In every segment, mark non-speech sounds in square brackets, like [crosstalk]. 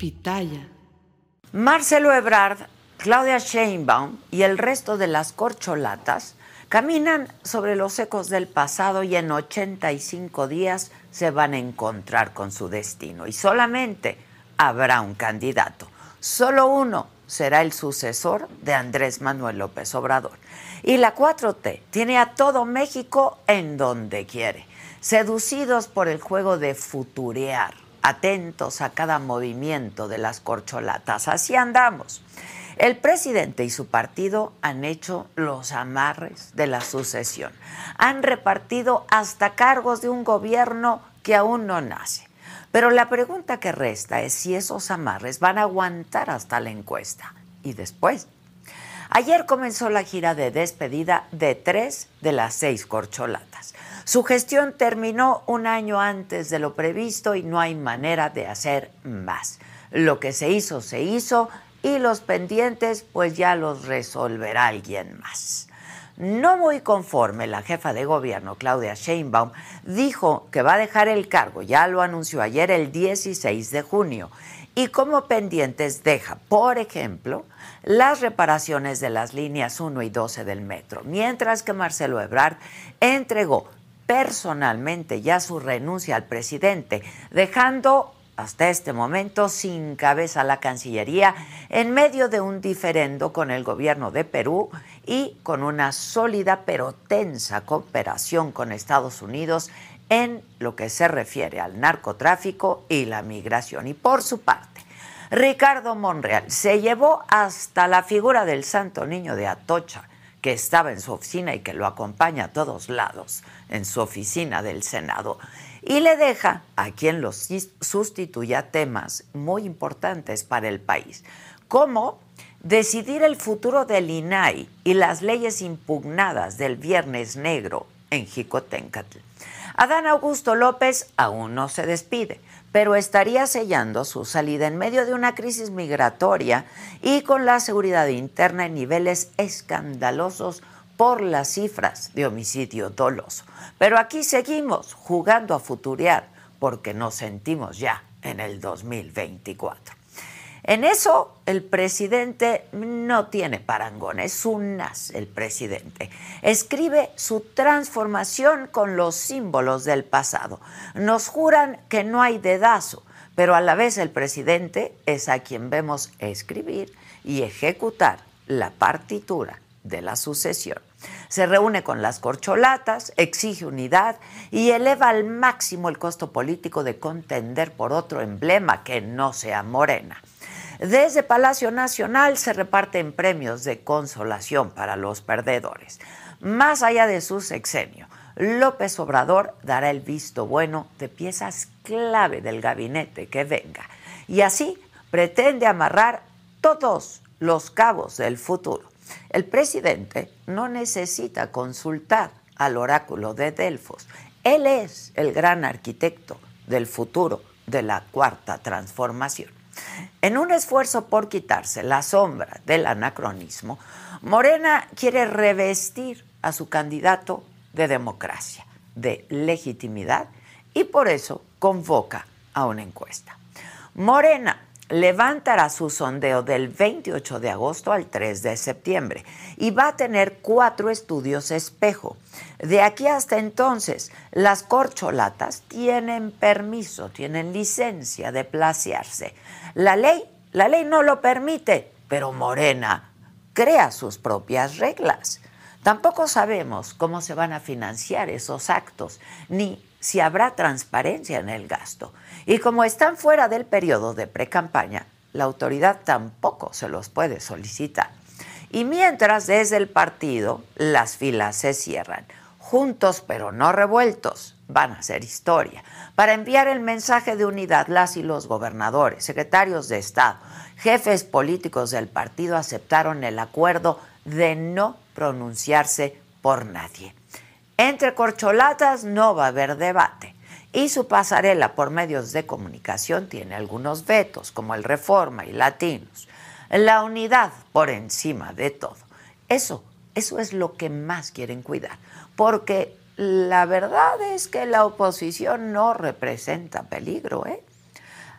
Pitaya. Marcelo Ebrard, Claudia Sheinbaum y el resto de las corcholatas caminan sobre los ecos del pasado y en 85 días se van a encontrar con su destino. Y solamente habrá un candidato. Solo uno será el sucesor de Andrés Manuel López Obrador. Y la 4T tiene a todo México en donde quiere, seducidos por el juego de futurear, atentos a cada movimiento de las corcholatas. Así andamos. El presidente y su partido han hecho los amarres de la sucesión. Han repartido hasta cargos de un gobierno que aún no nace. Pero la pregunta que resta es si esos amarres van a aguantar hasta la encuesta. Y después. Ayer comenzó la gira de despedida de tres de las seis corcholatas. Su gestión terminó un año antes de lo previsto y no hay manera de hacer más. Lo que se hizo, se hizo y los pendientes pues ya los resolverá alguien más. No muy conforme, la jefa de gobierno, Claudia Sheinbaum, dijo que va a dejar el cargo, ya lo anunció ayer el 16 de junio, y como pendientes deja, por ejemplo, las reparaciones de las líneas 1 y 12 del metro, mientras que Marcelo Ebrard entregó personalmente ya su renuncia al presidente, dejando hasta este momento sin cabeza la Cancillería en medio de un diferendo con el gobierno de Perú y con una sólida pero tensa cooperación con Estados Unidos en lo que se refiere al narcotráfico y la migración. Y por su parte, Ricardo Monreal se llevó hasta la figura del Santo Niño de Atocha, que estaba en su oficina y que lo acompaña a todos lados, en su oficina del Senado y le deja a quien los sustituya temas muy importantes para el país, como decidir el futuro del INAI y las leyes impugnadas del Viernes Negro en Jicotencatl. Adán Augusto López aún no se despide, pero estaría sellando su salida en medio de una crisis migratoria y con la seguridad interna en niveles escandalosos por las cifras de homicidio doloso. Pero aquí seguimos jugando a futurear porque nos sentimos ya en el 2024. En eso el presidente no tiene parangón, es un nas el presidente. Escribe su transformación con los símbolos del pasado. Nos juran que no hay dedazo, pero a la vez el presidente es a quien vemos escribir y ejecutar la partitura de la sucesión. Se reúne con las corcholatas, exige unidad y eleva al máximo el costo político de contender por otro emblema que no sea Morena. Desde Palacio Nacional se reparten premios de consolación para los perdedores. Más allá de su sexenio, López Obrador dará el visto bueno de piezas clave del gabinete que venga y así pretende amarrar todos los cabos del futuro. El presidente no necesita consultar al oráculo de Delfos. Él es el gran arquitecto del futuro de la cuarta transformación. En un esfuerzo por quitarse la sombra del anacronismo, Morena quiere revestir a su candidato de democracia, de legitimidad, y por eso convoca a una encuesta. Morena levantará su sondeo del 28 de agosto al 3 de septiembre y va a tener cuatro estudios espejo. De aquí hasta entonces, las corcholatas tienen permiso, tienen licencia de placearse. La ley, la ley no lo permite, pero Morena crea sus propias reglas. Tampoco sabemos cómo se van a financiar esos actos, ni si habrá transparencia en el gasto. Y como están fuera del periodo de precampaña, la autoridad tampoco se los puede solicitar. Y mientras desde el partido las filas se cierran, juntos pero no revueltos, van a hacer historia. Para enviar el mensaje de unidad, las y los gobernadores, secretarios de Estado, jefes políticos del partido aceptaron el acuerdo de no pronunciarse por nadie. Entre corcholatas no va a haber debate y su pasarela por medios de comunicación tiene algunos vetos, como el Reforma y Latinos. La unidad por encima de todo. Eso, eso es lo que más quieren cuidar, porque la verdad es que la oposición no representa peligro, ¿eh?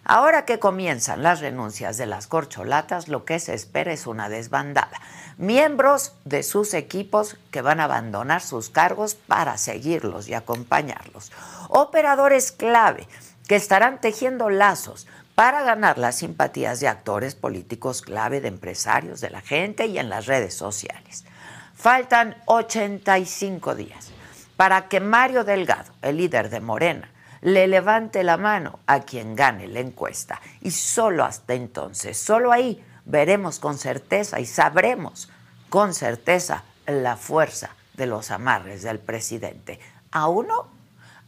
Ahora que comienzan las renuncias de las corcholatas, lo que se espera es una desbandada. Miembros de sus equipos que van a abandonar sus cargos para seguirlos y acompañarlos. Operadores clave que estarán tejiendo lazos para ganar las simpatías de actores políticos clave, de empresarios, de la gente y en las redes sociales. Faltan 85 días para que Mario Delgado, el líder de Morena, le levante la mano a quien gane la encuesta. Y solo hasta entonces, solo ahí veremos con certeza y sabremos con certeza la fuerza de los amarres del presidente. A uno,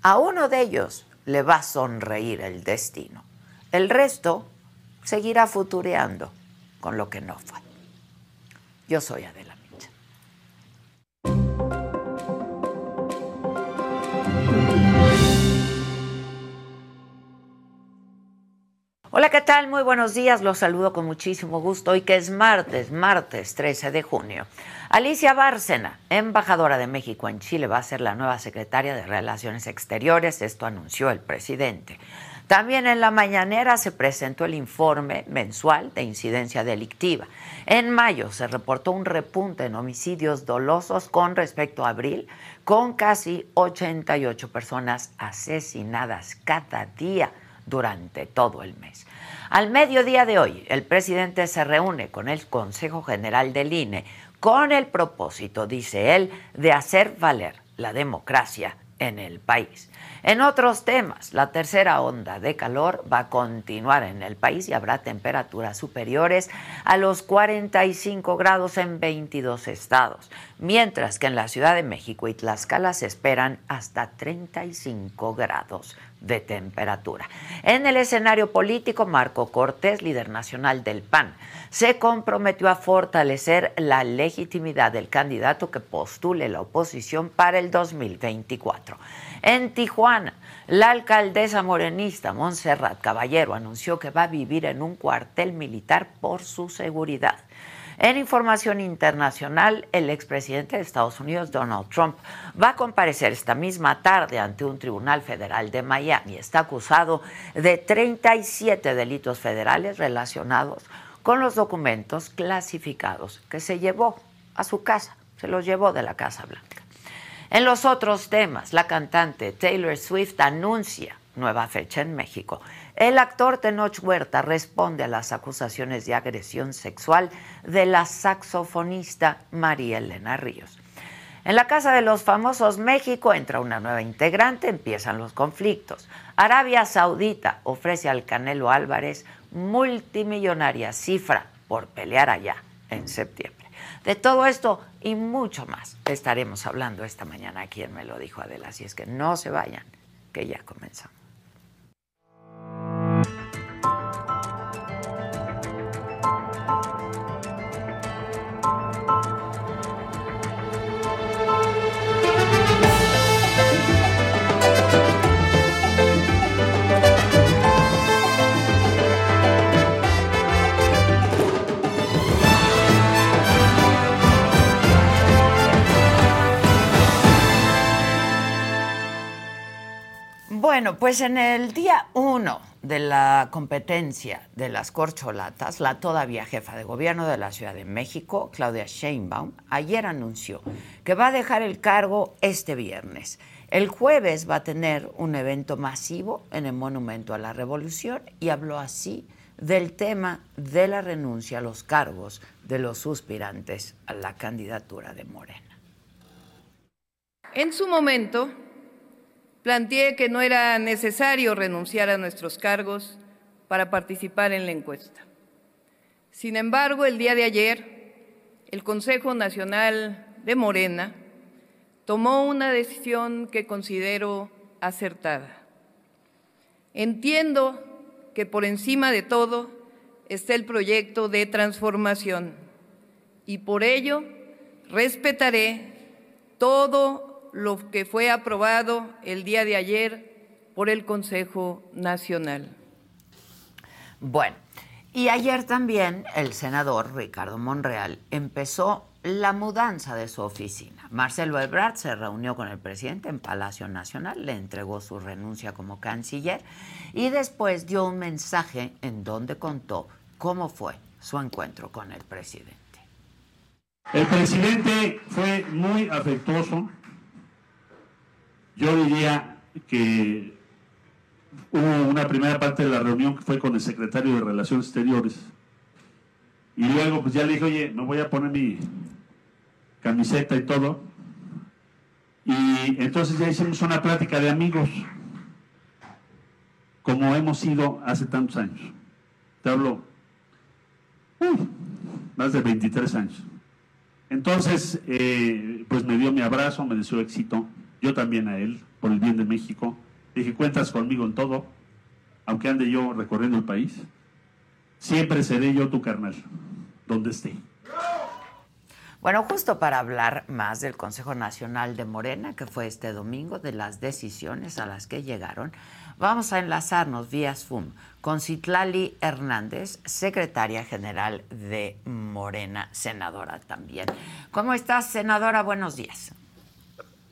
a uno de ellos le va a sonreír el destino. El resto seguirá futureando con lo que no fue. Yo soy Adela. Hola, ¿qué tal? Muy buenos días. Los saludo con muchísimo gusto hoy que es martes, martes 13 de junio. Alicia Bárcena, embajadora de México en Chile, va a ser la nueva secretaria de Relaciones Exteriores. Esto anunció el presidente. También en la mañanera se presentó el informe mensual de incidencia delictiva. En mayo se reportó un repunte en homicidios dolosos con respecto a abril, con casi 88 personas asesinadas cada día durante todo el mes. Al mediodía de hoy, el presidente se reúne con el Consejo General del INE con el propósito, dice él, de hacer valer la democracia en el país. En otros temas, la tercera onda de calor va a continuar en el país y habrá temperaturas superiores a los 45 grados en 22 estados, mientras que en la Ciudad de México y Tlaxcala se esperan hasta 35 grados de temperatura. En el escenario político, Marco Cortés, líder nacional del PAN, se comprometió a fortalecer la legitimidad del candidato que postule la oposición para el 2024. En Tijuana, la alcaldesa morenista Montserrat Caballero anunció que va a vivir en un cuartel militar por su seguridad. En información internacional, el expresidente de Estados Unidos, Donald Trump, va a comparecer esta misma tarde ante un tribunal federal de Miami. Está acusado de 37 delitos federales relacionados con los documentos clasificados que se llevó a su casa, se los llevó de la Casa Blanca. En los otros temas, la cantante Taylor Swift anuncia nueva fecha en México. El actor Tenoch Huerta responde a las acusaciones de agresión sexual de la saxofonista María Elena Ríos. En la Casa de los Famosos México entra una nueva integrante, empiezan los conflictos. Arabia Saudita ofrece al Canelo Álvarez multimillonaria cifra por pelear allá en septiembre. De todo esto y mucho más estaremos hablando esta mañana aquí en Me lo dijo Adela, así es que no se vayan, que ya comenzamos. Bueno, pues en el día uno de la competencia de las corcholatas, la todavía jefa de gobierno de la Ciudad de México, Claudia Sheinbaum, ayer anunció que va a dejar el cargo este viernes. El jueves va a tener un evento masivo en el Monumento a la Revolución y habló así del tema de la renuncia a los cargos de los suspirantes a la candidatura de Morena. En su momento, planteé que no era necesario renunciar a nuestros cargos para participar en la encuesta. Sin embargo, el día de ayer, el Consejo Nacional de Morena tomó una decisión que considero acertada. Entiendo que por encima de todo está el proyecto de transformación y por ello respetaré todo lo que fue aprobado el día de ayer por el Consejo Nacional. Bueno, y ayer también el senador Ricardo Monreal empezó la mudanza de su oficina. Marcelo Ebrard se reunió con el presidente en Palacio Nacional, le entregó su renuncia como canciller y después dio un mensaje en donde contó cómo fue su encuentro con el presidente. El presidente fue muy afectuoso, yo diría que hubo una primera parte de la reunión que fue con el secretario de Relaciones Exteriores. Y luego pues ya le dije, oye, me voy a poner mi camiseta y todo. Y entonces ya hicimos una plática de amigos, como hemos sido hace tantos años. Te hablo, más de 23 años. Entonces, eh, pues me dio mi abrazo, me deseó éxito yo también a él, por el bien de México. Dije, cuentas conmigo en todo, aunque ande yo recorriendo el país. Siempre seré yo tu carnal, donde esté. Bueno, justo para hablar más del Consejo Nacional de Morena, que fue este domingo, de las decisiones a las que llegaron, vamos a enlazarnos vía Zoom con Citlali Hernández, secretaria general de Morena, senadora también. ¿Cómo estás, senadora? Buenos días.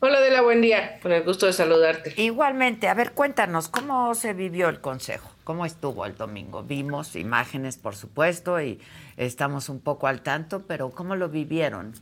Hola Adela, buen día. Con el gusto de saludarte. Igualmente, a ver, cuéntanos, ¿cómo se vivió el consejo? ¿Cómo estuvo el domingo? Vimos imágenes, por supuesto, y estamos un poco al tanto, pero ¿cómo lo vivieron?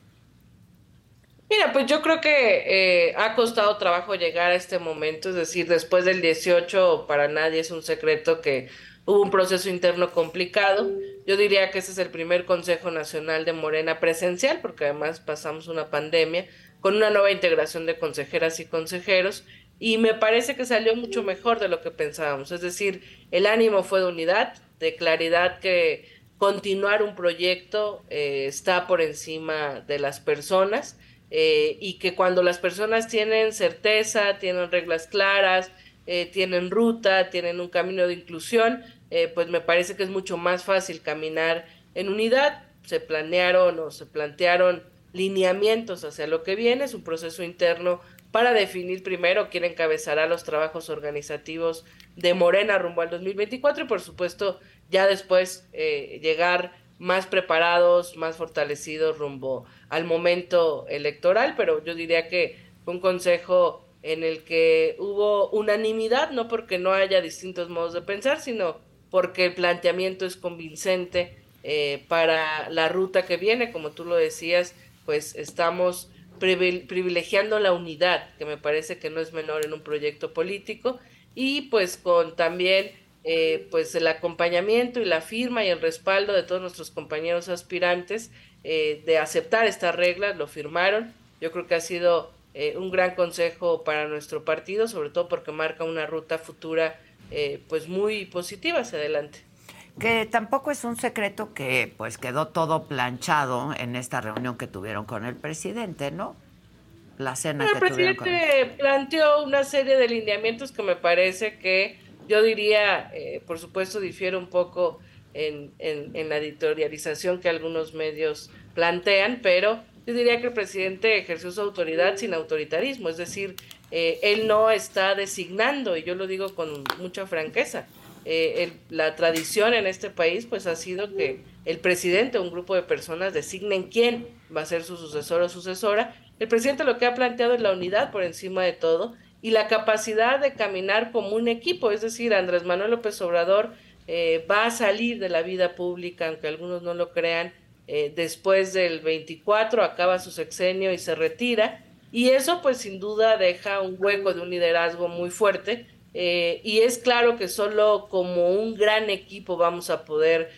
Mira, pues yo creo que eh, ha costado trabajo llegar a este momento, es decir, después del 18 para nadie es un secreto que hubo un proceso interno complicado. Yo diría que ese es el primer Consejo Nacional de Morena presencial, porque además pasamos una pandemia con una nueva integración de consejeras y consejeros y me parece que salió mucho mejor de lo que pensábamos. Es decir, el ánimo fue de unidad, de claridad que continuar un proyecto eh, está por encima de las personas eh, y que cuando las personas tienen certeza, tienen reglas claras, eh, tienen ruta, tienen un camino de inclusión, pues me parece que es mucho más fácil caminar en unidad. Se planearon o se plantearon lineamientos hacia lo que viene, es un proceso interno para definir primero quién encabezará los trabajos organizativos de Morena rumbo al 2024 y por supuesto ya después eh, llegar más preparados, más fortalecidos rumbo al momento electoral, pero yo diría que fue un consejo en el que hubo unanimidad, no porque no haya distintos modos de pensar, sino porque el planteamiento es convincente eh, para la ruta que viene, como tú lo decías, pues estamos privilegiando la unidad, que me parece que no es menor en un proyecto político, y pues con también eh, pues el acompañamiento y la firma y el respaldo de todos nuestros compañeros aspirantes eh, de aceptar estas reglas, lo firmaron. Yo creo que ha sido eh, un gran consejo para nuestro partido, sobre todo porque marca una ruta futura pues muy positiva hacia adelante que tampoco es un secreto que pues quedó todo planchado en esta reunión que tuvieron con el presidente, ¿no? La cena el presidente planteó una serie de lineamientos que me parece que yo diría, eh, por supuesto, difiere un poco en, en, la editorialización que algunos medios plantean, pero yo diría que el presidente ejerció su autoridad sin autoritarismo, es decir, eh, él no está designando, y yo lo digo con mucha franqueza, eh, la tradición en este país pues ha sido que el presidente o un grupo de personas designen quién va a ser su sucesor o sucesora. El presidente lo que ha planteado es la unidad por encima de todo y la capacidad de caminar como un equipo, es decir, Andrés Manuel López Obrador eh, va a salir de la vida pública, aunque algunos no lo crean, eh, después del 24, acaba su sexenio y se retira, y eso pues sin duda deja un hueco de un liderazgo muy fuerte, eh, y es claro que solo como un gran equipo vamos a poder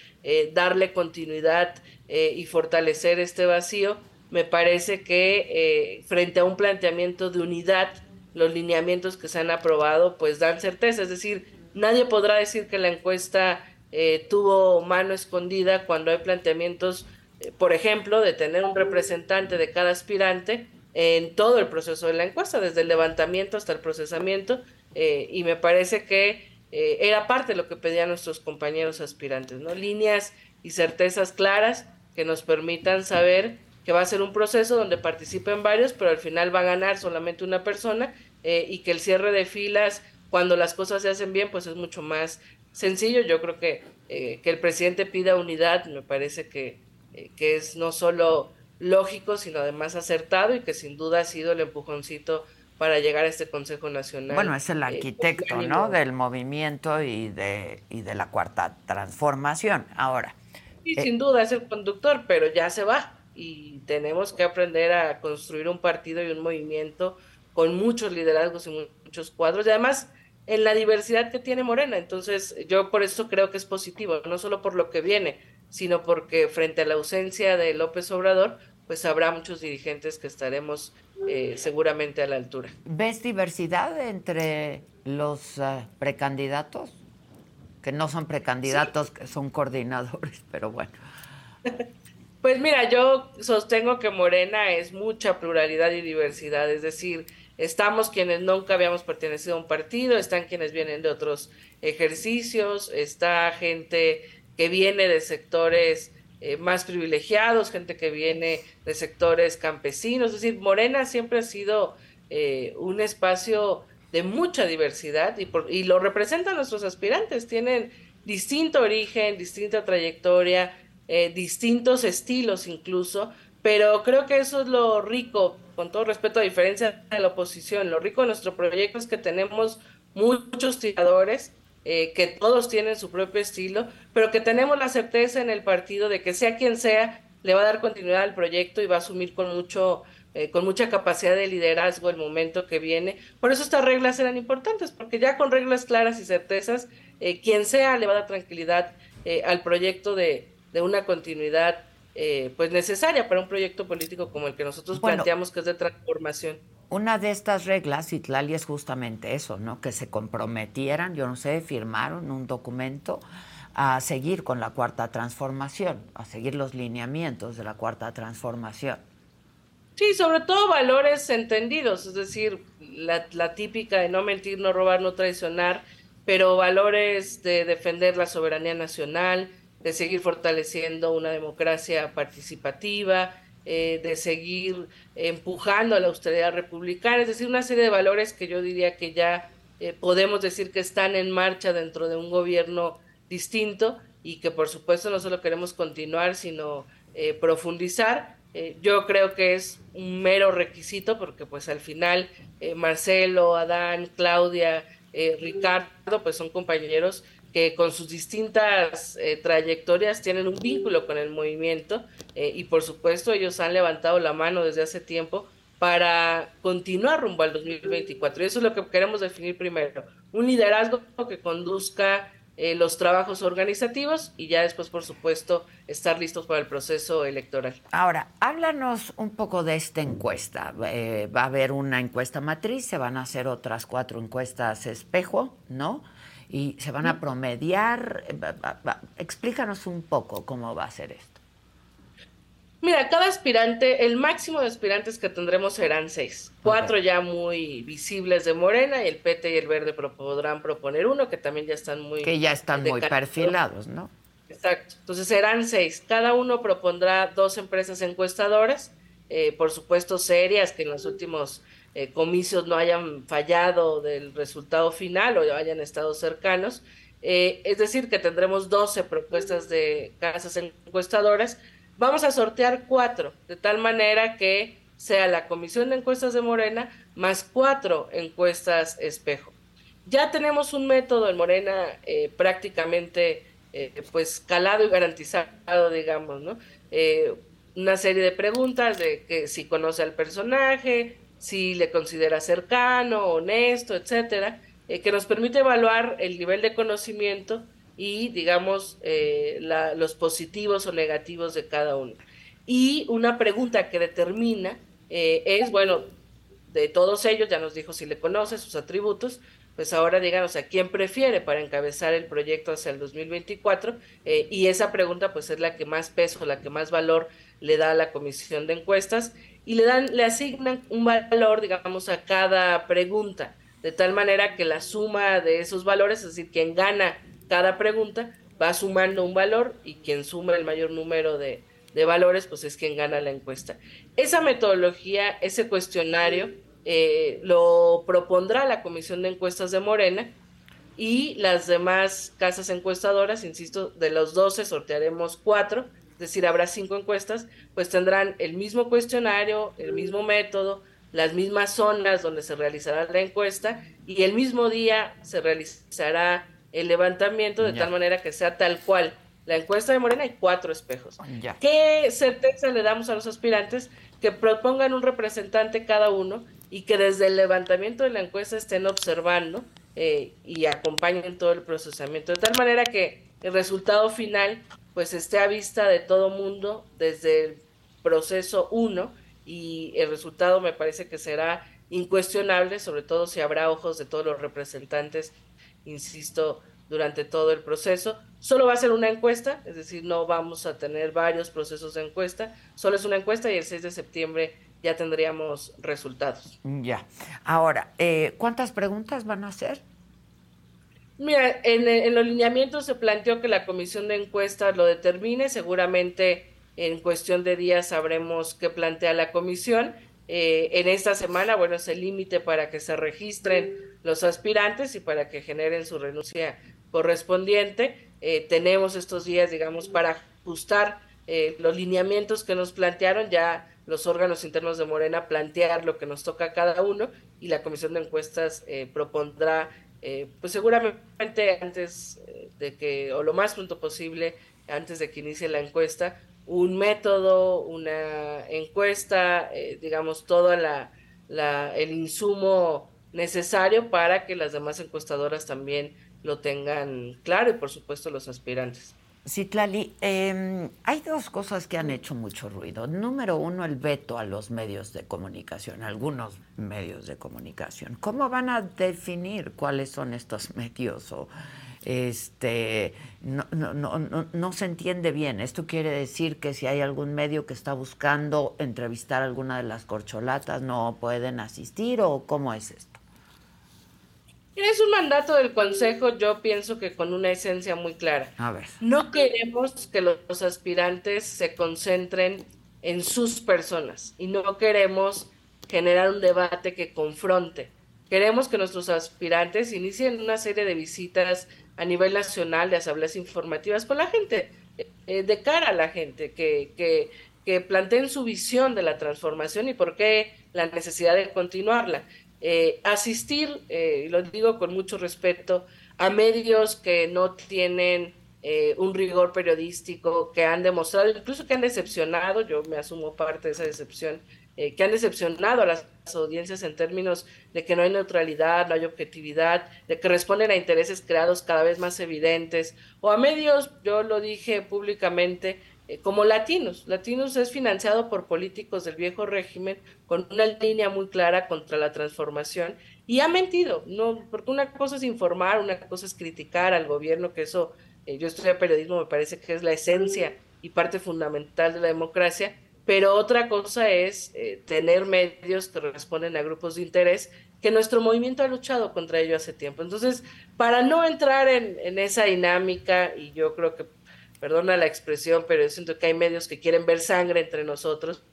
darle continuidad y fortalecer este vacío. Me parece que frente a un planteamiento de unidad, los lineamientos que se han aprobado pues dan certeza, es decir, nadie podrá decir que la encuesta eh, tuvo mano escondida cuando hay planteamientos, eh, por ejemplo, de tener un representante de cada aspirante en todo el proceso de la encuesta, desde el levantamiento hasta el procesamiento, eh, y me parece que era parte de lo que pedían nuestros compañeros aspirantes, ¿no? Líneas y certezas claras que nos permitan saber que va a ser un proceso donde participen varios, pero al final va a ganar solamente una persona eh, y que el cierre de filas, cuando las cosas se hacen bien, pues es mucho más sencillo. Yo creo que eh, que el presidente pida unidad me parece que, eh, que es no solo lógico, sino además acertado y que sin duda ha sido el empujoncito para llegar a este Consejo Nacional. Bueno, es el arquitecto, ¿no? Del movimiento y de, y de la cuarta transformación. Ahora. Sí, sin duda es el conductor, pero ya se va y tenemos que aprender a construir un partido y un movimiento con muchos liderazgos y muchos cuadros y además en la diversidad que tiene Morena. Entonces yo por eso creo que es positivo, no solo por lo que viene, sino porque frente a la ausencia de López Obrador, pues habrá muchos dirigentes que estaremos eh, seguramente a la altura. ¿Ves diversidad entre los eh, precandidatos? Que no son precandidatos, que son coordinadores, [laughs] pero bueno. Pues mira, yo sostengo que Morena es mucha pluralidad y diversidad, es decir, estamos quienes nunca habíamos pertenecido a un partido, están quienes vienen de otros ejercicios, está gente que viene de sectores eh, más privilegiados, gente que viene de sectores campesinos, es decir, Morena siempre ha sido eh, un espacio de mucha diversidad y, y lo representan nuestros aspirantes, tienen distinto origen, distinta trayectoria, eh, distintos estilos incluso, pero creo que eso es lo rico, con todo respeto a diferencia de la oposición, lo rico de nuestro proyecto es que tenemos muchos tiradores, eh, que todos tienen su propio estilo, pero que tenemos la certeza en el partido de que sea quien sea, le va a dar continuidad al proyecto y va a asumir con mucho eh, con mucha capacidad de liderazgo el momento que viene. Por eso estas reglas eran importantes, porque ya con reglas claras y certezas, quien sea le va a dar tranquilidad al proyecto de, de una continuidad eh, pues necesaria para un proyecto político como el que nosotros planteamos que es de transformación. Una de estas reglas, Itlali, es justamente eso, ¿no? Que se comprometieran, yo no sé, firmaron un documento a seguir con la cuarta transformación, a seguir los lineamientos de la cuarta transformación. Sí, sobre todo valores entendidos, es decir, la, la típica de no mentir, no robar, no traicionar, pero valores de defender la soberanía nacional, de seguir fortaleciendo una democracia participativa, eh, de seguir empujando a la austeridad republicana, es decir, una serie de valores que yo diría que ya eh, podemos decir que están en marcha dentro de un gobierno distinto y que por supuesto no solo queremos continuar, sino eh, profundizar. yo creo que es un mero requisito porque pues al final Marcelo, Adán, Claudia, Ricardo, pues son compañeros que con sus distintas eh, trayectorias tienen un vínculo con el movimiento eh, y por supuesto ellos han levantado la mano desde hace tiempo para continuar rumbo al 2024. Y eso es lo que queremos definir primero, un liderazgo que conduzca eh, los trabajos organizativos y ya después, por supuesto, estar listos para el proceso electoral. Ahora, háblanos un poco de esta encuesta. va a haber una encuesta matriz, se van a hacer otras cuatro encuestas espejo, ¿no? Y se van a promediar. Eh, explícanos un poco cómo va a ser esto. Mira, cada aspirante, el máximo de aspirantes que tendremos serán seis. Cuatro ya muy visibles de Morena y el PT y el Verde podrán proponer uno que también ya están muy... Que ya están muy perfilados, ¿no? Exacto. Entonces serán seis. Cada uno propondrá dos empresas encuestadoras, eh, por supuesto serias, que en los últimos eh, comicios no hayan fallado del resultado final o hayan estado cercanos. Eh, es decir, que tendremos 12 propuestas de casas encuestadoras. Vamos a sortear cuatro, de tal manera que sea la comisión de encuestas de Morena más cuatro encuestas espejo. Ya tenemos un método en Morena eh, prácticamente pues calado y garantizado, digamos, ¿no? Una serie de preguntas de que si conoce al personaje, si le considera cercano, honesto, etcétera, que nos permite evaluar el nivel de conocimiento y, digamos, los positivos o negativos de cada uno. Y una pregunta que determina es, bueno, de todos ellos, ya nos dijo si le conoce, sus atributos, pues ahora díganos a quién prefiere para encabezar el proyecto hacia el 2024 eh, y esa pregunta pues es la que más peso, la que más valor le da a la comisión de encuestas y le dan, le asignan un valor, digamos, a cada pregunta, de tal manera que la suma de esos valores, es decir, quien gana cada pregunta, va sumando un valor y quien suma el mayor número de, de valores, pues es quien gana la encuesta. Esa metodología, ese cuestionario, eh, lo propondrá la Comisión de Encuestas de Morena y las demás casas encuestadoras, insisto, de los 12 sortearemos cuatro, decir, habrá cinco encuestas, pues tendrán el mismo cuestionario, el mismo método, las mismas zonas donde se realizará la encuesta y el mismo día se realizará el levantamiento de tal manera que sea tal cual. La encuesta de Morena hay cuatro espejos. ¿Qué certeza le damos a los aspirantes? Que propongan un representante cada uno y que desde el levantamiento de la encuesta estén observando eh, y acompañen todo el procesamiento, de tal manera que el resultado final pues esté a vista de todo mundo desde el proceso 1 y el resultado me parece que será incuestionable, sobre todo si habrá ojos de todos los representantes, insisto, durante todo el proceso. Solo va a ser una encuesta, es decir, no vamos a tener varios procesos de encuesta, solo es una encuesta y el 6 de septiembre ya tendríamos resultados. Ya. Ahora, eh, ¿cuántas preguntas van a hacer? Mira, en, los lineamientos se planteó que la comisión de encuestas lo determine. Seguramente en cuestión de días sabremos qué plantea la comisión. Eh, en esta semana, bueno, es el límite para que se registren los aspirantes y para que generen su renuncia correspondiente. Eh, tenemos estos días, digamos, para ajustar los lineamientos que nos plantearon. Ya los órganos internos de Morena plantear lo que nos toca a cada uno y la comisión de encuestas eh, propondrá, eh, pues seguramente antes eh, de que, o lo más pronto posible, antes de que inicie la encuesta, un método, una encuesta, digamos, todo la, la, el insumo necesario para que las demás encuestadoras también lo tengan claro y por supuesto los aspirantes. Citlali, eh, hay dos cosas que han hecho mucho ruido. Número uno, el veto a los medios de comunicación, algunos medios de comunicación. ¿Cómo van a definir cuáles son estos [laughs] medios? O, este, no, no, no, no, se entiende bien. Esto quiere decir que si hay algún medio que está buscando entrevistar a alguna de las corcholatas, no pueden asistir o cómo es esto? Es un mandato del Consejo, yo pienso que con una esencia muy clara. A ver. No queremos que los aspirantes se concentren en sus personas y no queremos generar un debate que confronte. Queremos que nuestros aspirantes inicien una serie de visitas a nivel nacional de asambleas informativas con la gente, eh, de cara a la gente, que, que, que planteen su visión de la transformación y por qué la necesidad de continuarla. Eh, asistir, eh, lo digo con mucho respeto, a medios que no tienen eh, un rigor periodístico, que han demostrado, incluso que han decepcionado, yo me asumo parte de esa decepción, que han decepcionado a las audiencias en términos de que no hay neutralidad, no hay objetividad, de que responden a intereses creados cada vez más evidentes, o a medios, yo lo dije públicamente, eh, como Latinos. Latinos es financiado por políticos del viejo régimen con una línea muy clara contra la transformación y ha mentido, no, porque una cosa es informar, una cosa es criticar al gobierno, que eso, eh, yo estudié periodismo, me parece que es la esencia y parte fundamental de la democracia, pero otra cosa es eh, tener medios que responden a grupos de interés que nuestro movimiento ha luchado contra ello hace tiempo. Entonces, para no entrar en, en esa dinámica, y yo creo que perdona la expresión, pero siento que hay medios que quieren ver sangre entre nosotros,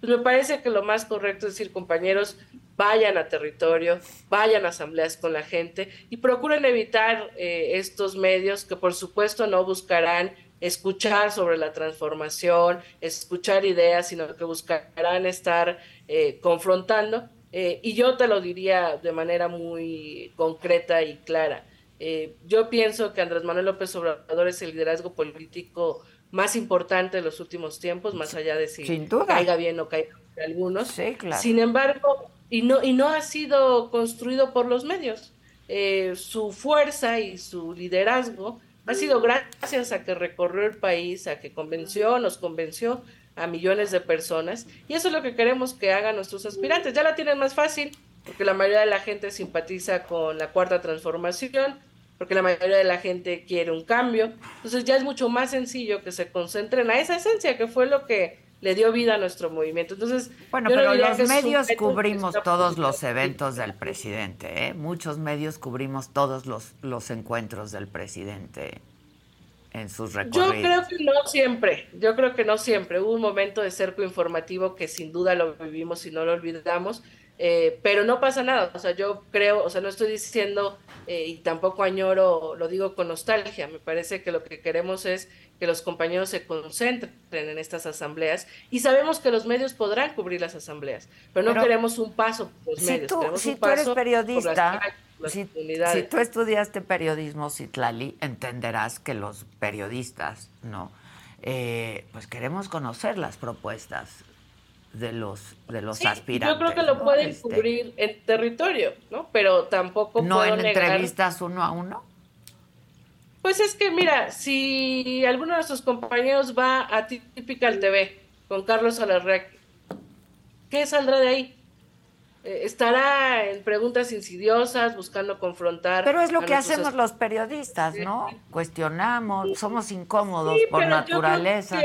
pues me parece que lo más correcto es decir, compañeros, vayan a territorio, vayan a asambleas con la gente y procuren evitar eh, estos medios que por supuesto no buscarán escuchar sobre la transformación, escuchar ideas, sino que buscarán estar eh, confrontando. Eh, y yo te lo diría de manera muy concreta y clara. Eh, yo pienso que Andrés Manuel López Obrador es el liderazgo político más importante de los últimos tiempos, más allá de si caiga bien o caiga bien algunos. Sin embargo, y no, y no ha sido construido por los medios. su fuerza y su liderazgo ha sido gracias a que recorrió el país, a que convenció, nos convenció a millones de personas. Y eso es lo que queremos que hagan nuestros aspirantes. Ya la tienen más fácil, porque la mayoría de la gente simpatiza con la cuarta transformación, porque la mayoría de la gente quiere un cambio. Entonces ya es mucho más sencillo que se concentren a esa esencia que fue lo que le dio vida a nuestro movimiento. Entonces, bueno, pero los medios cubrimos todos los eventos del presidente, ¿eh? Muchos medios cubrimos todos los, los encuentros del presidente en sus recorridos. Yo creo que no siempre, yo creo que no siempre. Hubo un momento de cerco informativo que sin duda lo vivimos y no lo olvidamos, eh, pero no pasa nada. O sea, yo creo, o sea, no estoy diciendo eh, y tampoco añoro, lo digo con nostalgia. Me parece que lo que queremos es que los compañeros se concentren en estas asambleas y sabemos que los medios podrán cubrir las asambleas, pero no queremos un paso por los si medios. Tú, si tú eres periodista, si, tú estudiaste periodismo, Citlali, entenderás que los periodistas, ¿no? Eh, pues queremos conocer las propuestas de los de los aspirantes. Yo creo que lo pueden este cubrir en territorio, ¿no? Pero tampoco no en entrevistas uno a uno. Pues es que, mira, si alguno de nuestros compañeros va a Typical TV con Carlos Alarrec, ¿qué saldrá de ahí? Eh, estará en preguntas insidiosas, buscando confrontar. Pero es lo que hacemos los periodistas, ¿no? Cuestionamos, somos incómodos por naturaleza.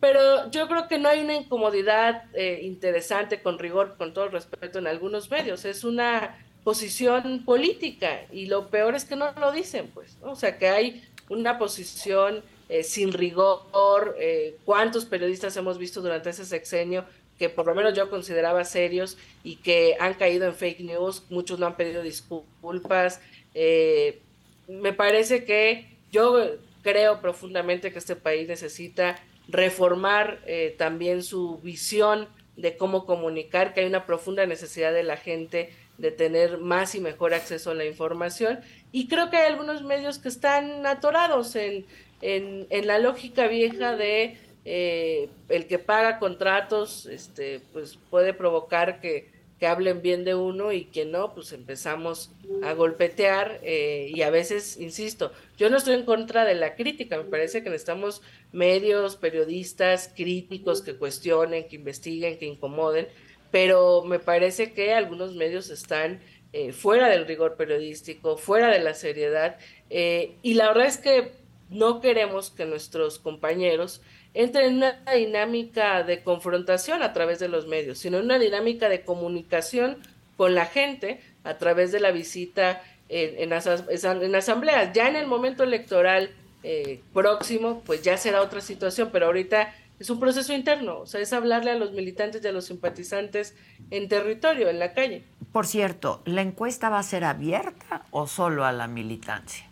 Pero yo creo que no hay una incomodidad eh, interesante, con rigor, con todo respeto, en algunos medios. Es una posición política y lo peor es que no lo dicen, pues, o sea, que hay una posición eh, sin rigor, eh, cuántos periodistas hemos visto durante ese sexenio que por lo menos yo consideraba serios y que han caído en fake news, muchos no han pedido disculpas. Eh, me parece que yo creo profundamente que este país necesita reformar también su visión de cómo comunicar, que hay una profunda necesidad de la gente de tener más y mejor acceso a la información. Y creo que hay algunos medios que están atorados en, en, la lógica vieja de eh, el que paga contratos, este, pues puede provocar que, que, hablen bien de uno y que no, pues empezamos a golpetear eh, y a veces, insisto, yo no estoy en contra de la crítica, me parece que necesitamos medios, periodistas críticos que cuestionen, que investiguen, que incomoden, pero me parece que algunos medios están eh, fuera del rigor periodístico, fuera de la seriedad, eh, y la verdad es que no queremos que nuestros compañeros entren en una dinámica de confrontación a través de los medios, sino en una dinámica de comunicación con la gente a través de la visita en, en, asambleas. Ya en el momento electoral eh, próximo, pues ya será otra situación, pero ahorita es un proceso interno, o sea, es hablarle a los militantes y a los simpatizantes en territorio, en la calle. Por cierto, ¿la encuesta va a ser abierta o solo a la militancia?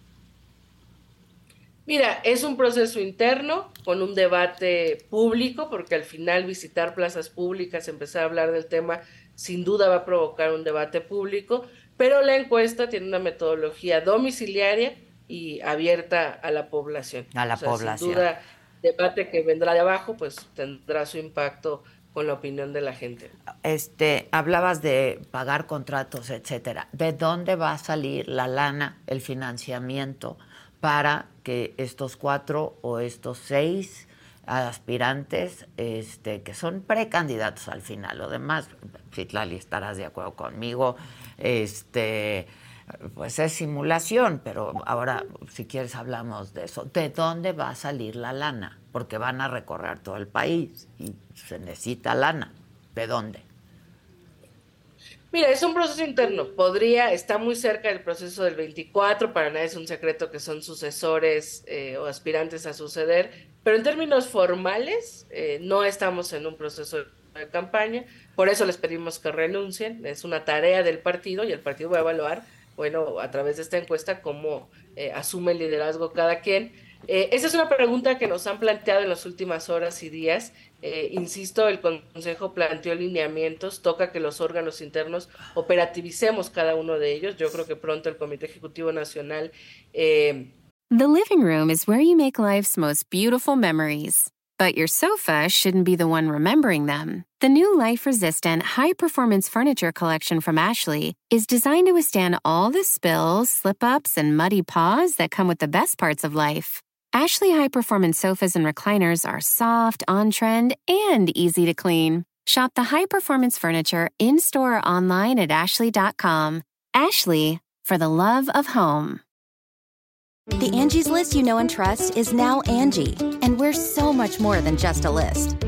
Mira, es un proceso interno con un debate público, porque al final visitar plazas públicas, empezar a hablar del tema, sin duda va a provocar un debate público, pero la encuesta tiene una metodología domiciliaria y abierta a la población. A la población. Sin duda, debate que vendrá de abajo, pues tendrá su impacto con la opinión de la gente. Este, hablabas de pagar contratos, etcétera. ¿De dónde va a salir la lana, el financiamiento para que estos cuatro o estos seis aspirantes, este, que son precandidatos al final, lo demás, Citlali, estarás de acuerdo conmigo, este, pues es simulación, pero ahora si quieres hablamos de eso. ¿De dónde va a salir la lana? Porque van a recorrer todo el país y se necesita lana. ¿De dónde? Mira, es un proceso interno. Podría, está muy cerca del proceso del 24, para nadie es un secreto que son sucesores eh, o aspirantes a suceder, pero en términos formales eh, no estamos en un proceso de campaña, por eso les pedimos que renuncien, es una tarea del partido y el partido va a evaluar bueno, a través de esta encuesta, cómo eh, asume el liderazgo cada quien. Esa es una pregunta que nos han planteado en las últimas horas y días. Eh, insisto, el Consejo planteó lineamientos, toca que los órganos internos operativicemos cada uno de ellos. Yo creo que pronto el Comité Ejecutivo Nacional. Eh... The living room is where you make life's most beautiful memories. But your sofa shouldn't be the one remembering them. The new life resistant, high performance furniture collection from Ashley is designed to withstand all the spills, slip ups, and muddy paws that come with the best parts of life. Ashley high performance sofas and recliners are soft, on trend, and easy to clean. Shop the high performance furniture in store or online at ashley.com. Ashley, for the love of home. The Angie's list you know and trust is now Angie, and we're so much more than just a list.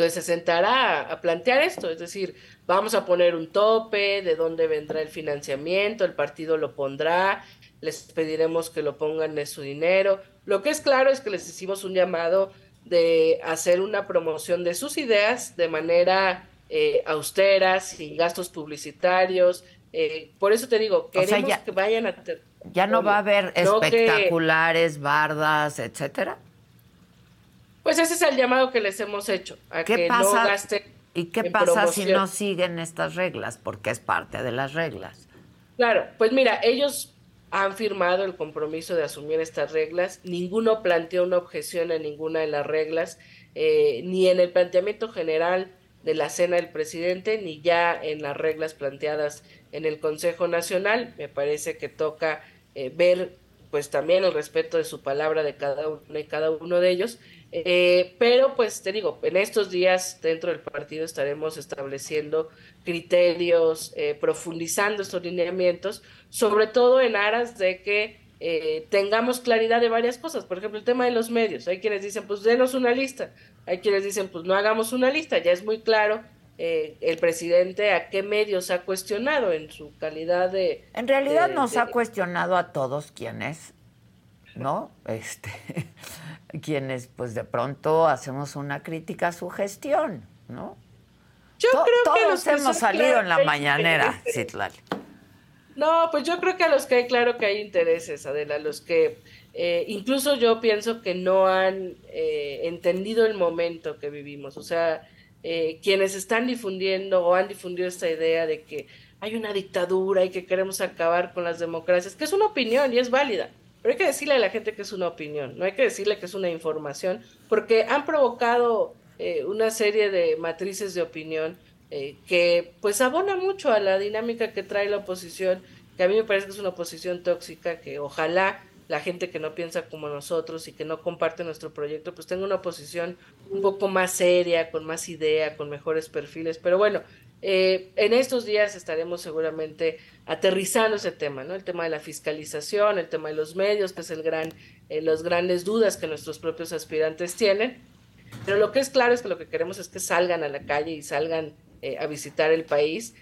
Entonces se sentará a plantear esto, es decir, vamos a poner un tope, de dónde vendrá el financiamiento, el partido lo pondrá, les pediremos que lo pongan de su dinero. Lo que es claro es que les hicimos un llamado de hacer una promoción de sus ideas de manera eh, austera, sin gastos publicitarios. Eh, por eso te digo, queremos que vayan a... Ya no va a haber espectaculares, bardas, etcétera. Pues ese es el llamado que les hemos hecho, a que no gasten. ¿Y qué pasa si no siguen estas reglas? Porque es parte de las reglas. Claro, pues mira, ellos han firmado el compromiso de asumir estas reglas. Ninguno planteó una objeción a ninguna de las reglas, eh, ni en el planteamiento general de la cena del presidente, ni ya en las reglas planteadas en el Consejo Nacional. Me parece que toca eh, ver pues también el respeto de su palabra de cada uno y cada uno de ellos. Eh, pero pues te digo, en estos días dentro del partido estaremos estableciendo criterios, eh, profundizando estos lineamientos, sobre todo en aras de que eh, tengamos claridad de varias cosas. Por ejemplo, el tema de los medios. Hay quienes dicen, pues denos una lista. Hay quienes dicen, pues no hagamos una lista. Ya es muy claro el presidente a qué medios ha cuestionado en su calidad de... En realidad nos ha cuestionado a todos quienes, ¿no? Este, [laughs] quienes pues de pronto hacemos una crítica a su gestión, ¿no? Yo creo que todos hemos salido en la mañanera, [laughs] Citlali. No, pues yo creo que a los que hay, claro que hay intereses, Adela, los que eh, incluso yo pienso que no han eh, entendido el momento que vivimos, o sea, eh, quienes están difundiendo o han difundido esta idea de que hay una dictadura y que queremos acabar con las democracias, que es una opinión y es válida, pero hay que decirle a la gente que es una opinión, no hay que decirle que es una información, porque han provocado eh, una serie de matrices de opinión eh, que pues abona mucho a la dinámica que trae la oposición, que a mí me parece que es una oposición tóxica, que ojalá la gente que no piensa como nosotros y que no comparte nuestro proyecto, pues tenga una posición un poco más seria, con más idea, con mejores perfiles. Pero bueno, eh, en estos días estaremos seguramente aterrizando ese tema, ¿no? El tema de la fiscalización, el tema de los medios, que es el gran, eh, los grandes dudas que nuestros propios aspirantes tienen. Pero lo que es claro es que lo que queremos es que salgan a la calle y salgan eh, a visitar el país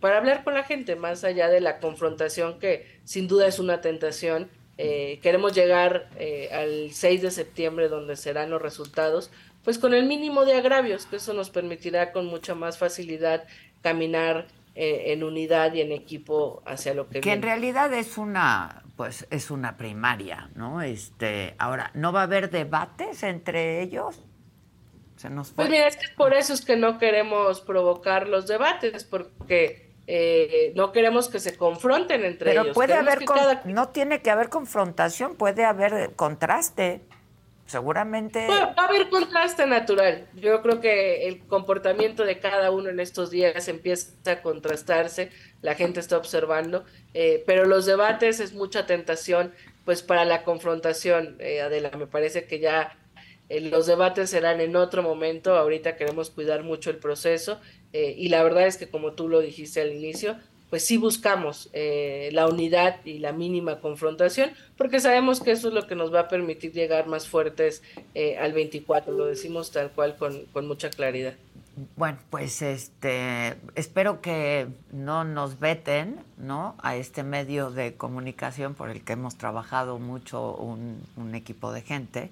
para hablar con la gente, más allá de la confrontación que sin duda es una tentación. Queremos llegar al 6 de septiembre donde serán los resultados, pues con el mínimo de agravios, que eso nos permitirá con mucha más facilidad caminar eh, en unidad y en equipo hacia lo que, que en realidad es una pues es una primaria, ¿no? Este, ahora no va a haber debates entre ellos. Se nos Pues mira, es que por eso es que no queremos provocar los debates, porque eh, no queremos que se confronten entre ellos. Pero puede haber, no tiene que haber confrontación, puede haber contraste seguramente... va a haber contraste natural. Yo creo que el comportamiento de cada uno en estos días empieza a contrastarse, la gente está observando, eh, pero los debates es mucha tentación pues para la confrontación, eh, Adela, me parece que ya eh, los debates serán en otro momento, ahorita queremos cuidar mucho el proceso y la verdad es que como tú lo dijiste al inicio, pues sí buscamos eh, la unidad y la mínima confrontación, porque sabemos que eso es lo que nos va a permitir llegar más fuertes eh, al 24, lo decimos tal cual con, con mucha claridad. Bueno, pues este espero que no nos veten, ¿no? A este medio de comunicación por el que hemos trabajado mucho un, un equipo de gente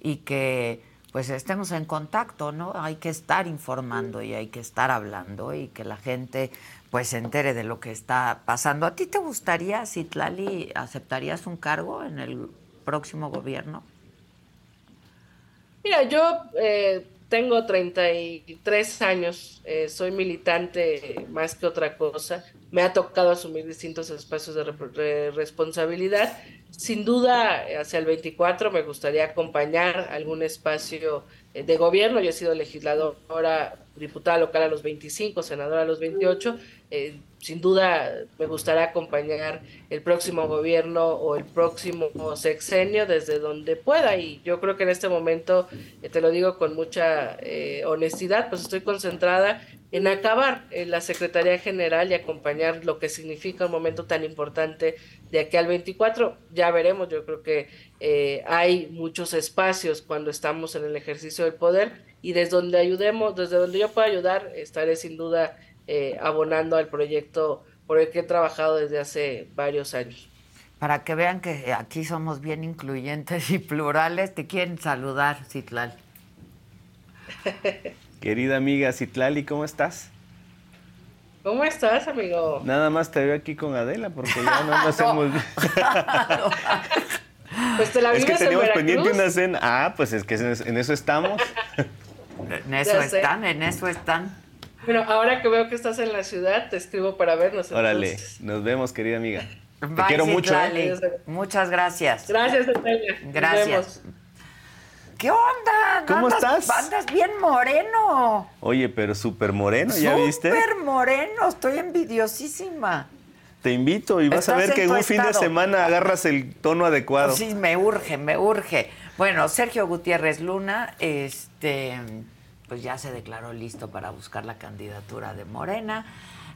y que pues estemos en contacto, ¿no? Hay que estar informando y hay que estar hablando y que la gente pues se entere de lo que está pasando. ¿A ti te gustaría, Citlali, aceptarías un cargo en el próximo gobierno? Mira, yo eh, tengo 33 años, eh, soy militante más que otra cosa, me ha tocado asumir distintos espacios de, responsabilidad. Sin duda, hacia el 24 me gustaría acompañar algún espacio de gobierno. Yo he sido legisladora, diputada local a los 25, senadora a los 28. Eh, sin duda me gustaría acompañar el próximo gobierno o el próximo sexenio desde donde pueda y yo creo que en este momento, eh, te lo digo con mucha honestidad, pues estoy concentrada en acabar en la Secretaría General y acompañar lo que significa un momento tan importante de aquí al 24. Ya veremos, yo creo que eh, hay muchos espacios cuando estamos en el ejercicio del poder y desde donde ayudemos, desde donde yo pueda ayudar, estaré sin duda eh, abonando al proyecto por el que he trabajado desde hace varios años. Para que vean que aquí somos bien incluyentes y [laughs] plurales, te quieren saludar, Citlal. [laughs] Querida amiga Citlali, ¿cómo estás? ¿Cómo estás, amigo? Nada más te veo aquí con Adela porque ya no [laughs] nos hemos [laughs] Pues te la Es que teníamos pendiente una cena. Ah, pues es que en eso estamos. en eso están, en eso están. Bueno, ahora que veo que estás en la ciudad, te escribo para vernos. Órale, nos vemos, querida amiga. te quiero mucho. ¿eh? Muchas gracias. Gracias, Natalia. Gracias. ¿Qué onda? ¿Cómo estás? Andas bien moreno. Oye, pero súper moreno, ¿ya viste? Súper moreno, estoy envidiosísima. Te invito y vas a ver que en un fin de semana agarras el tono adecuado. Sí, me urge, me urge. Bueno, Sergio Gutiérrez Luna, este, pues ya se declaró listo para buscar la candidatura de Morena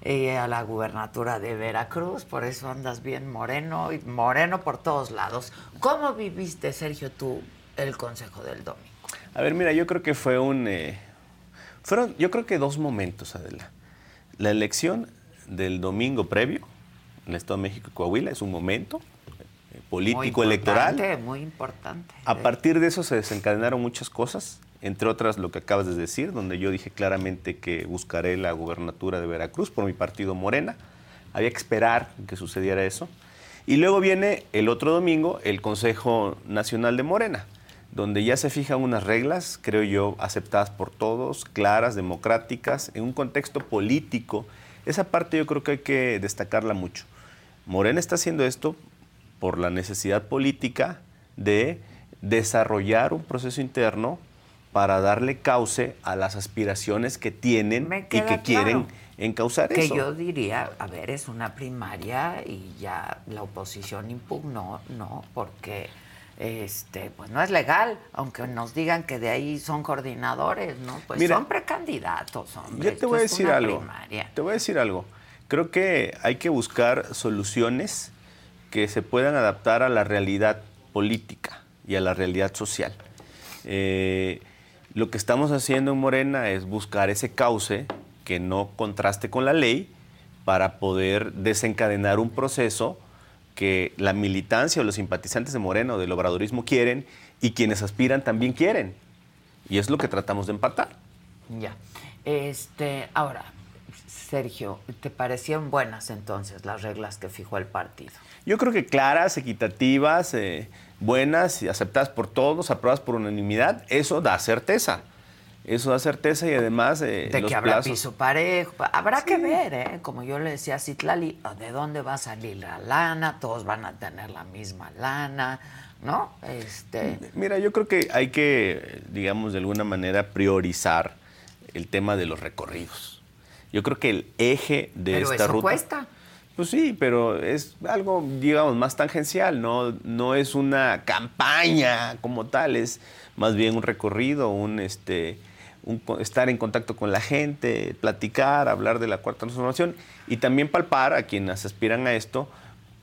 eh, a la gubernatura de Veracruz, por eso andas bien moreno y moreno por todos lados. ¿Cómo viviste, Sergio, tú el Consejo del Domingo? A ver, mira, yo creo que fue un... Eh, fueron, yo creo que dos momentos, Adela. La elección del domingo previo en el Estado de México y Coahuila es un momento eh, político, electoral. Muy importante. A partir de eso se desencadenaron muchas cosas, entre otras lo que acabas de decir, donde yo dije claramente que buscaré la gubernatura de Veracruz por mi partido Morena. Había que esperar que sucediera eso. Y luego viene el otro domingo el Consejo Nacional de Morena donde ya se fijan unas reglas, creo yo, aceptadas por todos, claras, democráticas, en un contexto político. Esa parte yo creo que hay que destacarla mucho. Morena está haciendo esto por la necesidad política de desarrollar un proceso interno para darle cauce a las aspiraciones que tienen y que quieren encauzar que eso. Que yo diría, a ver, es una primaria y ya la oposición impugnó, no, porque este, pues no es legal, aunque nos digan que de ahí son coordinadores, ¿no? Pues son precandidatos, hombre. Yo te voy a decir algo. Te voy a decir algo. Creo que hay que buscar soluciones que se puedan adaptar a la realidad política y a la realidad social. Eh, lo que estamos haciendo en Morena es buscar ese cauce que no contraste con la ley para poder desencadenar un proceso que la militancia o los simpatizantes de Moreno del obradorismo quieren y quienes aspiran también quieren. Y es lo que tratamos de empatar. Ya. Este, ahora, Sergio, ¿te parecieron buenas entonces las reglas que fijó el partido? Yo creo que claras, equitativas, eh, buenas y aceptadas por todos, aprobadas por unanimidad, eso da certeza. Eso da certeza y además eh, de que habrá piso parejo. Habrá que ver, ¿eh? Como yo le decía a Citlali, ¿de dónde va a salir la lana? Todos van a tener la misma lana, ¿no? Este... Mira, yo creo que hay que, digamos, de alguna manera priorizar el tema de los recorridos. Yo creo que el eje de pero esta eso ruta. cuesta. Pues sí, pero es algo, digamos, más tangencial, ¿no? No es una campaña como tal, es más bien un recorrido, un este estar en contacto con la gente, platicar, hablar de la cuarta transformación y también palpar a quienes aspiran a esto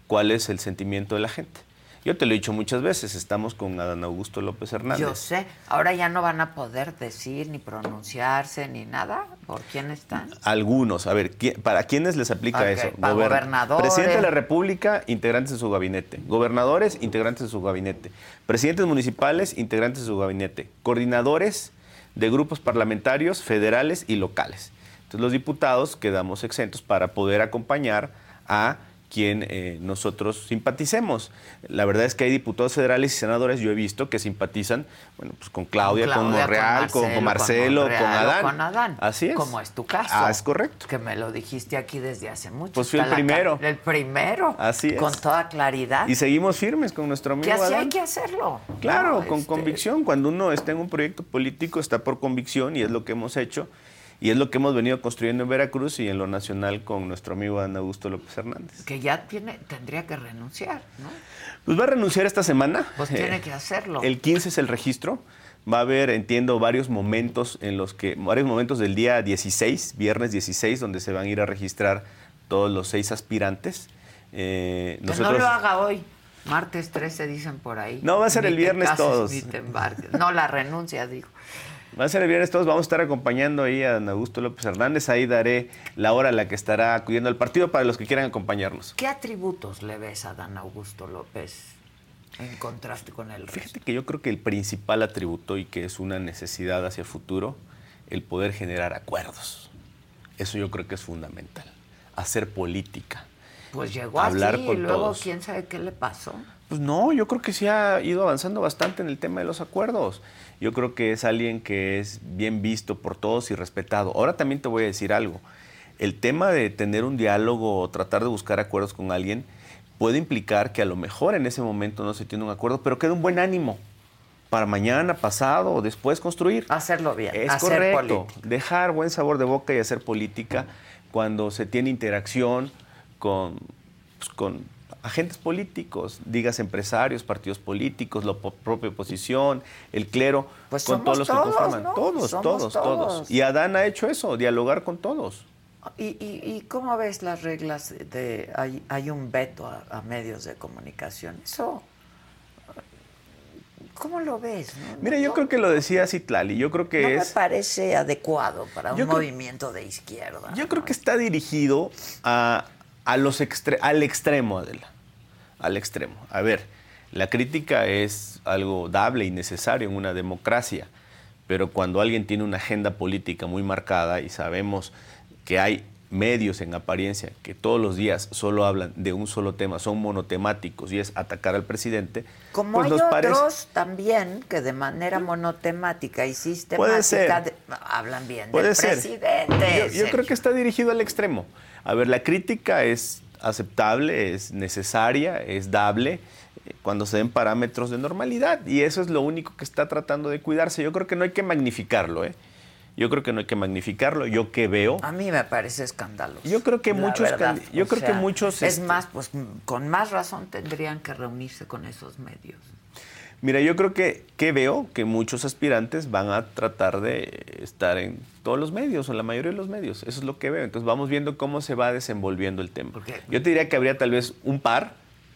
cuál es el sentimiento de la gente. Yo te lo he dicho muchas veces, estamos con Adán Augusto López Hernández. Yo sé, ahora ya no van a poder decir ni pronunciarse ni nada. ¿Por quién están? Algunos, a ver, ¿para quiénes les aplica eso? Para gobernadores. Presidente de la República, integrantes de su gabinete. Gobernadores, integrantes de su gabinete. Presidentes municipales, integrantes de su gabinete. Coordinadores de grupos parlamentarios federales y locales. Entonces los diputados quedamos exentos para poder acompañar a quien eh, nosotros simpaticemos. La verdad es que hay diputados federales y senadores, yo he visto, que simpatizan bueno, pues con Claudia, con, Monreal, con Marcelo, con, Adán. con Adán. Así es. Como es tu caso. Ah, es correcto. Que me lo dijiste aquí desde hace mucho. Pues fui el primero. El primero. Así es. Con toda claridad. Y seguimos firmes con nuestro amigo que así Adán. hay que hacerlo. Claro, con este convicción. Cuando uno está en un proyecto político, está por convicción y es lo que hemos hecho. Y es lo que hemos venido construyendo en Veracruz y en lo nacional con nuestro amigo Ana Augusto López Hernández. Que ya tiene, tendría que renunciar, ¿no? Pues va a renunciar esta semana. Pues tiene que hacerlo. El 15 es el registro. Va a haber, entiendo, varios momentos en los que, varios momentos del día 16, viernes 16, donde se van a ir a registrar todos los seis aspirantes. Eh, que no lo haga hoy. Martes 13 dicen por ahí. No, va a ser el viernes todos. No, la renuncia, digo. Va a ser el viernes todos, vamos a estar acompañando ahí a Don Augusto López Hernández. Ahí daré la hora a la que estará acudiendo al partido para los que quieran acompañarnos. ¿Qué atributos le ves a Dan Augusto López en contraste con él? Fíjate que yo creo que el principal atributo y que es una necesidad hacia futuro, el poder generar acuerdos. Eso yo creo que es fundamental. Hacer política. Pues llegó hablar así, y luego quién sabe qué le pasó. Pues no, yo creo que sí ha ido avanzando bastante en el tema de los acuerdos. Yo creo que es alguien que es bien visto por todos y respetado. Ahora también te voy a decir algo. El tema de tener un diálogo o tratar de buscar acuerdos con alguien puede implicar que a lo mejor en ese momento no se tiene un acuerdo, pero queda un buen ánimo para mañana, pasado o después construir. Hacerlo bien. Es correcto. Dejar buen sabor de boca y hacer política cuando se tiene interacción con, pues, con agentes políticos, digas empresarios, partidos políticos, la propia oposición, el clero, pues con todos los que conforman. Todos, todos, todos, Y Adán ha hecho eso, dialogar con todos. ¿Y, cómo ves las reglas de hay, un veto a, medios de comunicación? Eso ¿Cómo lo ves? Mira, yo creo que lo decía Citlali, yo creo que no es... me parece adecuado para un movimiento de izquierda. Yo creo que está dirigido a, a los al extremo, Adela al extremo. A ver, la crítica es algo dable y necesario en una democracia, pero cuando alguien tiene una agenda política muy marcada y sabemos que hay medios en apariencia que todos los días solo hablan de un solo tema, son monotemáticos y es atacar al presidente. Como pues hay otros también que de manera monotemática y sistemática hablan bien del presidente. yo creo que está dirigido al extremo. A ver, la crítica es aceptable, es necesaria, es dable eh, cuando se den parámetros de normalidad. Y eso es lo único que está tratando de cuidarse. Yo creo que no hay que magnificarlo, ¿eh? Yo creo que no hay que magnificarlo. Yo que veo. A mí me parece escandaloso. Yo creo que muchos. yo creo que muchos. Es este más, pues con más razón tendrían que reunirse con esos medios. Mira, yo creo que, que veo que muchos aspirantes van a tratar de estar en todos los medios o la mayoría de los medios. Eso es lo que veo. Entonces vamos viendo cómo se va desenvolviendo el tema. Yo te diría que habría tal vez un par,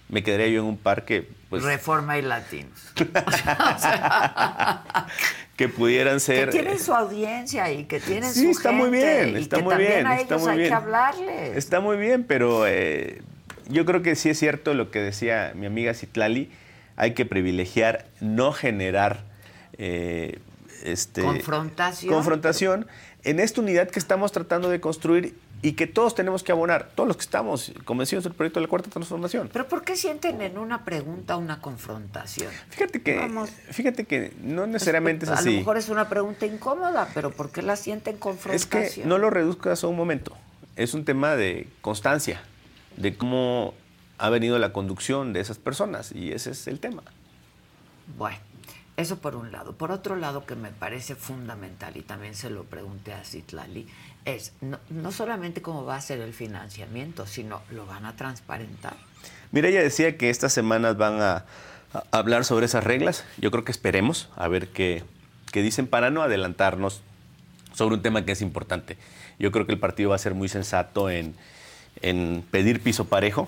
me quedaría yo en un par que... Pues, Reforma y latinos. [laughs] [laughs] que pudieran ser... Que tienen su audiencia y que tienen sí, su está muy bien, está muy bien, a está muy hay bien. que hablarles. Está muy bien, pero eh, yo creo que sí es cierto lo que decía mi amiga Citlali, hay que privilegiar no generar eh, este, confrontación. confrontación en esta unidad que estamos tratando de construir y que todos tenemos que abonar, todos los que estamos convencidos del proyecto de la Cuarta Transformación. ¿Pero por qué sienten en una pregunta una confrontación? Fíjate que, fíjate que no necesariamente es, así. A lo mejor es una pregunta incómoda, pero ¿por qué la sienten confrontación? Es que no lo reduzcas a un momento. Es un tema de constancia, de cómo ha venido la conducción de esas personas y ese es el tema. Bueno, eso por un lado. Por otro lado, que me parece fundamental, y también se lo pregunté a Citlali, es no, solamente cómo va a ser el financiamiento, sino lo van a transparentar. Mira, ella decía que estas semanas van a, hablar sobre esas reglas. Yo creo que esperemos a ver qué, qué dicen para no adelantarnos sobre un tema que es importante. Yo creo que el partido va a ser muy sensato en, en pedir piso parejo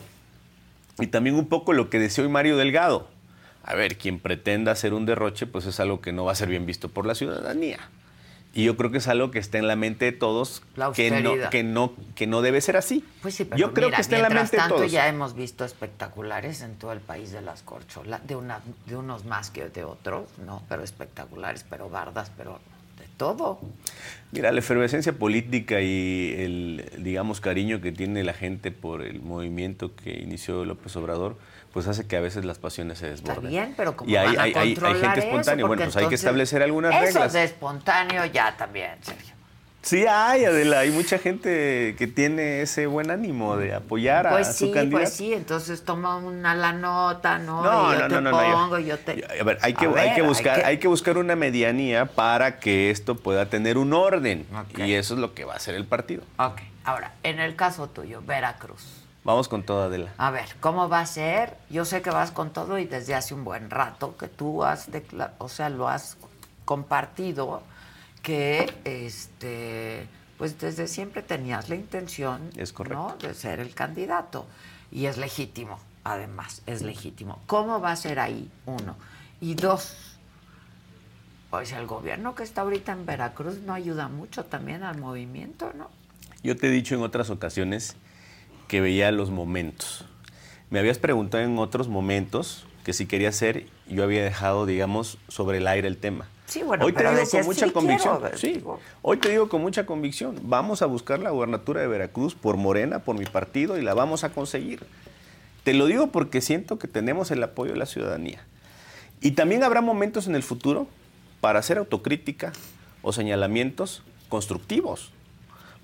y también un poco lo que decía hoy Mario Delgado. A ver, quien pretenda hacer un derroche, pues es algo que no va a ser bien visto por la ciudadanía. Y yo creo que es algo que está en la mente de todos, La que no, que, no, que no debe ser así. Pues sí, pero yo creo mira, que está en la mientras mente de tanto todos. ya hemos visto espectaculares en todo el país de las corcholas, de, una, de unos más que de otros, ¿no? Pero espectaculares, pero bardas, pero de todo. Mira, la efervescencia política y el, digamos, cariño que tiene la gente por el movimiento que inició López Obrador, pues hace que a veces las pasiones se Está desborden. bien, pero como y hay, a gente eso? espontánea. Bueno, pues hay que establecer algunas eso reglas. de espontáneo ya también, Sergio. Sí hay, Adela, hay mucha gente que tiene ese buen ánimo de apoyar a Pues su sí, candidato. pues sí, entonces toma una la nota, ¿no? No, y yo no, te no, no, no, yo- pongo, yo te... A ver, hay que, hay buscar, que- hay que buscar una medianía para que esto pueda tener un orden. Y eso es lo que va a hacer el partido. Ok, ahora, en el caso tuyo, Veracruz. Vamos con todo, Adela. A ver, ¿cómo va a ser? Yo sé que vas con todo y desde hace un buen rato que tú has, o sea, lo has compartido que, este, pues desde siempre tenías la intención, Es correcto. ¿no? de ser el candidato y es legítimo, además, es legítimo. ¿Cómo va a ser ahí? Uno y dos. Pues el gobierno que está ahorita en Veracruz no ayuda mucho también al movimiento, ¿no? Yo te he dicho en otras ocasiones que veía los momentos. Me habías preguntado en otros momentos que si quería hacer, yo había dejado, digamos, sobre el aire el tema. Sí, bueno, Hoy te digo decías, con mucha "Sí convicción. quiero", sí, hoy te digo con mucha convicción. Vamos a buscar la gubernatura de Veracruz por Morena, por mi partido, y la vamos a conseguir. Te lo digo porque siento que tenemos el apoyo de la ciudadanía. Y también habrá momentos en el futuro para hacer autocrítica o señalamientos constructivos.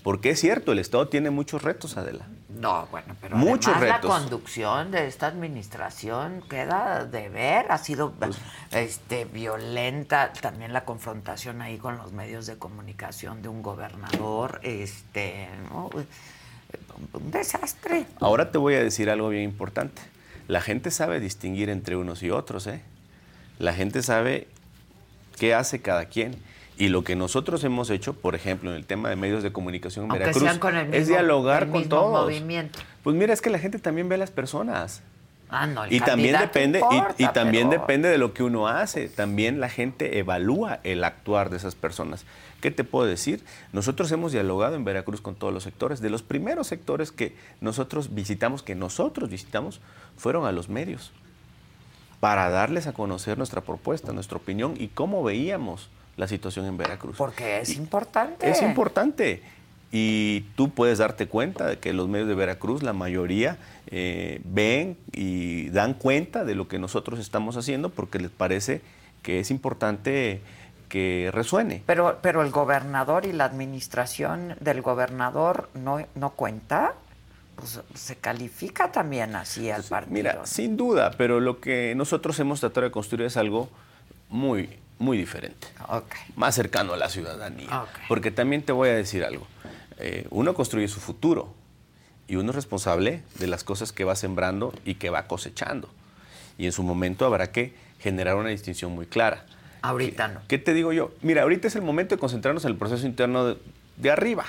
Porque es cierto, el Estado tiene muchos retos, Adela. No, bueno, pero Muchos además retos. la conducción de esta administración queda de ver, ha sido Pues este violenta también la confrontación ahí con los medios de comunicación de un gobernador, este, ¿no? un desastre. Ahora te voy a decir algo bien importante. La gente sabe distinguir entre unos y otros, ¿eh? La gente sabe qué hace cada quien. Y lo que nosotros hemos hecho, por ejemplo, en el tema de medios de comunicación en Aunque Veracruz, con es dialogar el con mismo todos. movimiento. Pues mira, es que la gente también ve a las personas. Ah, no, el Y también depende, y- también pero- depende de lo que uno hace. También la gente evalúa el actuar de esas personas. ¿Qué te puedo decir? Nosotros hemos dialogado en Veracruz con todos los sectores. De los primeros sectores que nosotros visitamos, que nosotros visitamos, fueron a los medios para darles a conocer nuestra propuesta, nuestra opinión y cómo veíamos la situación en Veracruz. Porque es Y- importante. es importante. Y tú puedes darte cuenta de que los medios de Veracruz, la mayoría, eh, ven y dan cuenta de lo que nosotros estamos haciendo porque les parece que es importante que resuene. Pero, pero el gobernador y la administración del gobernador no, no cuenta, pues se califica también así al partido. Mira, sin duda, pero lo que nosotros hemos tratado de construir es algo muy, muy diferente. Más cercano a la ciudadanía. Porque también te voy a decir algo. Eh, uno construye su futuro y uno es responsable de las cosas que va sembrando y que va cosechando. Y en su momento habrá que generar una distinción muy clara. Ahorita no. ¿Qué te digo yo? Mira, ahorita es el momento de concentrarnos en el proceso interno de, de arriba.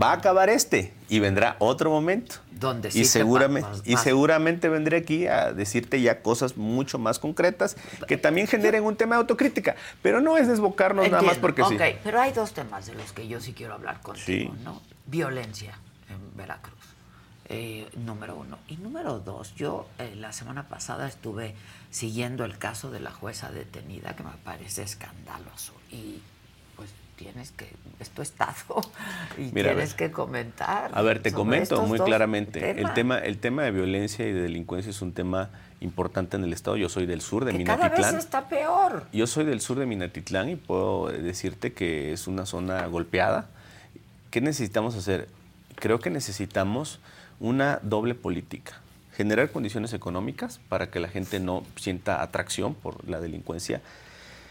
Va a acabar este y vendrá otro momento. Donde sí y, te seguramente, y más. seguramente vendré aquí a decirte ya cosas mucho más concretas que también generen un tema de autocrítica. Pero no es desbocarnos nada más porque Ok, sí. pero hay dos temas de los que yo sí quiero hablar contigo, Sí. ¿no? Violencia en Veracruz, eh, número uno. Y número dos, yo eh, la semana pasada estuve siguiendo el caso de la jueza detenida, que me parece escandaloso. Y tienes que, es tu estado, [laughs] y Mira, tienes que comentar. A ver, te comento muy claramente. El tema, el tema de violencia y de delincuencia es un tema importante en el Estado. Yo soy del sur de que cada vez Minatitlán. está peor. Yo soy del sur de Minatitlán y puedo decirte que es una zona golpeada. ¿Qué necesitamos hacer? Creo que necesitamos una doble política. Generar condiciones económicas para que la gente no sienta atracción por la delincuencia.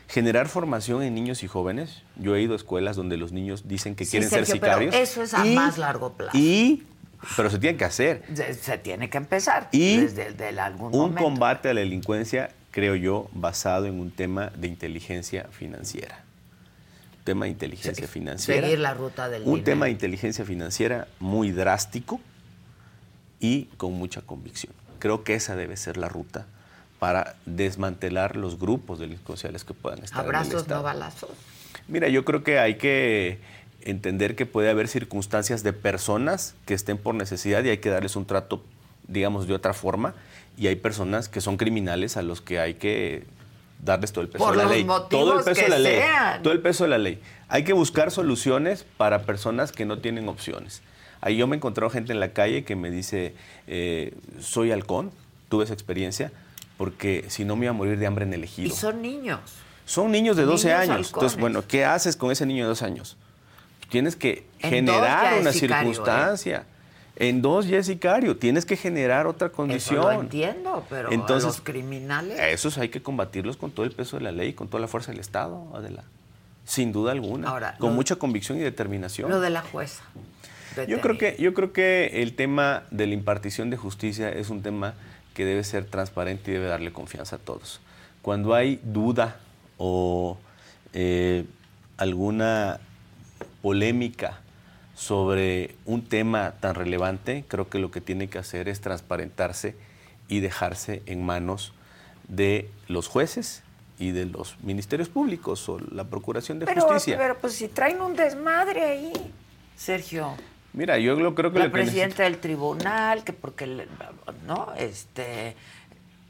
Generar formación en niños y jóvenes. Yo he ido a escuelas donde los niños dicen que Sí, quieren Sergio, ser pero sicarios. eso es a más largo plazo. Y, pero se tiene que hacer. Se, se tiene que empezar Y desde algún un momento. combate a la delincuencia, creo yo, basado en un tema de inteligencia financiera. tema de inteligencia financiera. Seguir la ruta del Un dinero. tema de inteligencia financiera muy drástico y con mucha convicción. Creo que esa debe ser la ruta para desmantelar los grupos delincuenciales que puedan estar en el Abrazos, Estado. no balazos. Mira, yo creo que hay que entender que puede haber circunstancias de personas que estén por necesidad y hay que darles un trato, digamos, de otra forma. Y hay personas que son criminales a los que hay que darles todo el peso Por de la los ley. todo el peso de la ley. Todo el peso de la ley. Hay que buscar soluciones para personas que no tienen opciones. Ahí yo me he encontrado gente en la calle que me dice, eh, soy halcón, tuve esa experiencia, porque si no me iba a morir de hambre en el ejido. Y son niños. Son niños de 12 Niños años. halcones. Entonces, bueno, ¿qué haces con ese niño de 12 años? Tienes que En generar una ¿eh? circunstancia. En dos ya es sicario. Tienes que generar otra Eso condición. lo entiendo, pero Entonces, a los criminales. A esos hay que combatirlos con todo el peso de la ley, con toda la fuerza del Estado, Adela. Sin duda alguna. Ahora, con lo- mucha convicción y determinación. Lo de la jueza. Yo creo que yo creo que el tema de la impartición de justicia es un tema que debe ser transparente y debe darle confianza a todos. Cuando hay duda o eh, alguna polémica sobre un tema tan relevante, creo que lo que tiene que hacer es transparentarse y dejarse en manos de los jueces y de los ministerios públicos o la Procuración de pero, Justicia. pero pues si traen un desmadre ahí, Sergio. Mira, yo lo- creo que la lo que necesita- presidenta del tribunal, que porque, le- ¿no? Este,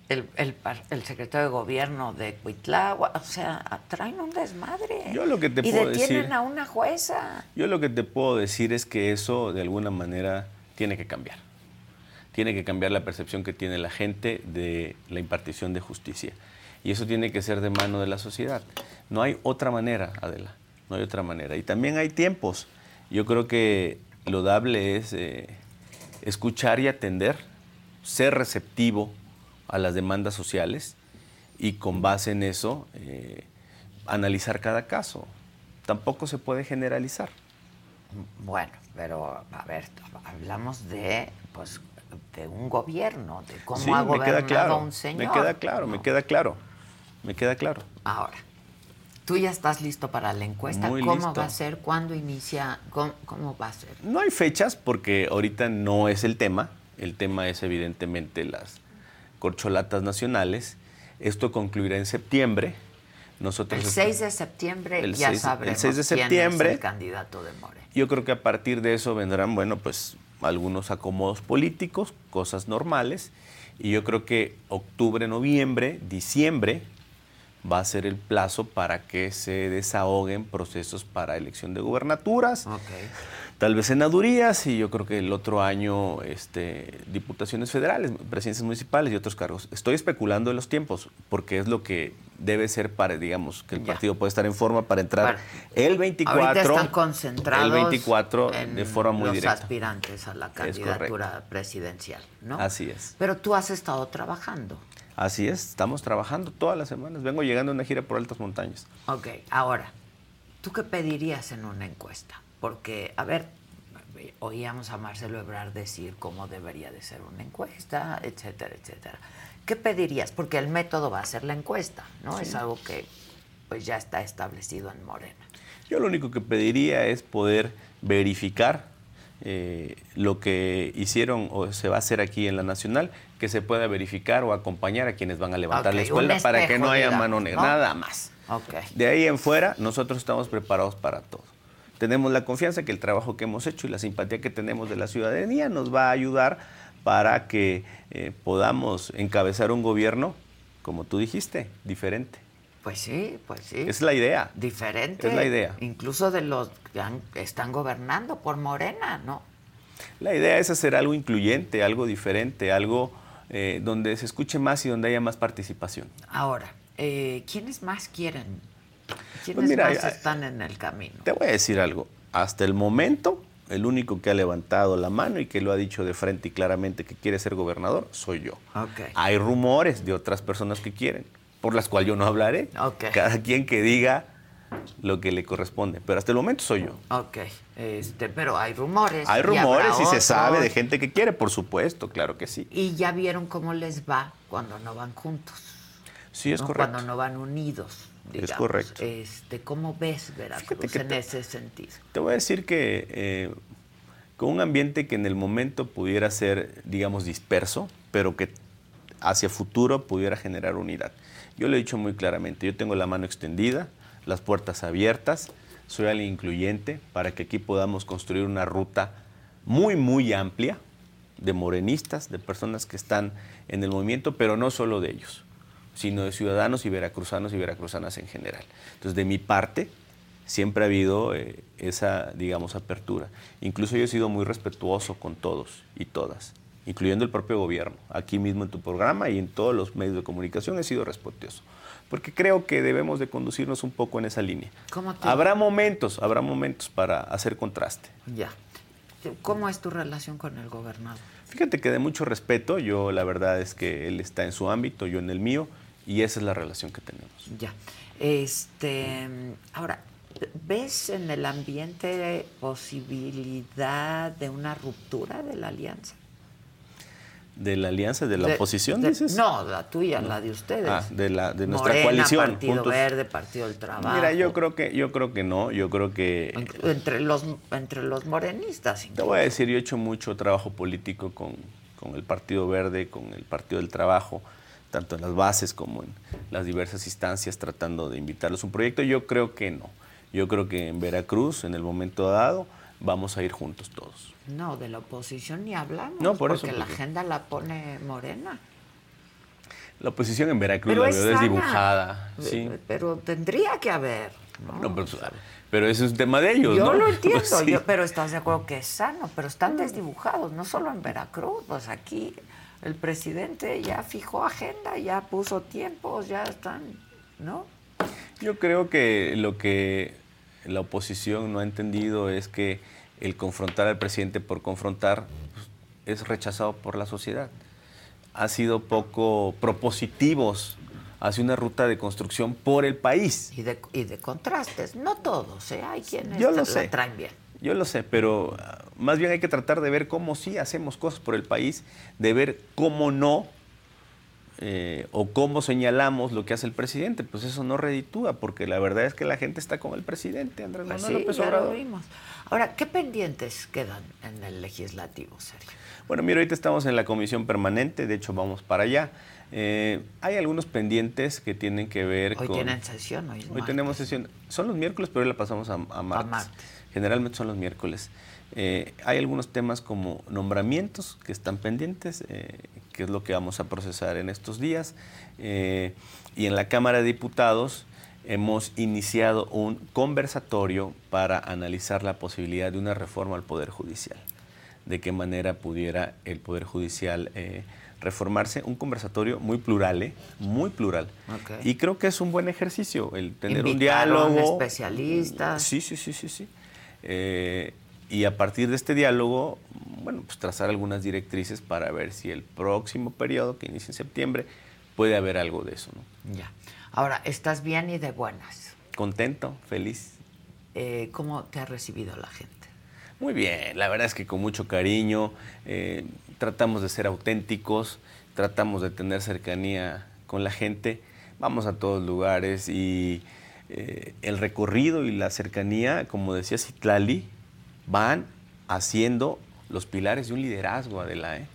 el, el, el secretario de gobierno de Cuitlagua, o sea, traen un desmadre. Yo lo que te y puedo detienen decir- a una jueza. Yo lo que te puedo decir es que eso de alguna manera tiene que cambiar. Tiene que cambiar la percepción que tiene la gente de la impartición de justicia. Y eso tiene que ser de mano de la sociedad. No hay otra manera, Adela. No hay otra manera. Y también hay tiempos. Yo creo que lo dable es eh, escuchar y atender, ser receptivo a las demandas sociales y con base en eso eh, analizar cada caso. Tampoco se puede generalizar. Bueno, pero a ver, hablamos de pues de un gobierno, de cómo Sí, ha me gobernado queda claro. un señor. Me queda claro, me queda claro. Me queda claro. Ahora, tú ya estás listo para la encuesta. Muy ¿Cómo listo. va a ser? ¿Cuándo inicia? ¿Cómo, cómo va a ser? No hay fechas porque ahorita no es el tema. El tema es evidentemente las corcholatas nacionales. Esto concluirá en septiembre. Nosotros El est- 6 de septiembre El ya 6 el sabremos 6 de quién septiembre. es el candidato de Morena. Yo creo que a partir de eso vendrán, bueno, pues algunos acomodos políticos, cosas normales. Y yo creo que octubre, noviembre, diciembre va a ser el plazo para que se desahoguen procesos para elección de gubernaturas, tal vez senadurías y yo creo que el otro año este, diputaciones federales, presidencias municipales y otros cargos. Estoy especulando en los tiempos porque es lo que debe ser para, digamos, que el Ya. partido pueda estar en forma para entrar Bueno, el 24. Ahorita están concentrados el 24 en de forma muy los directa. aspirantes a la candidatura presidencial, ¿no? Así es. Pero tú has estado trabajando. Así es, estamos trabajando todas las semanas. Vengo llegando a una gira por altas montañas. Ok, ahora, ¿tú qué pedirías en una encuesta? Porque, a ver, oíamos a Marcelo Ebrard decir cómo debería de ser una encuesta, etcétera, etcétera. ¿Qué pedirías? Porque el método va a ser la encuesta, ¿no? Es algo que pues ya está establecido en Morena. Yo lo único que pediría es poder verificar eh, lo que hicieron o se va a hacer aquí en la Nacional, que se pueda verificar o acompañar a quienes van a levantar la escuela para que no haya mano negra, ¿no? nada más. De ahí en fuera, nosotros estamos preparados para todo. Tenemos la confianza que el trabajo que hemos hecho y la simpatía que tenemos de la ciudadanía nos va a ayudar para que eh, podamos encabezar un gobierno, como tú dijiste, diferente. Pues sí, pues sí. Es la idea. Diferente. Es la idea. Incluso de los que han- están gobernando por Morena, ¿no? La idea es hacer algo incluyente, algo diferente, algo eh, donde se escuche más y donde haya más participación. Ahora, eh, ¿quiénes más quieren? ¿Quiénes Pues mira, más ya- están en el camino? Te voy a decir algo. Hasta el momento, el único que ha levantado la mano y que lo ha dicho de frente y claramente que quiere ser gobernador soy yo. Ok. Hay rumores de otras personas que quieren, por las cuales yo no hablaré. Cada quien que diga lo que le corresponde. Pero hasta el momento soy yo. Ok, este, pero hay rumores. Hay rumores y se sabe de gente que quiere, por supuesto, claro que sí. Y ya vieron cómo les va cuando no van juntos. Sí, es ¿no? correcto. Cuando no van unidos. digamos. Es correcto. Este, ¿Cómo ves Veracruz en ese sentido? Te voy a decir que eh, con un ambiente que en el momento pudiera ser, digamos, disperso, pero que hacia futuro pudiera generar unidad. Yo lo he dicho muy claramente, yo tengo la mano extendida, las puertas abiertas, soy alguien incluyente para que aquí podamos construir una ruta muy, muy amplia de morenistas, de personas que están en el movimiento, pero no solo de ellos, sino de ciudadanos y veracruzanos y veracruzanas en general. Entonces, de mi parte, siempre ha habido eh, esa, digamos, apertura. Incluso yo he sido muy respetuoso con todos y todas, incluyendo el propio gobierno. Aquí mismo en tu programa y en todos los medios de comunicación he sido respetuoso porque creo que debemos de conducirnos un poco en esa línea. Habrá momentos, habrá momentos para hacer contraste. Ya. ¿Cómo es tu relación con el gobernador? Fíjate que de mucho respeto, yo la verdad es que él está en su ámbito, yo en el mío, y esa es la relación que tenemos. Ya. Este, ahora, ¿ves en el ambiente posibilidad de una ruptura de la alianza? De la alianza de la oposición, dices? No, la tuya, la de ustedes. Ah, de la de nuestra coalición. Partido Verde, Partido del Trabajo. Mira, yo creo que yo creo que no, yo creo que entre los entre los morenistas. Te voy a decir, yo he hecho mucho trabajo político con, con el Partido Verde, con el Partido del Trabajo, tanto en las bases como en las diversas instancias tratando de invitarlos a un proyecto. Yo creo que no. Yo creo que en Veracruz, en el momento dado, vamos a ir juntos todos. No, de la oposición ni hablamos. No, por porque la agenda la pone Morena. La oposición en Veracruz la veo desdibujada. Sí. Pero tendría que haber. No, pero, ese es un tema de ellos. Yo ¿no? lo [laughs] entiendo, yo, pero estás de acuerdo que es sano, pero están desdibujados, no solo en Veracruz, pues aquí el presidente ya fijó agenda, ya puso tiempos, ya están, ¿no? Yo creo que lo que la oposición no ha entendido es que el confrontar al presidente por confrontar pues, es rechazado por la sociedad. Ha sido poco propositivos hacia una ruta de construcción por el país. Y de, y de contrastes, no todos, ¿eh? hay quienes Yo lo sé. traen bien. Yo lo sé, pero ah, más bien hay que tratar de ver cómo sí hacemos cosas por el país, de ver cómo no eh, o cómo señalamos lo que hace el presidente, pues eso no reditúa, porque la verdad es que la gente está con el presidente, Andrés pues Manuel López Obrador. Ahora, ¿qué pendientes quedan en el legislativo, Sergio? Bueno, mira, ahorita estamos en la comisión permanente, de hecho vamos para allá. Eh, hay algunos pendientes que tienen que ver con... Hoy tienen sesión, hoy Hoy tenemos sesión. Son los miércoles, pero hoy la pasamos a, martes. Generalmente son los miércoles. Eh, hay algunos temas como nombramientos que están pendientes, eh, que es lo que vamos a procesar en estos días. Eh, y en la Cámara de Diputados hemos iniciado un conversatorio para analizar la posibilidad de una reforma al Poder Judicial. De qué manera pudiera el Poder Judicial reformarse. Un conversatorio muy plural, muy plural. Y creo que es un buen ejercicio el tener un diálogo. especialistas. Sí, sí, sí, sí, sí. Y a partir de este diálogo, bueno, pues trazar algunas directrices para ver si el próximo periodo, que inicia en septiembre, puede haber algo de eso. ¿no? Ya. Ahora, ¿estás bien y de buenas? Contento, feliz. Eh, ¿Cómo te ha recibido la gente? Muy bien, la verdad es que con mucho cariño, eh, tratamos de ser auténticos, tratamos de tener cercanía con la gente, vamos a todos lugares y eh, el recorrido y la cercanía, como decía Citlali, van haciendo los pilares de un liderazgo, Adela. ¿eh?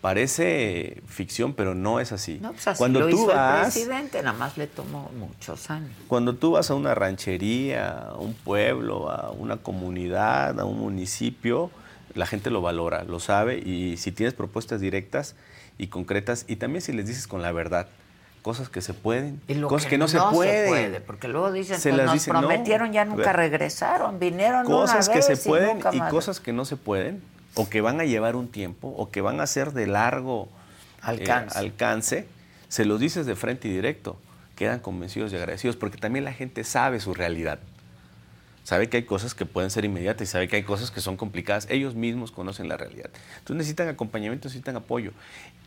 Parece ficción, pero no es así. No, pues cuando lo tú hizo vas, el presidente, nada más le tomó muchos años. Cuando tú vas a una ranchería, a un pueblo, a una comunidad, a un municipio, la gente lo valora, lo sabe y si tienes propuestas directas y concretas y también si les dices con la verdad, cosas que se pueden, cosas que, no, se, pueden. porque luego dicen, se pues nos prometieron, ya nunca regresaron, vinieron cosas una que se pueden y, cosas que no se pueden, o que van a llevar un tiempo, o que van a ser de largo eh, alcance, se los dices de frente y directo, quedan convencidos y agradecidos, porque también la gente sabe su realidad. Sabe que hay cosas que pueden ser inmediatas y sabe que hay cosas que son complicadas. Ellos mismos conocen la realidad. Entonces necesitan acompañamiento, necesitan apoyo.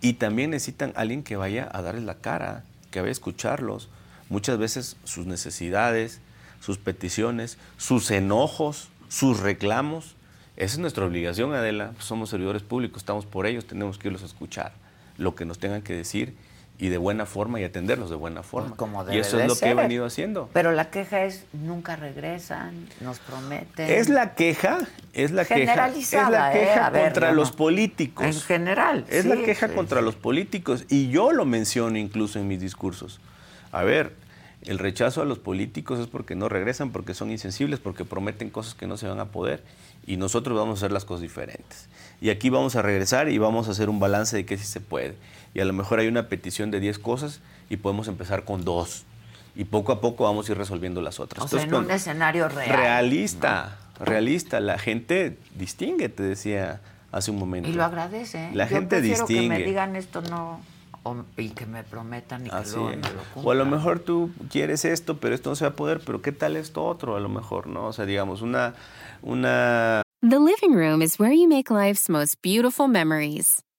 Y también necesitan alguien que vaya a darles la cara, que vaya a escucharlos. Muchas veces sus necesidades, sus peticiones, sus enojos, sus reclamos. Esa es nuestra obligación, Adela. Somos servidores públicos, estamos por ellos, tenemos que irlos a escuchar. Lo que nos tengan que decir y de buena forma y atenderlos de buena forma. Pues como y eso es lo que he venido haciendo. Pero la queja es, nunca regresan, nos prometen. Es la queja, es la queja, es Generalizada, la ¿eh? queja ver, contra los no- políticos. En general. Es sí, la queja sí, contra sí. los políticos y yo lo menciono incluso en mis discursos. A ver, el rechazo a los políticos es porque no regresan, porque son insensibles, porque prometen cosas que no se van a poder y nosotros vamos a hacer las cosas diferentes. Y aquí vamos a regresar y vamos a hacer un balance de qué sí se puede. Y a lo mejor hay una petición de 10 cosas y podemos empezar con dos. Y poco a poco vamos a ir resolviendo las otras. O sea, Entonces, en un escenario real. realista, realista. La gente distingue, te decía hace un momento. Y lo agradece. ¿eh? La Yo gente prefiero que me distingue. digan esto no o- y que me prometan y que Así luego es. no lo O a lo mejor tú quieres esto, pero esto no se va a poder, pero ¿qué tal esto otro? A lo mejor, ¿no? O sea, digamos, una, una The living room is where you make life's most beautiful memories.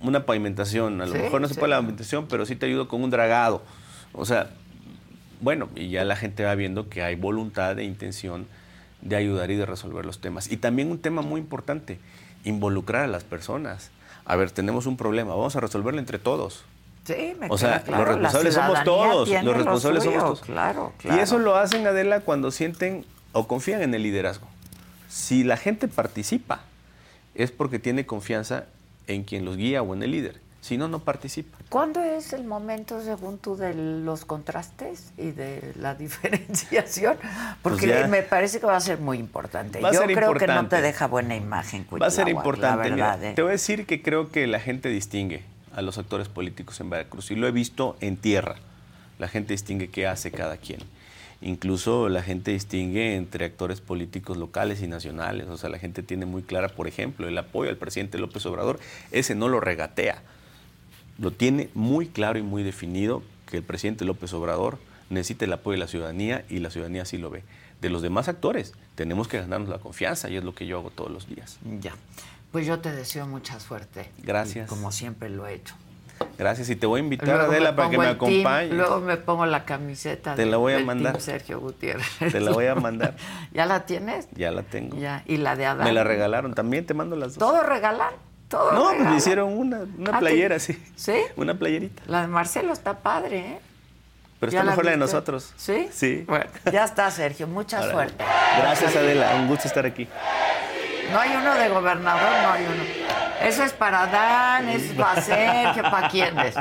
Una pavimentación. A lo Sí, mejor no se sí. puede la pavimentación, pero sí te ayudo con un dragado. O sea, bueno, y ya la gente va viendo que hay voluntad e intención de ayudar y de resolver los temas. Y también un tema muy importante, involucrar a las personas. A ver, tenemos un problema, vamos a resolverlo entre todos. Sí, me O sea, claro, los responsables somos todos. Los lo responsables suyo, somos todos. Claro, claro. Y eso lo hacen, Adela, cuando sienten o confían en el liderazgo. Si la gente participa, es porque tiene confianza en quien los guía o en el líder. Si no, no participa. ¿Cuándo es el momento, según tú, de los contrastes y de la [laughs] diferenciación? Porque Pues ya. me parece que va a ser muy importante. Yo creo que no te deja buena imagen, Va a ser importante. La mira, verdad, ¿eh? Te voy a decir que creo que la gente distingue a los actores políticos en Veracruz. Y lo he visto en tierra. La gente distingue qué hace cada quien. Incluso la gente distingue entre actores políticos locales y nacionales. O sea, la gente tiene muy clara, por ejemplo, el apoyo al presidente López Obrador. Ese no lo regatea. Lo tiene muy claro y muy definido que el presidente López Obrador necesita el apoyo de la ciudadanía y la ciudadanía así lo ve. De los demás actores, tenemos que ganarnos la confianza y es lo que yo hago todos los días. Ya. Pues yo te deseo mucha suerte. Gracias. Y como siempre lo he hecho. Gracias y te voy a invitar, Luego Adela, para que me el team, acompañes. luego me pongo la camiseta Te de- la voy a del mandar. team Sergio Gutiérrez. Te la voy a mandar. [laughs] ¿Ya la tienes? Ya la tengo. Ya. ¿Y la de Adán? Me la regalaron. También te mando las dos. ¿Todo regalan? ¿Todo No, pues regalan? me hicieron una, una Ah, playera, ¿te- sí. ¿Sí? Una playerita. La de Marcelo está padre, ¿eh? Pero ¿Ya está mejor la de viste? nosotros. ¿Sí? Sí. Bueno, ya está, Sergio. Mucha suerte. Gracias, Adela. Un gusto estar aquí. No hay uno de gobernador, no hay uno. Eso es para Dan, eso es para Sergio, ¿para quién es?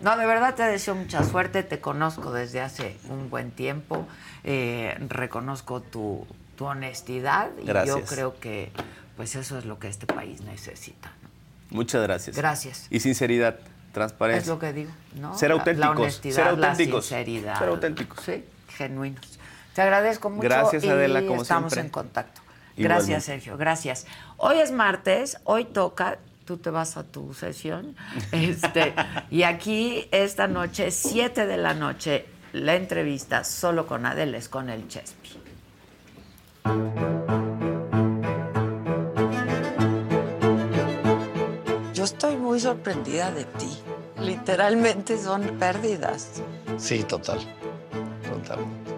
No, de verdad te deseo mucha suerte. Te conozco desde hace un buen tiempo. Eh, reconozco tu, tu honestidad y yo creo que pues eso es lo que este país necesita. ¿no? Muchas gracias. Gracias. Y sinceridad, transparencia. Es lo que digo, ¿no? Ser La- La, auténticos, honestidad, ser auténticos, la sinceridad. ser auténticos. Sí, genuinos. Te agradezco mucho Gracias, y Adela, como estamos siempre. en contacto. Igualmente. Gracias, Sergio, gracias. Hoy es martes, hoy toca, tú te vas a tu sesión, [laughs] este, y aquí esta noche, 7 de la noche, la entrevista solo con Adela es con el Chespi. Yo estoy muy sorprendida de ti. Literalmente son pérdidas. Sí, total. Totalmente.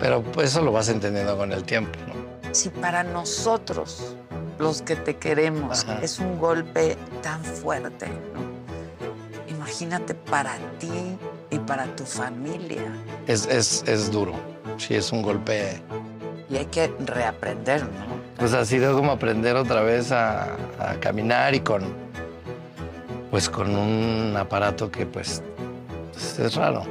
Pero eso lo vas entendiendo con el tiempo, ¿no? Si para nosotros, los que te queremos, Ajá. es un golpe tan fuerte, ¿no? Imagínate para ti y para tu familia. Es, es, es duro. Sí, es un golpe. Y hay que reaprender, ¿no? Pues ha sido como aprender otra vez a, a caminar y con. Pues con un aparato que pues, pues, es raro.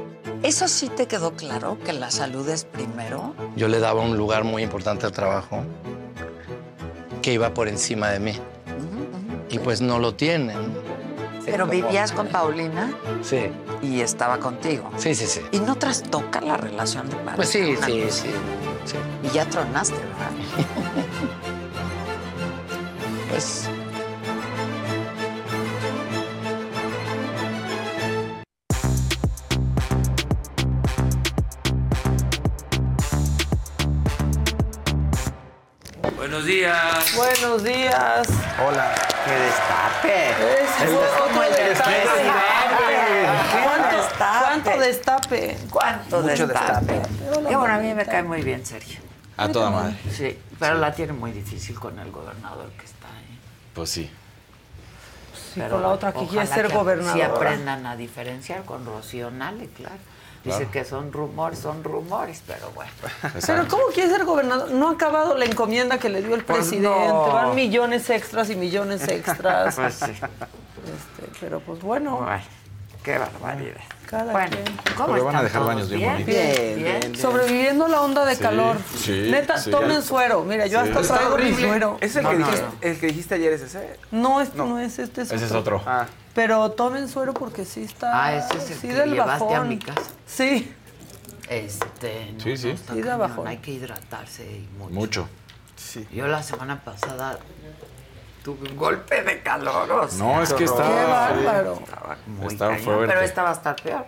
¿Eso sí te quedó claro, que la salud es primero? Yo le daba un lugar muy importante al trabajo que iba por encima de mí. Y pues no lo tienen. Pero vivías con Paulina Sí, y estaba contigo. sí, sí, sí. ¿Y no trastoca la relación de pareja? Pues sí, Una sí, cosa. sí, sí. Y ya tronaste, ¿verdad? [laughs] Pues Buenos días. Buenos días. Hola. ¡Qué destape! Es como el destape. presidente. ¡Qué ¿Cuánto, destape! cuánto destape? ¿Cuánto Mucho destape? Qué bueno, a mí me cae muy bien Sergio. A toda madre. Sí, pero la tiene muy difícil con el gobernador que está ahí. Pues sí. Sí, Pero con la otra que quiere ser que gobernadora. Sí aprendan a diferenciar con Rocío Nale, claro. Dice que son rumores, son rumores, pero bueno. Pero ¿cómo quiere ser gobernador? No ha acabado la encomienda que le dio el Pues presidente. no. Van millones extras y millones extras. [laughs] Pues sí. Este, pero pues bueno, Bueno, qué barbaridad. cada Bueno, quien. ¿cómo Pero le van a están dejar todos? baños bien bien, bonitos. bien, bien. Sobreviviendo la onda de Sí, calor. sí, Neta, sí. tomen suero. Mira, yo Sí. hasta traigo mi suero. ¿Es el, No, que no, dijiste, no. el que dijiste ayer es ese? No, este no, es este. Es Ese es otro. otro. Ah, Pero tomen suero porque sí está. Ah, ese es el sí que del llevaste a bajón. mi casa. Sí. Este, no, Sí, sí. no, está Sí, de bajón. Hay que hidratarse y mucho. Mucho. sí. Yo la semana pasada tuve un golpe de calor. o sea, No, es que Qué está. bárbaro. estaba muy Está cañón, fuerte. Pero esta va a estar peor.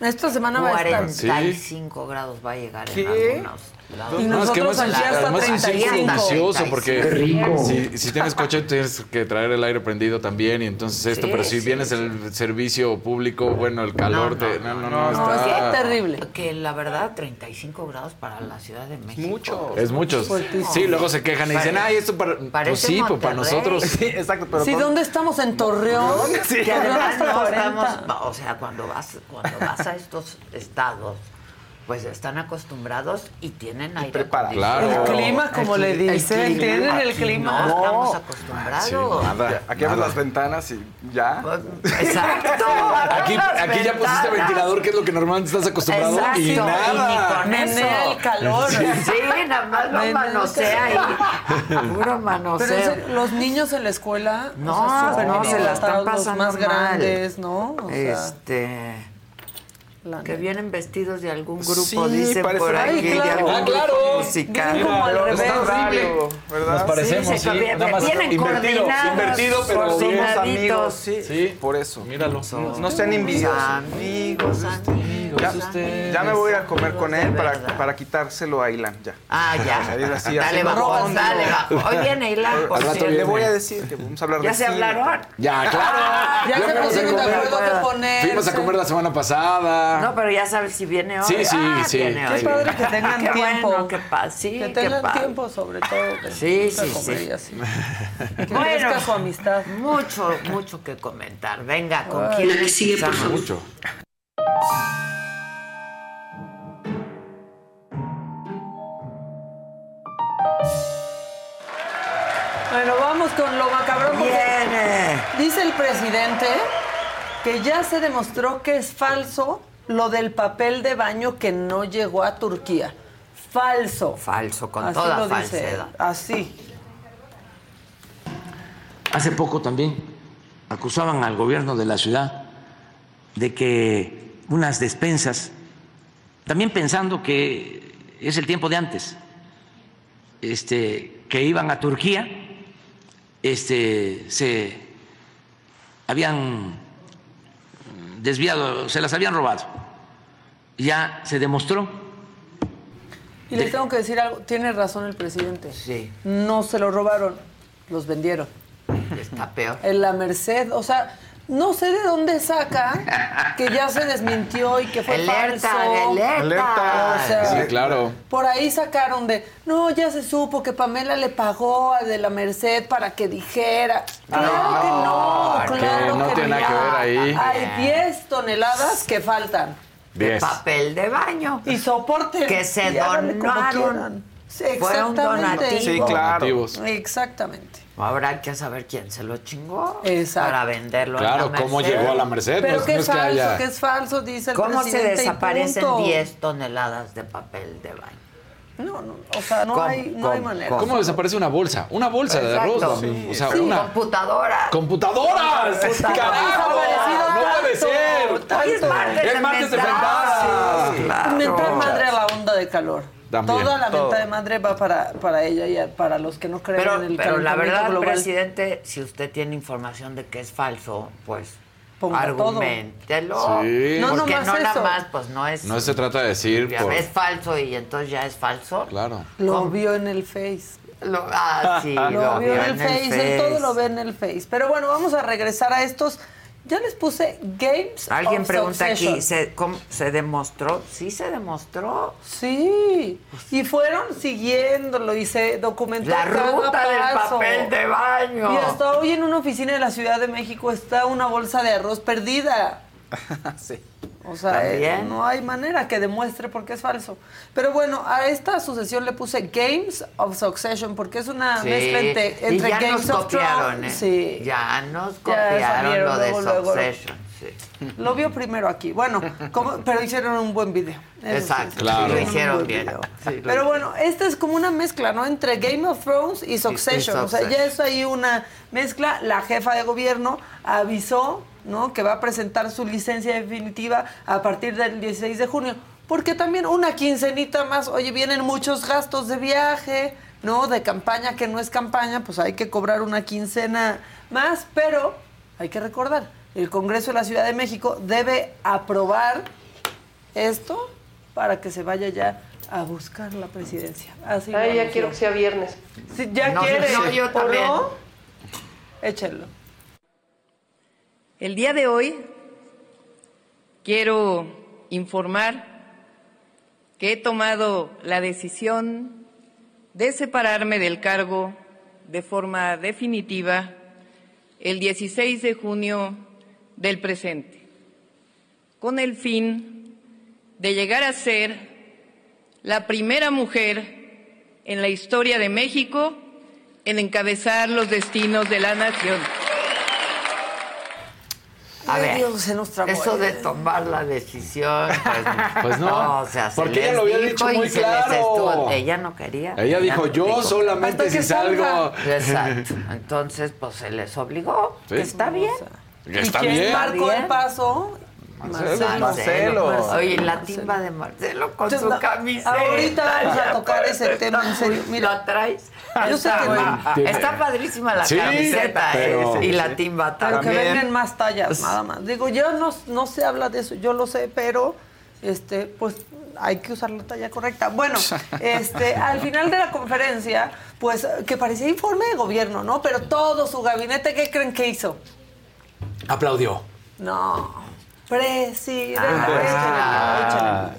Esta semana va a estar. 45 grados va a llegar en ¿Qué? algunos lados. Y No, es que además, aquí hasta además es un 35. círculo vicioso 35. porque rico. Si, si tienes coche tienes que traer el aire prendido también y entonces esto, Sí, pero si sí, vienes sí. el servicio público, bueno, el calor No, te... no, No, no, No, no, está... es terrible. Que la verdad, 35 grados para la Ciudad de México. mucho. Es mucho. Fuertísimo. Sí, luego se quejan y dicen, ay, esto para... Pues sí, pues para nosotros... Sí, exacto, pero Sí, con- ¿dónde estamos? En Torreón. Sí. Que Torreón además [laughs] hasta no 40. estamos, o sea, cuando vas, cuando vas a estos estados, pues están acostumbrados y tienen aire acondicionado. Claro. El clima, como El le el dicen, clima. tienen el clima. No, estamos Sí, acostumbrados. nada, Aquí abres las ventanas y ya. Exacto. [laughs] Aquí, aquí ya pusiste ventilador, que es lo que normalmente estás acostumbrado, Exacto. y nada. ni con Menea eso. el calor. Sí, nada más lo el manosea ahí. [laughs] Puro Pero manoseo. serio, los niños en la escuela, No, o sea, súper no, se la están pasando los más mal. grandes, ¿no? O sea, Este. La Que neta. vienen vestidos de algún grupo, Sí, dicen por aquí, de claro. algún Ah, claro. musical. Bien como al Está revés. horrible, ¿verdad? Nos parecemos, Sí, sí. se convierte- Nada más vienen invertido, coordinados, invertido, pero Somos amigos, sí. Sí. Por eso. Míralo. No sean envidiosos. Amigos, amigos. Ya, ya me voy a ir a comer con él para, para quitárselo a Ilan, ya. Ah, ya. O sea, ir así, dale bajón, dale bajón. Hoy viene Ilan, por Al rato. Le voy a decir que vamos a hablar ¿Ya de se cine. hablaron? Ya, claro. Ya se fuimos a pusieron de comer. acuerdo que poner. Fuimos a comer la semana pasada. No, pero ya sabes si viene hoy. Sí, sí, Ah, sí. viene Qué hoy. padre que tengan Qué tiempo. Bueno, qué pa- sí, que qué tengan tiempo, sobre todo. Sí, sí, sí. así. [laughs] Que Bueno. su amistad. Mucho, mucho que comentar. Venga, ¿con quién empezamos? Mucho. Bueno, vamos con lo macabrón. Viene. Dice el presidente que ya se demostró que es falso lo del papel de baño que no llegó a Turquía. Falso. Falso, con Así toda lo dice. Así. Hace poco también acusaban al gobierno de la ciudad de que unas despensas, también pensando que es el tiempo de antes, este, que iban a Turquía, este, se habían desviado, se las habían robado. Ya se demostró. Y les tengo que decir algo. Tiene razón el presidente. Sí, No se lo robaron, los vendieron. está peor. En la Merced, o sea, no sé de dónde saca que ya se desmintió y que fue Alerta, falso. alerta. O sea, Sí, claro. Por ahí sacaron de, no, ya se supo que Pamela le pagó a de la Merced para que dijera. Claro que no, que claro no que tiene nada que ver ahí. Hay 10 toneladas que faltan. De Diez. papel de baño. Y soporten. Que se donaron. quieran. Sí, Fue un exactamente. donativo. Sí, claro. Donativos. Exactamente. Habrá que saber quién se lo chingó Exacto. para venderlo en Claro, la cómo llegó a la Merced. Pero no, que no es es que falso, haya... que es falso, dice el ¿Cómo se presidente. y desaparecen punto. 10 toneladas de papel de baño? No, no, o sea, no ¿Cómo? hay, no hay ¿Cómo? manera. ¿Cómo desaparece una bolsa? Una bolsa de arroz. Exacto. Dami. O sea, Sí, una... computadora. ¡Computadoras! Computadoras. ¡Carajo! ¡No puede tanto, ser! tanto. Hoy es martes Es de martes de mentada. mentada. Sí, claro. Mentar madre a la onda de calor. También. Toda la Todo. venta de madre va para, para ella y a- para los que no creen Pero, en el pero la verdad, global. presidente, si usted tiene información de que es falso, pues Ponga todo. argumentelo. Sí. No, Porque no nada eso. más, pues no es. No se trata de decir ya por... Es falso y entonces ya es falso. Claro. Lo ¿Cómo? vio en el Face. Lo- ah, sí, Lo, vio en el Face, él todo lo ve en el Face. Pero bueno, vamos a regresar a estos. Ya les puse Games Alguien of pregunta Succession. aquí, ¿se, cómo- ¿se demostró? Sí, se demostró. Sí, y fueron siguiéndolo y se documentó La cada ruta del papel de baño. Y hasta hoy en una oficina de la Ciudad de México está una bolsa de arroz perdida. [laughs] sí. O sea, También. eh, no hay manera que demuestre porque es falso. Pero bueno, a esta sucesión le puse Games of Succession porque es una Sí. mezcla entre, y entre ya Games nos of copiaron, Thrones. ¿eh? Sí. Ya nos Ya copiaron salieron lo de luego, luego. Succession. Sí. Lo vio primero aquí. Bueno, como- pero hicieron un buen video. Eso Exacto, sí, Claro. lo hicieron bien. video. Sí, lo Pero bueno, esta es como una mezcla, ¿no? Entre Game of Thrones y Succession. O sea, ya Succession. es ahí una mezcla. La jefa de gobierno avisó, ¿no? Que va a presentar su licencia definitiva a partir del 16 de junio. Porque también una quincenita más, oye, vienen muchos gastos de viaje, ¿no? De campaña que no es campaña, pues hay que cobrar una quincena más, pero hay que recordar, el Congreso de la Ciudad de México debe aprobar esto para que se vaya ya a buscar la presidencia. Así Ay, ya quiero que sea viernes. Sí, ya No, quiere. no, yo ¿o también. no? Échenlo. El día de hoy quiero informar que he tomado la decisión de separarme del cargo de forma definitiva el 16 de junio del presente, con el fin de llegar a ser la primera mujer en la historia de México en encabezar los destinos de la nación. A Ay, ver, Dios, se nos trabó eso de tomar la decisión, pues, [laughs] Pues no, o sea, se porque ella lo había dijo dicho muy claro. estuvo- Ella no quería. Ella dijo, no yo dijo. solamente si salgo... Exacto. [laughs] Entonces, pues se les obligó. Sí. Que está bien. Que está ¿Y quién bien. marcó Bien. el paso? Marcelo. Marcelo. Oye, la timba de Marcelo con su camiseta. Ahorita vamos a tocar pues, ese tema en está serio. Mira, ¿Lo traes? yo sé Está que. Tiene- Está padrísima la Sí, camiseta, pero- ¿eh? Y la timba Pero que también. vengan más tallas, nada más. Digo, yo no, no se habla de eso, yo lo sé, pero este, pues hay que usar la talla correcta. Bueno, [laughs] este, al final de la conferencia, pues que parecía informe de gobierno, ¿no? Pero todo su gabinete, ¿qué creen que hizo? Aplaudió. No. Presidente. Ah.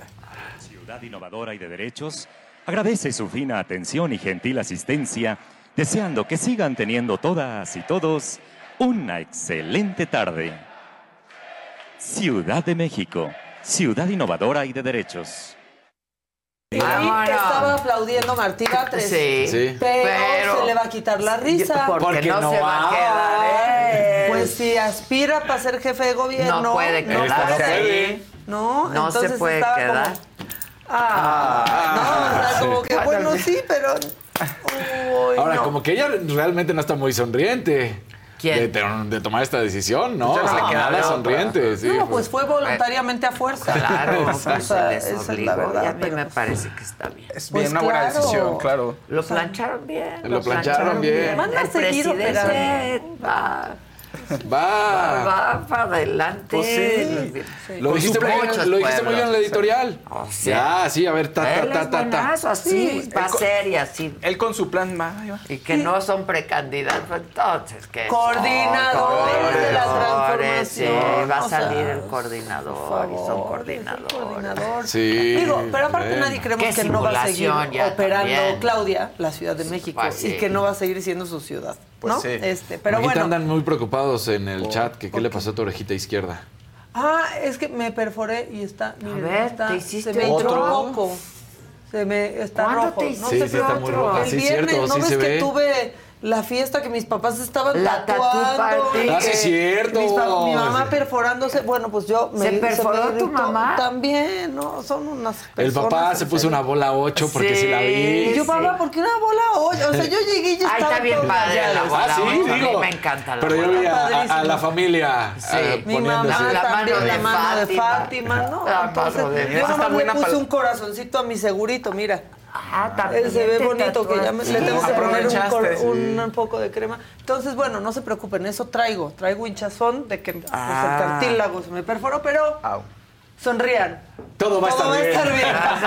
Ciudad innovadora y de derechos agradece su fina atención y gentil asistencia, deseando que sigan teniendo todas y todos una excelente tarde. Ciudad de México, ciudad innovadora y de derechos. Y estaba aplaudiendo Martí Batres. Sí, Sí. Pero, Pero- se le va a quitar la risa. Porque, Porque no, no se va a quedar él. Pues si aspira para ser jefe de gobierno. no puede quedarse ahí. No, No entonces se puede quedar. Como, ah, no, o sea, como que bueno, sí, pero. Uy, Ahora, no. como que ella realmente no está muy sonriente. ¿Quién? De, de- de tomar esta decisión, ¿no? No nada otra. sonriente. sí, No, pues fue voluntariamente a fuerza. Claro, [laughs] O pues sea, se les esa es la verdad. y a mí me parece que está bien. Es Pues una buena decisión, claro. Lo plancharon bien. Lo plancharon bien. Van a seguir. Va, Va. va para adelante. Pues sí. Lo dijiste, muy, bien, lo dijiste muy bien en la editorial. Oh, sí. Ya, sí, a ver, ta, ta, ta, ta, ta. buenazo, así, Sí, va a él co- ser y así. Él con su plan va. Y que no son precandidatos, entonces que Coordinadores de la transformación. Sí, va a O sea, salir el coordinador y son coordinadores. coordinador. Sí. Digo, pero aparte nadie creemos Qué que no va a seguir operando también. Claudia, la Ciudad de México, pues sí. y que no va a seguir siendo su ciudad, Pues ¿no? sí. Este, pero bueno. andan muy preocupados en el chat. que ¿Qué le pasó a tu orejita izquierda? Ah, es que me perforé y está, miren, ver, está, ¿te hiciste se me entró poco. Se me está ¿Cuándo rojo. te no Sí, sí, está muy roja. El Sí, viernes, cierto, ¿no sí ves se que ve. tuve la fiesta que mis papás estaban La tatuando? Ah, sí, que cierto. mis mi mamá perforándose. Bueno, pues yo me ¿Se me perforó tu irritó mamá? También, ¿no? Son unas El papá personas se puso una bola 8 porque Sí. si la vi. Y yo, Sí. papá, ¿por qué una bola hoy? O sea, yo llegué y ya Ay, estaba está bien todo padre rayado. la bola Ah, sí, ocho. A mí digo. me encanta la Pero yo bola. vi a, a- a la familia Sí. eh, Mi mamá poniéndose. La mano también, de la mano de Fátima. Fátima, ¿no? La Entonces, de yo nomás Está le puse un corazoncito a mi segurito, mira. Ah, también Él se ve bonito, que ya me- le tengo que poner un, cor- aprovechaste, un- un poco de crema. Entonces, bueno, no se preocupen, eso traigo. Traigo hinchazón de que pues, Ah. el cartílago se me perforó, pero Au. Sonrían. Todo va a estar bien. estar bien. Todo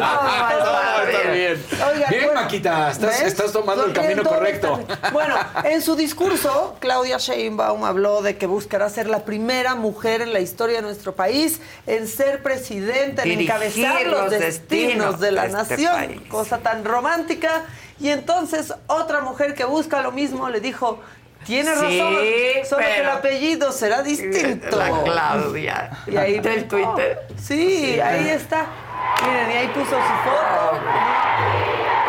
va a [laughs] Todo va a estar bien. bien. Oigan, bien, bueno, Maquita, estás, estás tomando el camino correcto. Bueno, en su discurso, Claudia Sheinbaum habló de que buscará ser la primera mujer en la historia de nuestro país en ser presidenta, en Dirigir encabezar los los destinos destinos de la de este nación. país. Cosa tan romántica. Y entonces otra mujer que busca lo mismo le dijo, tiene Sí, razón, solo que el apellido será distinto. La Claudia. Y ahí del. Twitter. Sí, ahí está. Miren, y ahí puso su foto.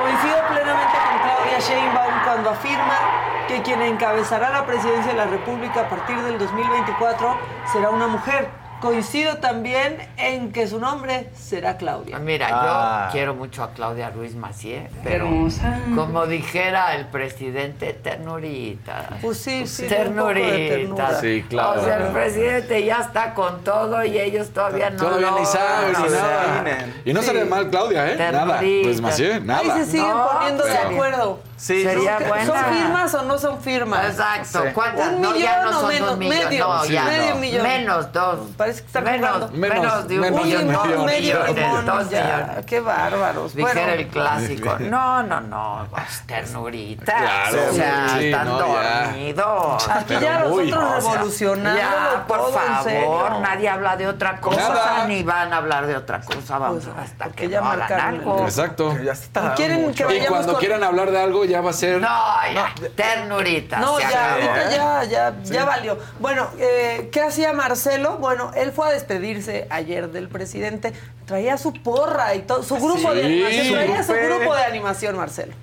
Coincido plenamente con Claudia Sheinbaum cuando afirma que quien encabezará la presidencia de la República a partir del 2024 será una mujer. Coincido también en que su nombre será Claudia. Mira, Ah. yo quiero mucho a Claudia Ruiz Macié, pero Hermosa. como dijera el presidente, ternurita. Pues sí, sí, poco de ternurita. Sí, claro. O sea, el presidente ya está con todo y ellos todavía no Todavía lo ni saben no ni nada. Y no sale mal Claudia, ¿eh? Nada. Ternurita. Pues Macié, Ahí nada. se siguen No, poniendo de acuerdo. Sí, Sería ¿Son- buena. ¿Son firmas o no son firmas? Exacto. ¿Cuántas? ¿Un no, ya millón no o son menos? un millón. Medio. No, Sí. ya Medio no. millón. Menos dos. Parece que están menos, menos, Menos, de un menos millón. dos medio dos ya. millones. Qué bárbaros. Dijera Bueno, el clásico. No, no, no. pues, ternurita. Claro, O sea, sí, están no, ya. dormidos. Aquí ya Pero nosotros o sea, revolucionando. Ya, por todo, favor, nadie habla de otra cosa, Nada. ni van a hablar de otra cosa, vamos Pues, hasta que ya no hagan algo. Exacto. Ya está ¿Y cuando quieran hablar de algo ya va a ser. No, ya, ternurita. No, ya, acabó. ahorita ya, ya, ya valió. Bueno, eh, ¿qué hacía Marcelo? Bueno, él fue a despedirse ayer del presidente. Traía su porra y todo, su grupo de animación. Traía su grupo de animación, Marcelo.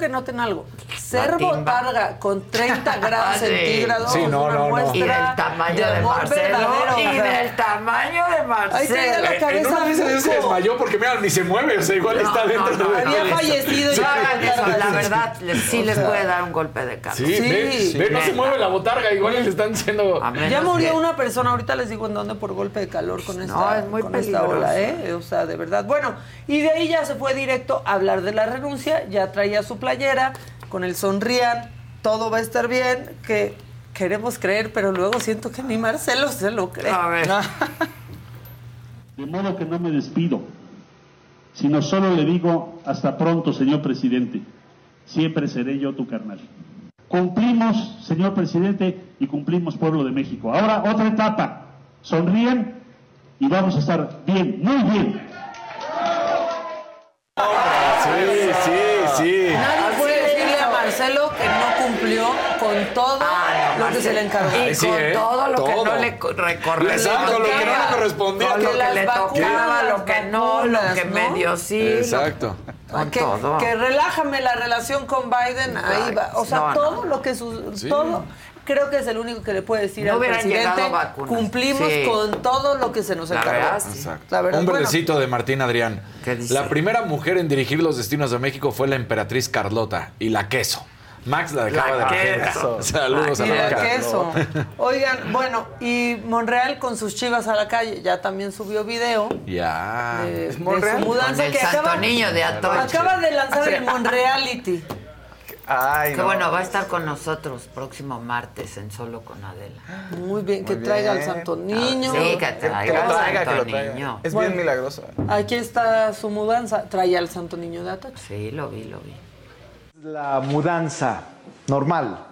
Que noten algo. Ser Matimba. botarga con 30 grados [laughs] sí. centígrados Sí, no, una no, no. muestra Y del tamaño de, amor Marcelo. Y o sea. del tamaño de Ahí Marcelo. traía la Eh, En cabeza una de esas se desmayó porque mira, ni se mueve, o sea, igual No, está no, dentro no, de. Había no, fallecido No ya. la verdad, les- sí les puede dar un golpe de cabeza. Sí, Sí. ve, ve, no se mueve la botarga, igual le están diciendo. Ya murió que- una persona, ahorita les digo en dónde por golpe de calor con esta, No, es muy con esta ola, ¿eh? O sea, de verdad. Bueno, y de ahí ya se fue directo a hablar de la renuncia, ya traía su playera, con el sonrían, todo va a estar bien, que queremos creer, pero luego siento que ni Marcelo se lo cree. A ver. [laughs] De modo que no me despido, sino solo le digo hasta pronto, señor presidente. Siempre seré yo tu carnal. Cumplimos, señor presidente, y cumplimos pueblo de México. Ahora otra etapa. Sonríen y vamos a estar bien, muy bien. Sí, sí, sí. Nadie Marcelo que no cumplió con todo Ah, no, lo que se le encargó. Y Ay, sí, con ¿eh? todo lo que no le co- recorrespondía. Exacto, lo que no le correspondía. Con lo Que le tocaba, lo que no, lo que ¿no? medio sí. Exacto. Con que, todo. que relájame la relación con Biden, ahí va. O sea, No, no. todo lo que su, Sí. todo creo que es el único que le puede decir No al presidente. Cumplimos Sí. con todo lo que se nos La encargó. verdad, sí. Exacto. La verdad, Un bueno. verdecito de Martín Adrián. ¿Qué dice? La primera mujer en dirigir los destinos de México fue la emperatriz Carlota y la queso. Max la dejaba [laughs] La de queso. Saludos a Y la vaca. queso. Oigan, bueno, y Monreal con sus chivas a la calle ya también subió video Ya. de, de su Monreal? mudanza Con el que Santo acaba, Niño de Atoche. acaba de lanzar el [laughs] Monreality. Ay, Que no. bueno, va a estar con nosotros próximo martes en Solo con Adela. Muy bien, que traiga al. Santo Niño. Sí, que Que, que traiga lo al traiga, que Santo lo traiga. Niño. Es Bueno. bien milagroso. Aquí está su mudanza. Trae al Santo Niño de Atoche. Sí, lo vi, lo vi. La mudanza normal.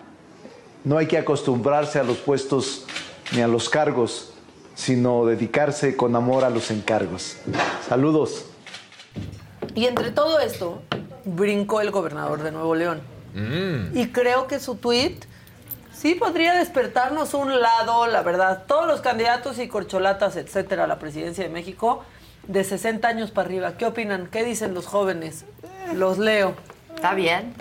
No hay que acostumbrarse a los puestos ni a los cargos, sino dedicarse con amor a los encargos. Saludos. Y entre todo esto, brincó el gobernador de Nuevo León. Y creo que su tweet sí podría despertarnos un lado, la verdad. Todos los candidatos y corcholatas, etcétera, a la presidencia de México, de 60 años para arriba. ¿Qué opinan? ¿Qué dicen los jóvenes? Los leo. Está bien.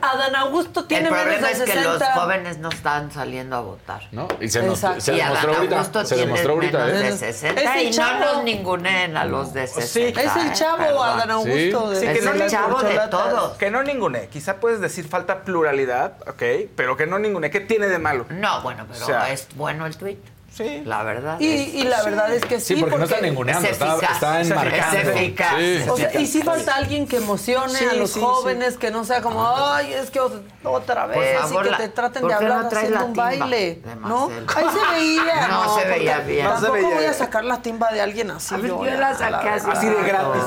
Adán Augusto tiene el menos problema de es 60. que los jóvenes no están saliendo a votar. ¿No? Y se, nos- se y demostró Adán ahorita. Augusto Se tiene demostró ahorita, menos ¿eh? de 60 Es el y chavo. no los ningunen a los de 60. Es el chavo, perdón. Adán Augusto. de- Sí, que es no el chavo de todos. Que no ningune. Quizá puedes decir falta pluralidad, ok, pero que no ningune. ¿Qué tiene de malo? No, bueno, pero O sea, es bueno el tweet. Sí. La verdad. Y, es- y la verdad es que sí, Sí, porque no está ninguneando, es está, está Es enmarcando. eficaz. Sí. O sea, y sí falta alguien que emocione Sí, a los sí, jóvenes, que no sea como, ay, es que ot- otra vez, favor, y que la- te traten ¿por de hablar no haciendo un baile, ¿no? Ahí se veía. [laughs] No se porque veía bien. Tampoco No se veía voy a sacar la timba de alguien así. A ver, yo la saqué así. Así de gratis.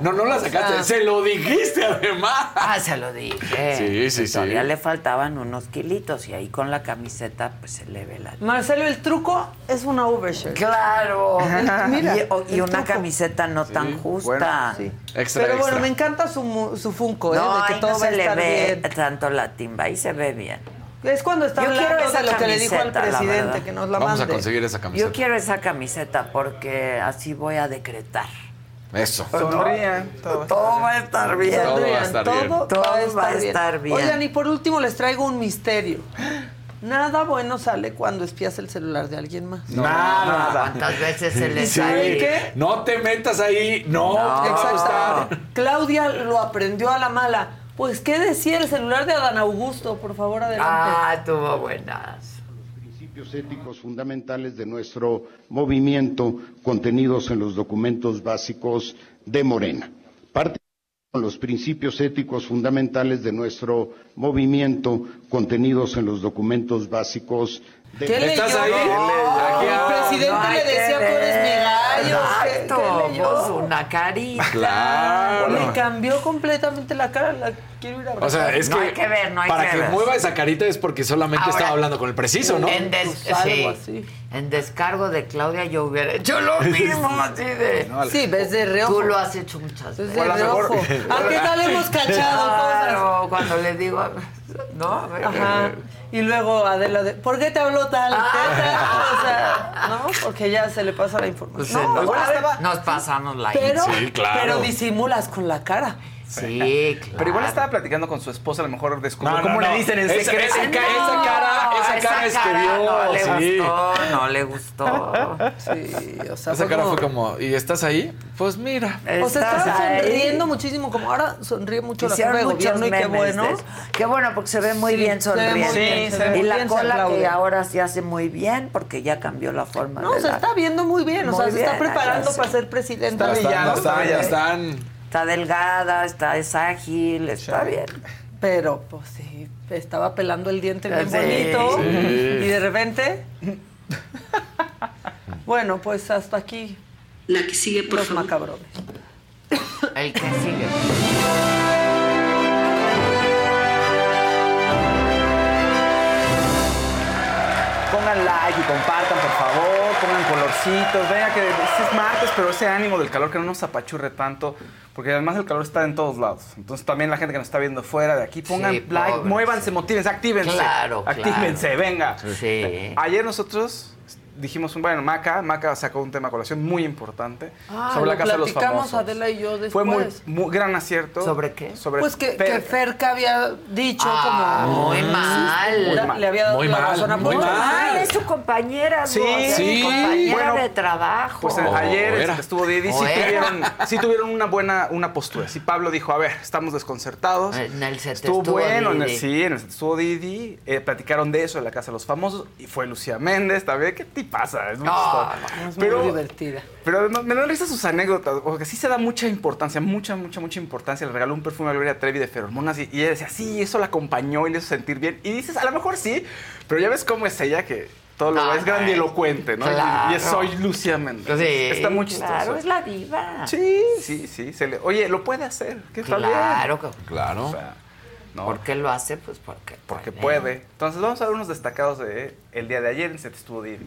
No, no la sacaste. Sea, se lo dijiste además. Ah, se lo dije. Sí, sí, sí. Todavía le faltaban unos kilitos y ahí con la camiseta pues se le ve la... Marcelo, el truco es una overshirt. Claro. [laughs] Mira, y, o- y una camiseta no tan justa. bueno, sí. Extra, Pero bueno, extra. me encanta su, su funko, ¿eh? No, de que ahí todo no se le ve bien. tanto la timba, ahí se ve bien. Es cuando está Yo quiero hablando esa de lo que le dijo al presidente, que nos la Vamos a conseguir esa camiseta. Yo quiero esa camiseta porque así voy a decretar. Eso. Sonrían. todo. Todo va a estar bien. Todo va a estar bien. Todo va a estar bien. Oigan, y por último les traigo un misterio. Nada bueno sale cuando espías el celular de alguien más. Nada. ¿Cuántas veces se le ¿Y saben sale? qué? No te metas ahí. No, No. Exacto. Claudia lo aprendió a la mala. Pues, ¿qué decía el celular de Adán Augusto? Por favor, adelante. Ah, tuvo buenas. principios éticos fundamentales de nuestro movimiento contenidos en los documentos básicos de Morena. Los principios éticos fundamentales de nuestro movimiento contenidos en los documentos básicos de ¿Qué leyó? ¿Estás ahí? No, Aquí, el presidente No le decía, que tú eres mi ver. gallo. ¿Qué- Exacto, pues una carita. Claro. Le cambió completamente la cara. La quiero ir a O sea, abrazar. es No que, hay que ver, no hay para que que, ver. mueva esa carita es porque solamente Ahora, estaba hablando con el preciso, ¿no? En, des- Pues algo sí. así. en descargo de Claudia yo hubiera hecho lo [laughs] mismo, así de... Sí, ves de reojo. Tú lo has hecho muchas Ves veces. de a lo reojo. mejor- ¿A qué tal hemos cachado cosas? Claro, cuando le digo... No, a ver, Ajá. Y luego Adela de, ¿por qué te habló tal? Ah. ¿Qué tal? O sea, ¿no? Porque ya se le pasa la información. Pues, No, nos, a ver, nos pasamos la pero, Sí, claro. pero disimulas con la cara. Sí, claro. [laughs] Pero igual estaba platicando con su esposa, a lo mejor descubrió No, no, cómo no. le dicen en Esa- secreto. esa ca- esa cara- esa cara es que vio, No le sí. gustó, no le gustó. [laughs] Sí, o sea, Esa cara fue como, ¿y estás ahí? Pues mira. O sea, estaba sonriendo muchísimo, como ahora sonríe mucho la jefa de muchos gobierno y qué bueno. Qué bueno, porque se ve muy Sí, bien se ve muy sonriente. ve y la cola que ahora se hace muy bien porque ya cambió la forma No, de se la- está viendo muy bien, o sea, se está preparando ya para ser presidente. Está brillando, está Están, brillando. están. Está delgada, está, es ágil, está bien. Pero, pues sí, estaba pelando el diente bien Sí. bonito. Sí. Y de repente. bueno, pues hasta aquí. La que sigue, por los favor. macabrones. El que sigue. Pongan like y compartan, por favor. Pongan colorcitos. Venga, que este es martes, pero ese ánimo del calor que no nos apachurre tanto. Porque además el calor está en todos lados. Entonces también la gente que nos está viendo fuera de aquí, pongan Sí, like, muévanse, motívense, actívense. Claro, Actívense, claro. venga. Sí. Ayer nosotros dijimos, bueno, Maca, Maca sacó un tema a colación muy importante Ah, sobre la casa de los platicamos famosos. Adela y yo después. Fue muy, muy gran acierto. ¿Sobre qué? Sobre Pues que, Fer. que Ferca había dicho Ah, como. muy mal. Muy mal. Le había dado Muy la mal, razón a muy mal. Es su compañera, Sí, ¿no? Sí. compañera Bueno, de trabajo. Pues Oh, ayer era. estuvo Didi, sí Oh, era. tuvieron, sí tuvieron una buena una postura. Sí, Pablo dijo, a ver, estamos desconcertados. En el set estuvo, estuvo bueno, en el- sí, en el set estuvo Didi. eh, platicaron de eso en la Casa de los Famosos. Y fue Lucía Méndez también. ¿Qué pasa? Es muy No. Es muy Pero, divertida. pero además me dan risa sus anécdotas, porque sí se da mucha importancia, mucha, mucha, mucha importancia. Le regaló un perfume a Gloria Trevi de feromonas y, y ella decía, sí, eso la acompañó y le hizo sentir bien. Y dices, a lo mejor sí, pero ya ves cómo es ella que todo lo No, es no, grandilocuente, ¿no? Y- claro. Y, es soy Lucía Méndez. Sí, Está muy chistoso. Claro, es la diva. Sí, sí, sí. se le- oye, lo puede hacer. Está bien. Claro, que- Claro. O sea, no, ¿Por qué lo hace? Pues porque porque puede. Entonces vamos a ver unos destacados de el día de ayer en Set. Entonces,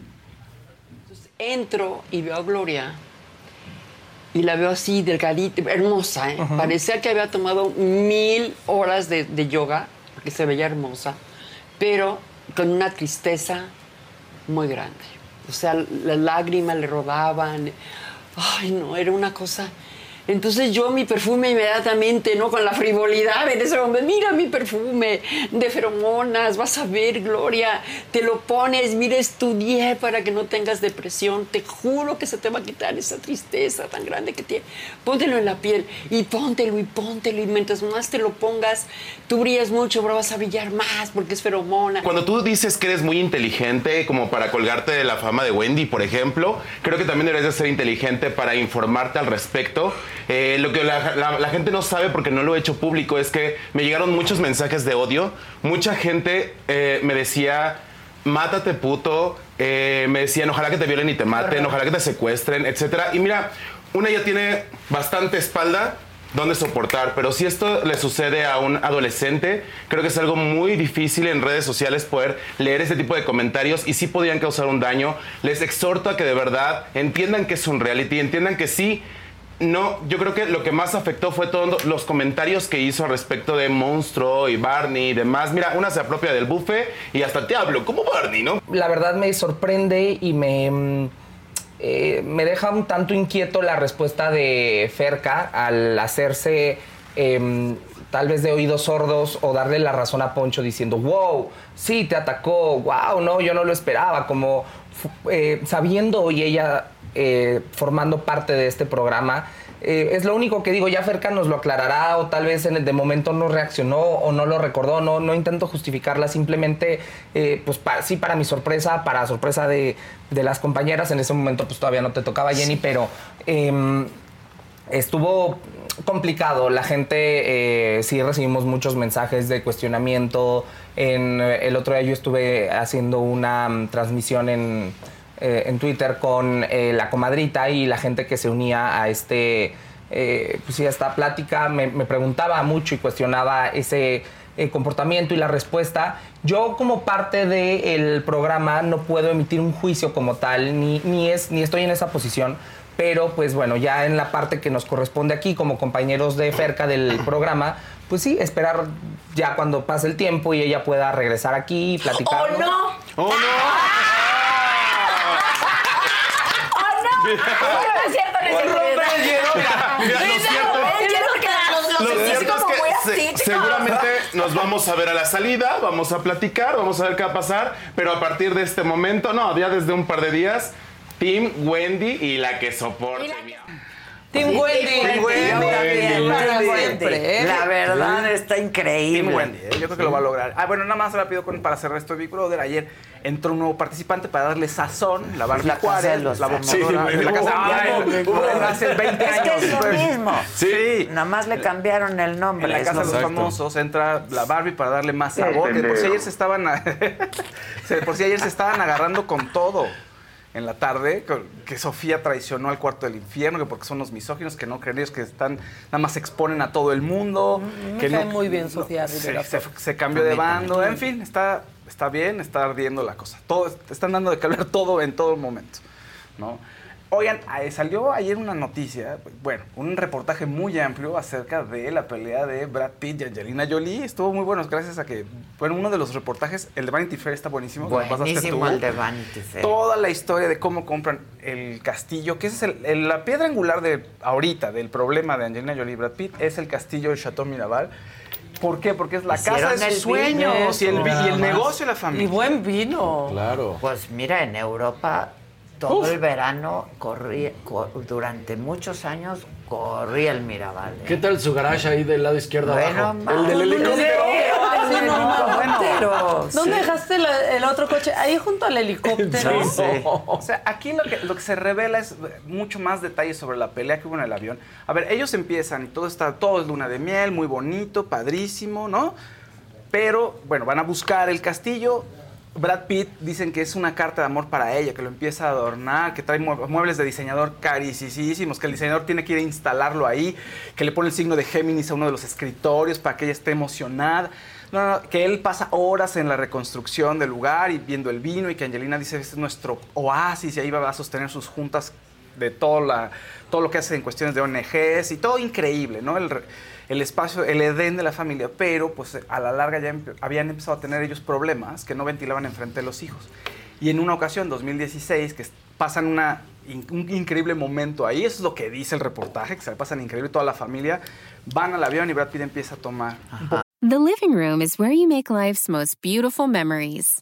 entro y veo a Gloria y la veo así, delgadita, hermosa, ¿eh? Parecía que había tomado mil horas de, de yoga, porque se veía hermosa, pero con una tristeza muy grande. O sea, las lágrimas le rodaban. Ay, no, era una cosa. Entonces yo mi perfume inmediatamente, ¿no? Con la frivolidad en ese momento, mira mi perfume de feromonas, vas a ver, Gloria, te lo pones, mira, estudié para que no tengas depresión, te juro que se te va a quitar esa tristeza tan grande que tiene. Póntelo en la piel y póntelo y póntelo y mientras más te lo pongas, tú brillas mucho, pero vas a brillar más porque es feromona. Cuando tú dices que eres muy inteligente, como para colgarte de la fama de Wendy, por ejemplo, creo que también deberías de ser inteligente para informarte al respecto. Eh, lo que la, la- la gente no sabe porque no lo he hecho público es que me llegaron muchos mensajes de odio. Mucha gente eh, me decía, mátate puto. Eh, me decían, ojalá que te violen y te maten, ojalá que te secuestren, etcétera. Y mira, una ya tiene bastante espalda donde soportar, pero si esto le sucede a un adolescente, creo que es algo muy difícil en redes sociales poder leer ese tipo de comentarios y sí podrían causar un daño. Les exhorto a que de verdad entiendan que es un reality, entiendan que sí. No, yo creo que lo que más afectó fue todos los comentarios que hizo respecto de Monstruo y Barney y demás. Mira, una se apropia del buffet y hasta te hablo como Barney, ¿no? La verdad me sorprende y me, mm, eh, me deja un tanto inquieto la respuesta de Ferca al hacerse em, tal vez de oídos sordos o darle la razón a Poncho diciendo, wow, sí, te atacó, wow, no, yo no lo esperaba, como eh, sabiendo y ella eh, formando parte de este programa. eh, es lo único que digo, ya Ferca nos lo aclarará o tal vez en el de momento no reaccionó o no lo recordó, no, no intento justificarla, simplemente, eh, pues pa- sí para mi sorpresa, para sorpresa de, de las compañeras, en ese momento pues todavía no te tocaba Jenny, pero em, estuvo complicado. La gente, eh, sí recibimos muchos mensajes de cuestionamiento. En, el otro día yo estuve haciendo una mm, transmisión en, eh, en Twitter con eh, la comadrita y la gente que se unía a este, eh, pues sí, a esta plática me, me preguntaba mucho y cuestionaba ese eh, comportamiento y la respuesta. Yo como parte del programa no puedo emitir un juicio como tal, ni, ni, es, ni estoy en esa posición, pero pues bueno, ya en la parte que nos corresponde aquí como compañeros de Ferca del programa, pues sí, esperar ya cuando pase el tiempo y ella pueda regresar aquí y platicar. ¡Oh, no! ¡Oh, ¡Oh, no! No es cierto, no es cierto. Lo cierto- Lo cierto es que se- seguramente nos vamos a ver a la salida, vamos a platicar, vamos a ver qué va a pasar, pero a partir de este momento, no, ya desde un par de días, Team Wendy y la que soporte. Team Sí, Wendy. Team Wendy, siempre. ¿eh? La verdad está increíble. Team Wendy, ¿eh? yo creo que lo va a lograr. Ah, bueno, nada más rápido con- para cerrar esto de Big Brother. Ayer entró un nuevo participante para darle sazón, la Barbie La casa Juárez, de los la famosos. boxeadora. Sí, la casa no, hubo no. hace 20 Es años. que es lo pues. mismo. Sí. Nada más le cambiaron el nombre. En la es casa de lo los famosos entra la Barbie para darle más sabor. De por si ayer se estaban a- [laughs] de por si ayer se estaban agarrando con todo en la tarde, que Sofía traicionó al cuarto del infierno, que porque son los misóginos, que no creen ellos que están, nada más se exponen a todo el mundo. Me que cae no, muy bien Sofía se, Rivera. se- se cambió de bando, en fin, está, está bien, está ardiendo la cosa. Todo, están dando de hablar todo en todo momento, ¿no? Oigan, eh, salió ayer una noticia, bueno, un reportaje muy amplio acerca de la pelea de Brad Pitt y Angelina Jolie. Estuvo muy bueno, gracias a que, bueno, uno de los reportajes, el de Vanity Fair está buenísimo. Buenísimo tú. el de Vanity Fair. Toda la historia de cómo compran el castillo, que esa es el- el- la piedra angular de ahorita del problema de Angelina Jolie y Brad Pitt, es el castillo de Chateau Miraval. ¿Por qué? Porque es la Hicieron casa de sus sueños y el, y el negocio de la familia. Y buen vino. Claro. Pues mira, en Europa todo Uf. el verano corría, co- durante muchos años corría el Mirabal. ¿eh? ¿Qué tal su garage ahí del lado izquierdo Bueno, abajo? El del helicóptero. Ay, no, no, Bueno, pero, ¿Dónde sí. dejaste la- el otro coche? Ahí junto al helicóptero. O [laughs] sea, aquí lo que, lo que se revela es mucho más detalles sobre la pelea que hubo en el avión. A ver, ellos empiezan y todo está, todo es luna de miel, muy bonito, padrísimo, ¿no? Pero, bueno, van a buscar el castillo, Brad Pitt dicen que es una carta de amor para ella, que lo empieza a adornar, que trae mue- muebles de diseñador carísimos, que el diseñador tiene que ir a instalarlo ahí, que le pone el signo de Géminis a uno de los escritorios para que ella esté emocionada. Que él pasa horas en la reconstrucción del lugar y viendo el vino y que Angelina dice, este es nuestro oasis y ahí va a sostener sus juntas de todo, todo lo que hace en cuestiones de ONGs y todo increíble, ¿no? El, el espacio, el Edén de la familia, pero pues a la larga ya empe- habían empezado a tener ellos problemas que no ventilaban enfrente de los hijos. Y en una ocasión, 2016, que pasan una, in- un increíble momento ahí, eso es lo que dice el reportaje, que se le pasan increíble toda la familia, van al avión y Brad Pitt empieza a tomar The living room is where you make life's most beautiful memories.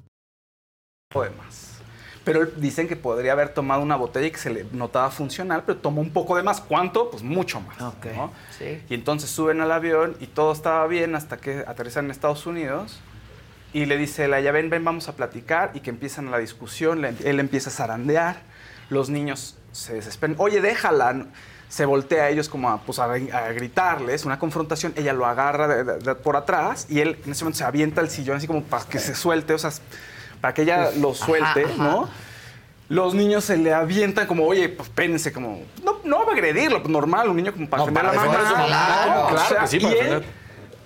De más. Pero dicen que podría haber tomado una botella y que se le notaba funcional, pero tomó un poco de más. ¿Cuánto? Pues mucho más. ¿no? Y entonces suben al avión y todo estaba bien hasta que aterrizan en Estados Unidos. Y le dice la ya ven, ven, vamos a platicar. Y que empiezan la discusión. Él empieza a zarandear. Los niños se desesperan. Oye, déjala. Se voltea a ellos como a, pues, a, a gritarles, una confrontación. Ella lo agarra de- de- de- por atrás y él en ese momento se avienta al sillón así como para que se suelte, o sea, para que ella Uf, lo suelte, ajá. ¿no? Los niños se le avientan como, oye, pues pénense, como, no, no va a agredirlo, pues normal, un niño como para No, defender para claro O sea, que sí, y para él defender.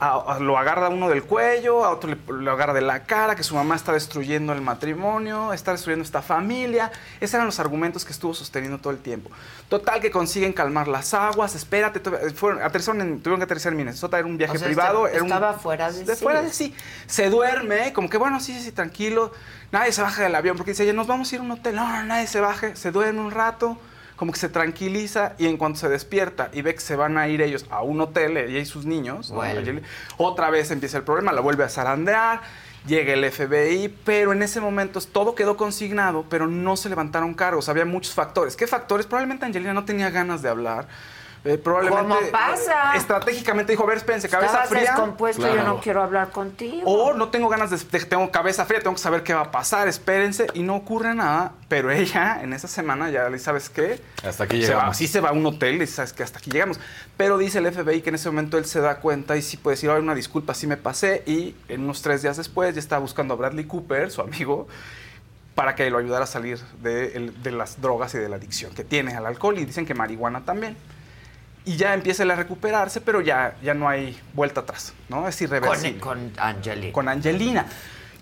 A- a- lo agarra uno del cuello, a otro le, lo agarra de la cara, que su mamá está destruyendo el matrimonio, está destruyendo esta familia. Esos eran los argumentos que estuvo sosteniendo todo el tiempo. Total que consiguen calmar las aguas, espérate, to- fueron, aterrizaron en- tuvieron que aterrizar en Minnesota, era un viaje O sea, privado. este- era un- estaba fuera de sí. fuera de sí. Se duerme, como que bueno, sí, sí, sí, tranquilo. Nadie se baja del avión porque dice, oye, nos vamos a ir a un hotel. No, no, nadie se baje, se duerme un rato, como que se tranquiliza y en cuanto se despierta y ve que se van a ir ellos a un hotel, ella y sus niños, otra vez empieza el problema, la vuelve a zarandear. Llega el FBI, pero en ese momento todo quedó consignado, pero no se levantaron cargos. Había muchos factores. ¿Qué factores? Probablemente Angelina no tenía ganas de hablar. Eh, probablemente ¿Cómo pasa? estratégicamente dijo, a ver, espérense, cabeza Estabas fría. descompuesto, yo no quiero hablar contigo. O no tengo ganas de, de- tengo cabeza fría, tengo que saber qué va a pasar, espérense, y no ocurre nada. Pero ella, en esa semana, ya le sabes qué. Hasta aquí se va, llegamos. sí se va a un hotel y sabes que hasta aquí llegamos. Pero dice el FBI que en ese momento él se da cuenta y sí puede decir, "Ay, una disculpa, sí me pasé. Y en unos tres días después ya estaba buscando a Bradley Cooper, su amigo, para que lo ayudara a salir de, de las drogas y de la adicción que tiene al alcohol. Y dicen que marihuana también. Y ya empieza a recuperarse, pero ya, ya no hay vuelta atrás, ¿no? Es irreversible. Con, con Angelina. Con Angelina.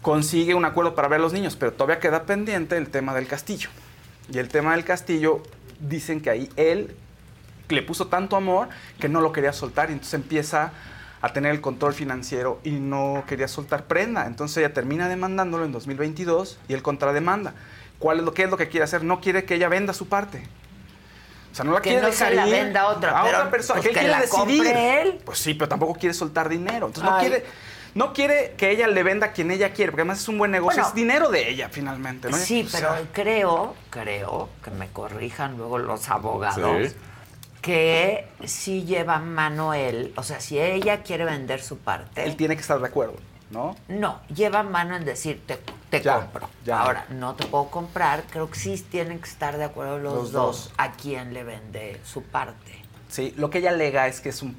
Consigue un acuerdo para ver a los niños, pero todavía queda pendiente el tema del castillo. Y el tema del castillo, dicen que ahí él le puso tanto amor que no lo quería soltar y entonces empieza a tener el control financiero y no quería soltar prenda. Entonces ella termina demandándolo en 2022 y él contrademanda. ¿Cuál es lo, ¿Qué es lo que quiere hacer? No quiere que ella venda su parte. O sea, no la Que quiere no se dejar la ir venda a otra, a pero, otra persona. pues, que él que quiere la decidir. compre él. Pues sí, pero tampoco quiere soltar dinero. Entonces no quiere, no quiere que ella le venda a quien ella quiere, porque además es un buen negocio. Bueno. es dinero de ella, finalmente. ¿no? Sí, O pero creo, creo, que me corrijan luego los abogados, Sí. que sí lleva mano él, o sea, si ella quiere vender su parte, él tiene que estar de acuerdo, ¿no? no, lleva mano en decir, te, te Ya, compro. ya. Ahora, no te puedo comprar, creo que sí tienen que estar de acuerdo los, Los dos, dos. a quién le vende su parte. Sí, lo que ella alega es que es un,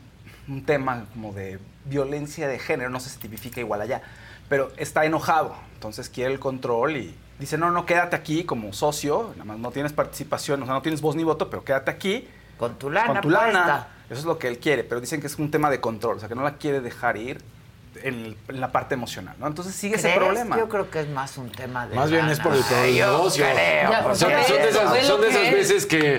un tema como de violencia de género, no sé si tipifica igual allá, pero está enojado, entonces quiere el control y dice, no, no, quédate aquí como socio, nada más no tienes participación, o sea, no tienes voz ni voto, pero quédate aquí. Con tu lana Con tu lana. Eso es lo que él quiere, pero dicen que es un tema de control, o sea, que no la quiere dejar ir en, en la parte emocional, ¿no? Entonces sigue ese problema. Yo creo que es más un tema de Más bien es por el, por el negocio. creo, son, de esas, fue lo son de esas que- veces que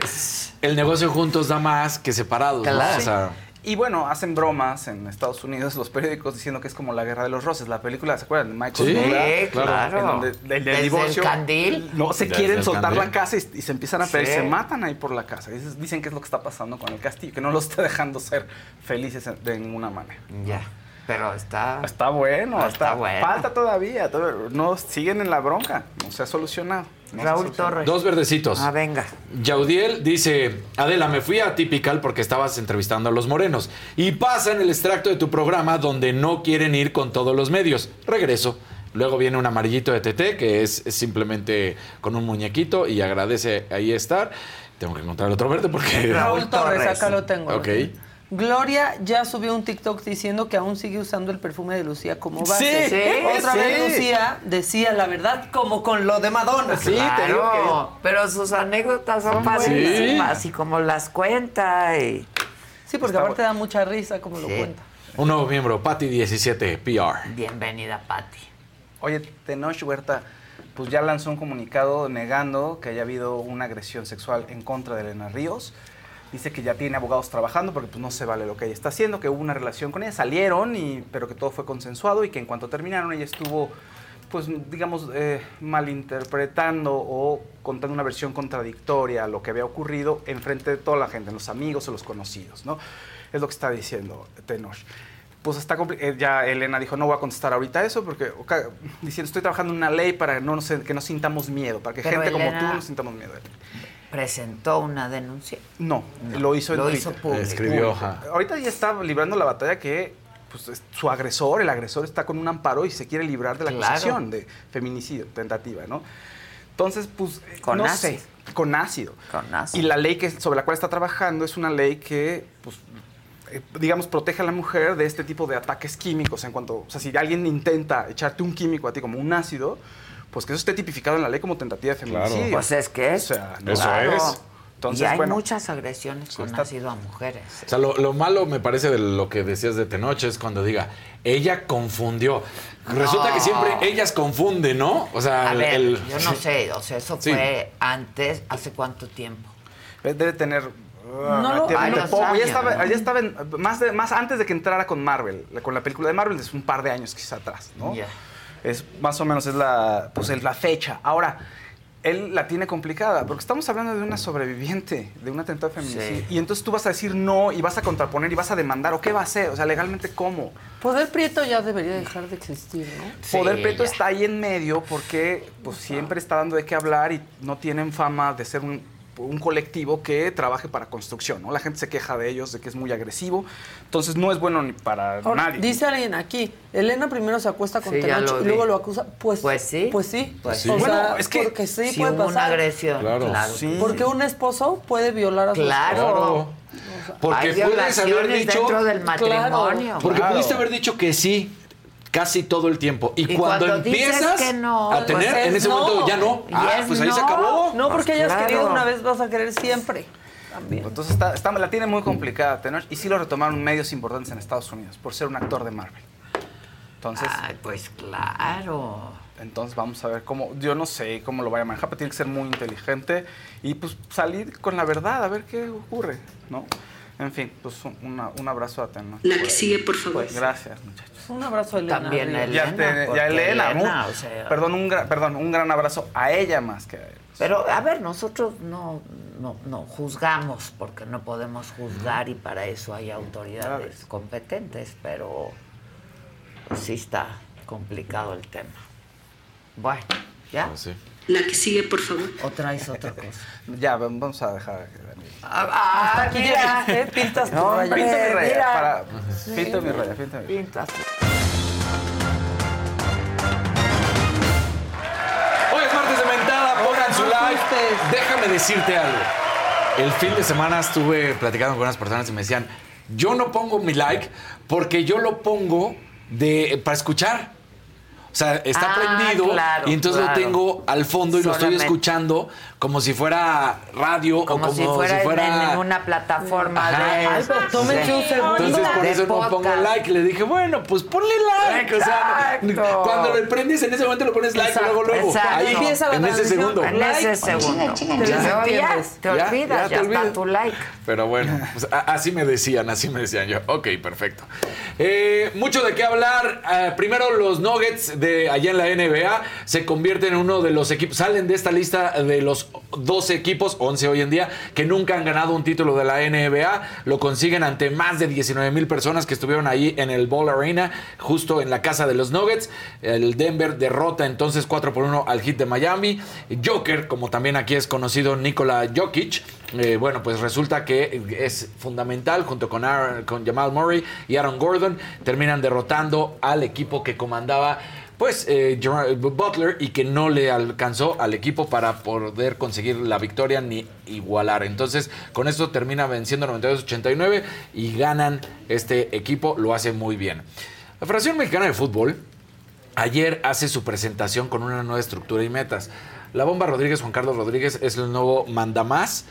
el negocio juntos da más que separados. ¿no? Claro. O sea, Y bueno, hacen bromas en Estados Unidos los periódicos diciendo que es como la guerra de los roses. La película, ¿se acuerdan? De Michael Sí, Douglas, claro. En donde el, el divorcio. candil. No, se Desde quieren soltar candil. la casa y, y se empiezan a pelear. Sí. y Se matan ahí por la casa. Dicen que es lo que está pasando con el castillo, que no los está [laughs] dejando ser felices de ninguna manera. Ya, pero está... Está bueno, Está está, bueno. falta todavía. todavía- No siguen en la bronca. No se ha solucionado. No Raúl. Torres. dos verdecitos. Ah, venga. Yaudiel dice, Adela, me fui a Typical porque estabas entrevistando a los morenos. Y pasa en el extracto de tu programa donde no quieren ir con todos los medios. Regreso. Luego viene un amarillito de TT que es simplemente con un muñequito y agradece ahí estar. Tengo que encontrar otro verde porque... Raúl Torres, acá lo tengo. lo Ok. tengo. Gloria ya subió un TikTok diciendo que aún sigue usando el perfume de Lucía como base. Sí, Otra sí. vez Lucía decía la verdad como con lo de Madonna. Sí, te digo Claro, pero sus anécdotas son padrísimas y como las cuenta y... Sí, porque aparte da mucha risa como lo cuenta. Un nuevo miembro, Patty17, PR. Bienvenida, Patti. Oye, Tenoch Huerta, pues ya lanzó un comunicado negando que haya habido una agresión sexual en contra de Elena Ríos. Dice que ya tiene abogados trabajando porque pues no se vale lo que ella está haciendo, que hubo una relación con ella, salieron, y, pero que todo fue consensuado y que en cuanto terminaron ella estuvo, pues digamos, eh, malinterpretando o contando una versión contradictoria a lo que había ocurrido en frente de toda la gente, los amigos o los conocidos, ¿no? Es lo que está diciendo Tenoch pues está eh, ya Elena dijo no voy a contestar ahorita eso porque ok, diciendo estoy trabajando en una ley para no, nos- que no sintamos miedo para que Pero gente como Elena- tú no sintamos miedo Presentó una denuncia. no, lo hizo en Lo Twitter. hizo público. Escribió, ajá. ahorita ya está librando la batalla que pues, es- su agresor el agresor está con un amparo y se quiere librar de la Claro. acusación de feminicidio tentativa no entonces pues eh, Con no ácido. sé con ácido Con ácido. y la ley que sobre la cual está trabajando es una ley que pues eh, digamos, protege a la mujer de este tipo de ataques químicos en cuanto, o sea, si alguien intenta echarte un químico a ti como un ácido, pues que eso esté tipificado en la ley como tentativa de feminicidio. Pues es que es. O sea, no- Eso Claro. es. Entonces, y hay bueno, muchas agresiones con está- ácido a mujeres. O sea, lo, lo malo me parece de lo que decías de Tenoch es cuando diga, ella confundió. Resulta que siempre ellas confunden, ¿no? O sea, A el- ver, el- yo no sé, o sea, eso Sí. fue antes, ¿hace cuánto tiempo? debe tener... No lo- ya estaba, ¿no? ya estaba en- más, de- más antes de que entrara con Marvel, con la película de Marvel, es un par de años quizá atrás, ¿no? Ya. Es más o menos es la, pues, es la fecha. Ahora, él la tiene complicada, porque estamos hablando de una sobreviviente, de un atentado de feminicidio. Sí. Y entonces tú vas a decir no, y vas a contraponer, y vas a demandar, ¿o qué va a hacer? O sea, legalmente, ¿cómo? Poder Prieto ya debería dejar de existir, ¿no? Poder ya. está ahí en medio porque pues, siempre está dando de qué hablar y no tienen fama de ser un, un colectivo que trabaje para construcción. ¿no? La gente se queja de ellos, de que es muy agresivo. Entonces no es bueno ni para Ahora, nadie. dice alguien aquí, Elena primero se acuesta con Sí, Tenoch y luego lo acusa. Pues, Pues sí. Pues sí. Pues sí. O sea, es que porque sí, Si puede hubo una pasar. agresión, Claro. claro. Sí. Porque un esposo puede violar a su Claro. esposa. Claro. Porque Hay puedes haber violaciones dicho. dentro del matrimonio. Porque Claro. pudiste haber dicho que sí casi todo el tiempo. Y, Y cuando, empiezas que no, a tener, pues es en ese no. momento ya no. Ah, es pues ahí se acabó. No, porque Pues hayas claro. querido una vez, vas a querer siempre. También. Entonces está, está- la tiene muy complicada Tenoch y sí lo retomaron medios importantes en Estados Unidos por ser un actor de Marvel. Entonces, Ay, pues claro. entonces vamos a ver cómo, yo no sé cómo lo vaya a manejar, pero tiene que ser muy inteligente y pues salir con la verdad, a ver qué ocurre, ¿no? En fin, pues un, una- un abrazo a Tenoch. La que sigue, por favor. Gracias, muchachos. Un abrazo a Elena. También a Ya, Elena, te- ya Elena, Elena, mu- o sea- perdón, un gran, perdón, un gran abrazo a ella más que a él. Pero, a ver, nosotros no, no, no juzgamos, porque no podemos juzgar y para eso hay autoridades competentes, pero pues, sí está complicado el tema. Bueno, ¿ya? Pues sí. La que sigue, por favor. ¿O traes otra cosa? [laughs] Ya, vamos a dejar. Ah, Hasta aquí mira. llegaste, pintas tu No, raya. Pinto mi raya, mira. para, pinto mi raya, pinto mi Pintas. Hoy es martes de mentada, pongan su like. Déjame decirte algo. El fin de semana estuve platicando con unas personas y me decían, yo no pongo mi like porque yo lo pongo de, para escuchar. Sea, está Ah, prendido claro, y entonces claro. lo tengo al fondo y lo estoy escuchando como si fuera radio Como, o como si fuera, en una plataforma Ajá. de. Ay, pero tómense un segundo. Entonces por eso no pongo like. Le dije, bueno, pues ponle like. O sea, cuando le prendes en ese momento lo pones like Exacto, luego, luego. exacto. Ahí, Empieza la en ese segundo. En ese segundo. Te Pero ya te Ya, olvidas, ya ya, te está olvidas. tu like. Pero bueno, pues, así me decían, así me decían yo. Ok, perfecto. Eh, mucho de qué hablar. Eh, primero, los Nuggets de allá en la NBA se convierten en uno de los equipos, salen de esta lista de los 12 equipos, 11 hoy en día, que nunca han ganado un título de la NBA. Lo consiguen ante más de 19 mil personas que estuvieron ahí en el Ball Arena, justo en la casa de los Nuggets. El Denver derrota entonces 4 por 1 al hit de Miami. Joker, como también aquí es conocido Nikola Jokic, eh, bueno, pues resulta que es fundamental junto con, Aaron- con Jamal Murray y Aaron Gordon, terminan derrotando al equipo que comandaba pues eh, Butler y que no le alcanzó al equipo para poder conseguir la victoria ni igualar. Entonces, con esto termina venciendo 92-89 y ganan este equipo, lo hace muy bien. La Federación Mexicana de Fútbol ayer hace su presentación con una nueva estructura y metas. La Bomba Rodríguez, Juan Carlos Rodríguez, es el nuevo mandamás.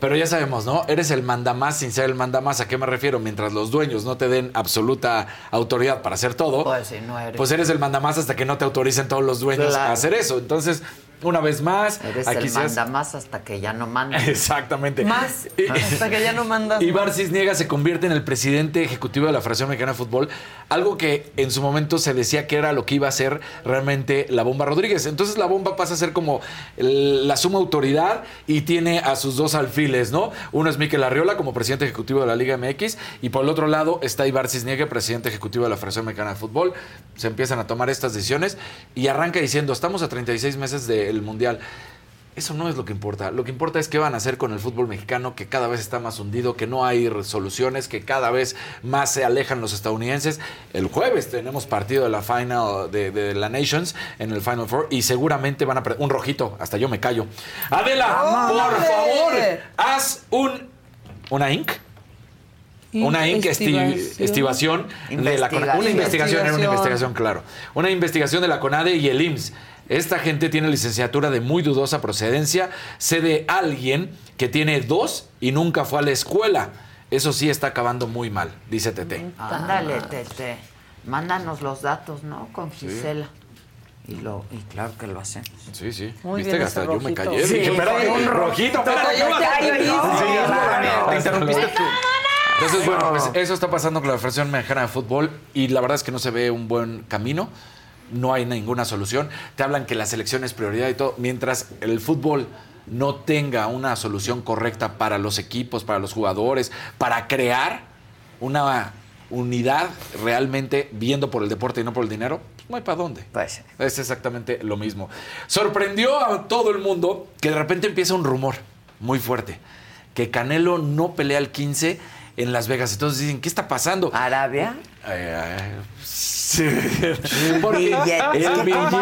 Pero ya sabemos, ¿no? Eres el mandamás sin ser el mandamás. ¿A qué me refiero? Mientras los dueños no te den absoluta autoridad para hacer todo, Pues si no eres. pues eres el mandamás hasta que no te autoricen todos los dueños Claro. a hacer eso. Entonces, una vez más, Eres aquí el se hace- manda más hasta que ya no manda. [laughs] Exactamente. Más. Hasta que ya no mandas. [laughs] Ibar. Cisniega se convierte en el presidente ejecutivo de la Federación Mexicana de Fútbol, algo que en su momento se decía que era lo que iba a ser realmente la Bomba Rodríguez. Entonces la Bomba pasa a ser como la suma autoridad y tiene a sus dos alfiles, ¿no? Uno es Miquel Arriola como presidente ejecutivo de la Liga MX y por el otro lado está Ibar Cisniega, presidente ejecutivo de la Federación Mexicana de Fútbol. Se empiezan a tomar estas decisiones y arranca diciendo, estamos a 36 meses del Mundial. Eso no es lo que importa. Lo que importa es qué van a hacer con el fútbol mexicano, que cada vez está más hundido, que no hay soluciones, que cada vez más se alejan los estadounidenses. El jueves tenemos partido de la final de, de la Nations en el Final Four y seguramente van a perder un rojito. Hasta yo me callo. Adela, por favor, haz un una inc. Una inc esti- estivación de la CONADE. Una investigación, era una Investigación. investigación, claro. Una investigación de la CONADE y el IMSS. Esta gente tiene licenciatura de muy dudosa procedencia. Sé de alguien que tiene dos y nunca fue a la escuela. Eso sí está acabando muy mal, dice Tete. Ándale, Tete. Mándanos los datos, ¿no? Con Gisela. Y, lo, y claro que lo hacemos. Sí, sí. Muy ¿Viste bien hasta yo me callé? Sí, Dije, espérate, sí, un rojito, claro. Te interrumpiste tú. Entonces, bueno, pues eso está pasando con la Federación Mexicana de Fútbol y la verdad es que no se ve un buen camino. No hay ninguna solución. Te hablan que la selección es prioridad y todo. Mientras el fútbol no tenga una solución correcta para los equipos, para los jugadores, para crear una unidad realmente viendo por el deporte y no por el dinero, pues no hay para dónde. Pues Es exactamente lo mismo. Sorprendió a todo el mundo que de repente empieza un rumor muy fuerte, que Canelo no pelea el 15 en Las Vegas. Entonces dicen, ¿qué está pasando? ¿Arabia? Eh, eh, sí. Porque Billete. el billete.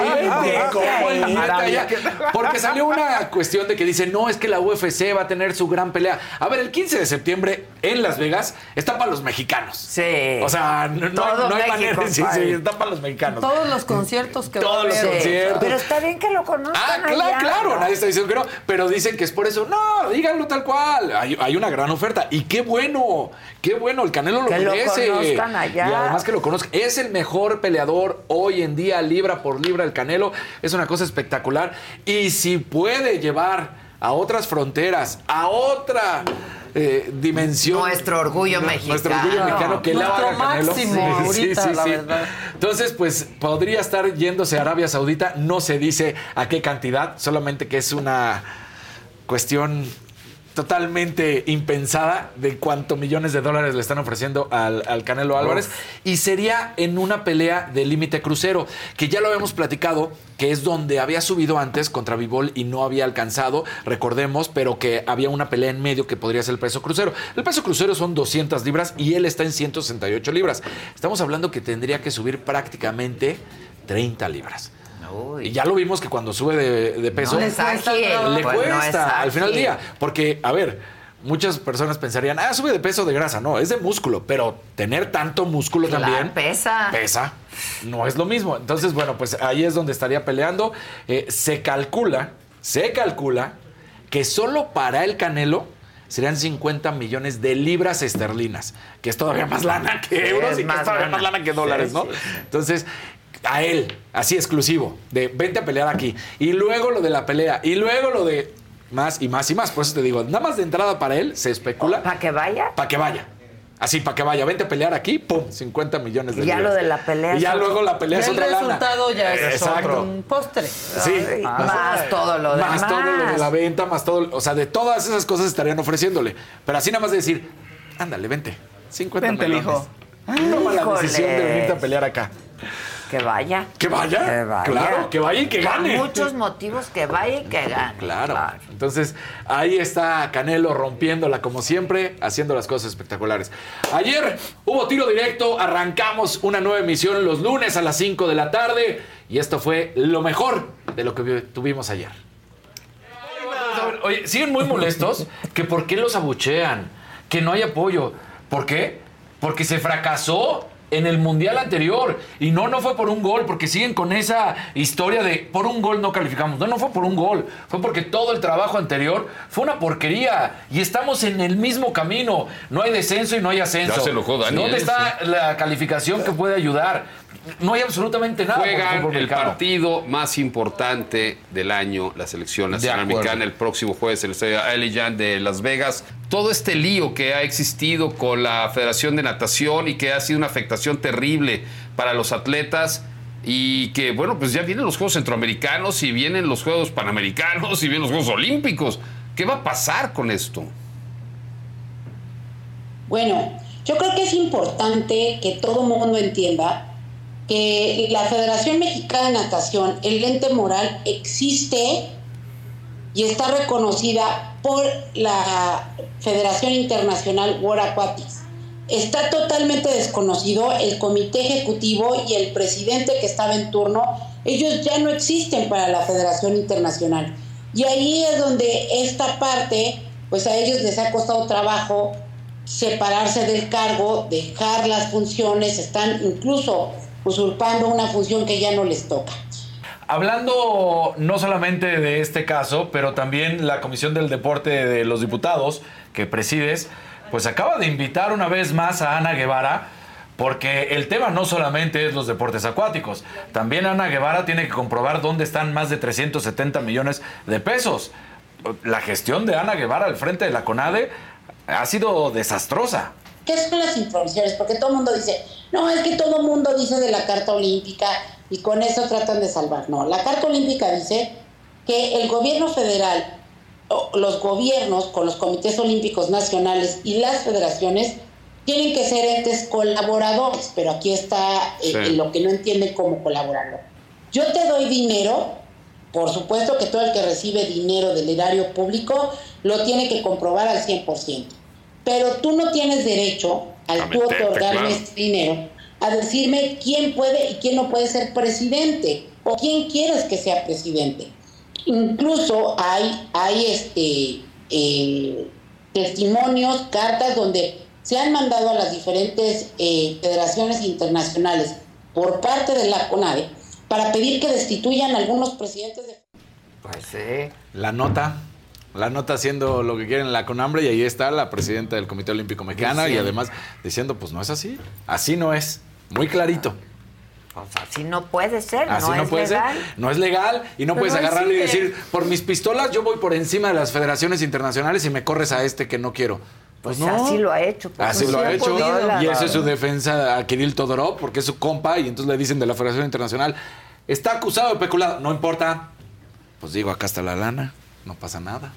Porque salió una cuestión de que dice, no, es que la UFC va a tener su gran pelea. A ver, el 15 de septiembre en Las Vegas está para los mexicanos. Sí. O sea, no, no hay- Todo no hay México, manera. Sí, sí, está para los mexicanos. Todos los conciertos que Todos los conciertos. Pero está bien que lo conozcan Ah, claro, allá. claro, nadie está diciendo que no, pero dicen que es por eso. No, díganlo tal cual. Hay, hay una gran oferta. Y qué bueno, qué bueno, el Canelo lo Que lo merece. conozcan allá. Y además que lo conozcan. Es el mejor peleador hoy en día, libra por libra, el Canelo. Es una cosa espectacular. Y si puede llevar a otras fronteras, a otra eh, dimensión. Nuestro orgullo No, mexicano. Nuestro orgullo mexicano que Nuestro haga Canelo. máximo ahorita, la verdad. Entonces, pues podría estar yéndose a Arabia Saudita. No se dice a qué cantidad, solamente que es una cuestión totalmente impensada de cuánto millones de dólares le están ofreciendo al, al Canelo Álvarez. Y sería en una pelea de límite crucero, que ya lo habíamos platicado, que es donde había subido antes contra Vivol y no había alcanzado, recordemos, pero que había una pelea en medio que podría ser el peso crucero. El peso crucero son 200 libras y él está en 168 libras. Estamos hablando que tendría que subir prácticamente 30 libras. Y ya lo vimos que cuando sube de, de peso No le Pues no cuesta es al final del día. Porque, a ver, muchas personas pensarían, ah, sube de peso de grasa. No, es de músculo, pero tener tanto músculo Claro, también pesa. pesa. No es lo mismo. Entonces, bueno, pues ahí es donde estaría peleando. Eh, se calcula, se calcula que solo para el Canelo serían 50 millones de libras esterlinas, que es todavía más lana que euros es y que más es todavía lana. más lana que dólares, Sí, ¿no? sí, sí. Entonces, a él, así exclusivo, de vente a pelear aquí. Y luego lo de la pelea. Y luego lo de más y más y más. Por eso te digo, nada más de entrada para él se especula. ¿Para que vaya? Para que vaya. Así, para que vaya. Vente a pelear aquí, pum, 50 millones de Y ya libras. lo de la pelea Y ya otro- luego la pelea Ya es el otra lana. resultado ya es Exacto. un postre. Sí. Ay, más todo lo demás. Más todo lo de la venta, más todo. O sea, de todas esas cosas estarían ofreciéndole. Pero así nada más de decir, ándale, vente. 50 Vente, millones. hijo. Toma la decisión de venirte a pelear acá. Que vaya. Que vaya. Que vaya. Claro, que vaya y que gane. muchos motivos que vaya y que gane. Claro. Entonces, ahí está Canelo rompiéndola como siempre, haciendo las cosas espectaculares. Ayer hubo tiro directo, arrancamos una nueva emisión los lunes a las 5 de la tarde y esto fue lo mejor de lo que vi- tuvimos ayer. Oye, siguen muy molestos que por qué los abuchean, que no hay apoyo. ¿Por qué? Porque se fracasó en el mundial anterior y no no fue por un gol, porque siguen con esa historia de por un gol no calificamos. No, no fue por un gol, fue porque todo el trabajo anterior fue una porquería y estamos en el mismo camino. No hay descenso y no hay ascenso. Ya se enojó Daniel, ¿Dónde está la calificación que puede ayudar? No hay absolutamente nada. por el Juegan el partido más importante del año, la selección nacional mexicana, el próximo jueves, el estadio Allegiant de Las Vegas. Todo este lío que ha existido con la Federación de Natación y que ha sido una afectación terrible para los atletas. Y que, bueno, pues ya vienen los Juegos Centroamericanos y vienen los Juegos Panamericanos y vienen los Juegos Olímpicos. ¿Qué va a pasar con esto? Bueno, yo creo que es importante que todo mundo entienda que la Federación Mexicana de Natación, el ente moral, existe y está reconocida por la Federación Internacional World Aquatics. Está totalmente desconocido el comité ejecutivo y el presidente que estaba en turno. Ellos ya no existen para la Federación Internacional. Y ahí es donde esta parte, pues a ellos les ha costado trabajo separarse del cargo, dejar las funciones, están incluso usurpando una función que ya no les toca. Hablando no solamente de este caso, pero también la Comisión del Deporte de los Diputados que presides, pues acaba de invitar una vez más a Ana Guevara, porque el tema no solamente es los deportes acuáticos, también Ana Guevara tiene que comprobar dónde están más de 370 millones de pesos. La gestión de Ana Guevara al frente de la CONADE ha sido desastrosa. ¿Qué son las informaciones? Porque todo el mundo dice, no, es que todo el mundo dice de la Carta Olímpica y con eso tratan de salvar. No, la Carta Olímpica dice que el gobierno federal, los gobiernos con los comités olímpicos nacionales y las federaciones tienen que ser entes colaboradores, pero aquí está eh, lo que no entienden cómo colaborarlo. Yo te doy dinero, por supuesto que todo el que recibe dinero del erario público lo tiene que comprobar al 100%. Pero tú no tienes derecho, al tú otorgarme claro. este dinero, a decirme quién puede y quién no puede ser presidente o quién quieres que sea presidente. Incluso hay, hay este, eh, testimonios, cartas donde se han mandado a las diferentes eh, federaciones internacionales por parte de la CONADE para pedir que destituyan a algunos presidentes de Pues sí. La nota. La nota haciendo lo que quieren en la conambre y ahí está la presidenta del Comité Olímpico Mexicano y Diciendo. además diciendo, pues no es así. Así no es. Muy clarito. Pues así no puede ser, Así no, no, es puede legal. ser. No es legal y no Pero puedes agarrar y decir, por mis pistolas yo voy por encima de las federaciones internacionales y me corres a este que no quiero. Pues, Pues no. así lo ha hecho. pues, Así sí lo ha ha hecho. podido. Y esa es su defensa a Kirill Todorov, porque es su compa, y entonces le dicen de la Federación Internacional, está acusado de peculado. No importa. Pues digo, acá está la lana, no pasa nada.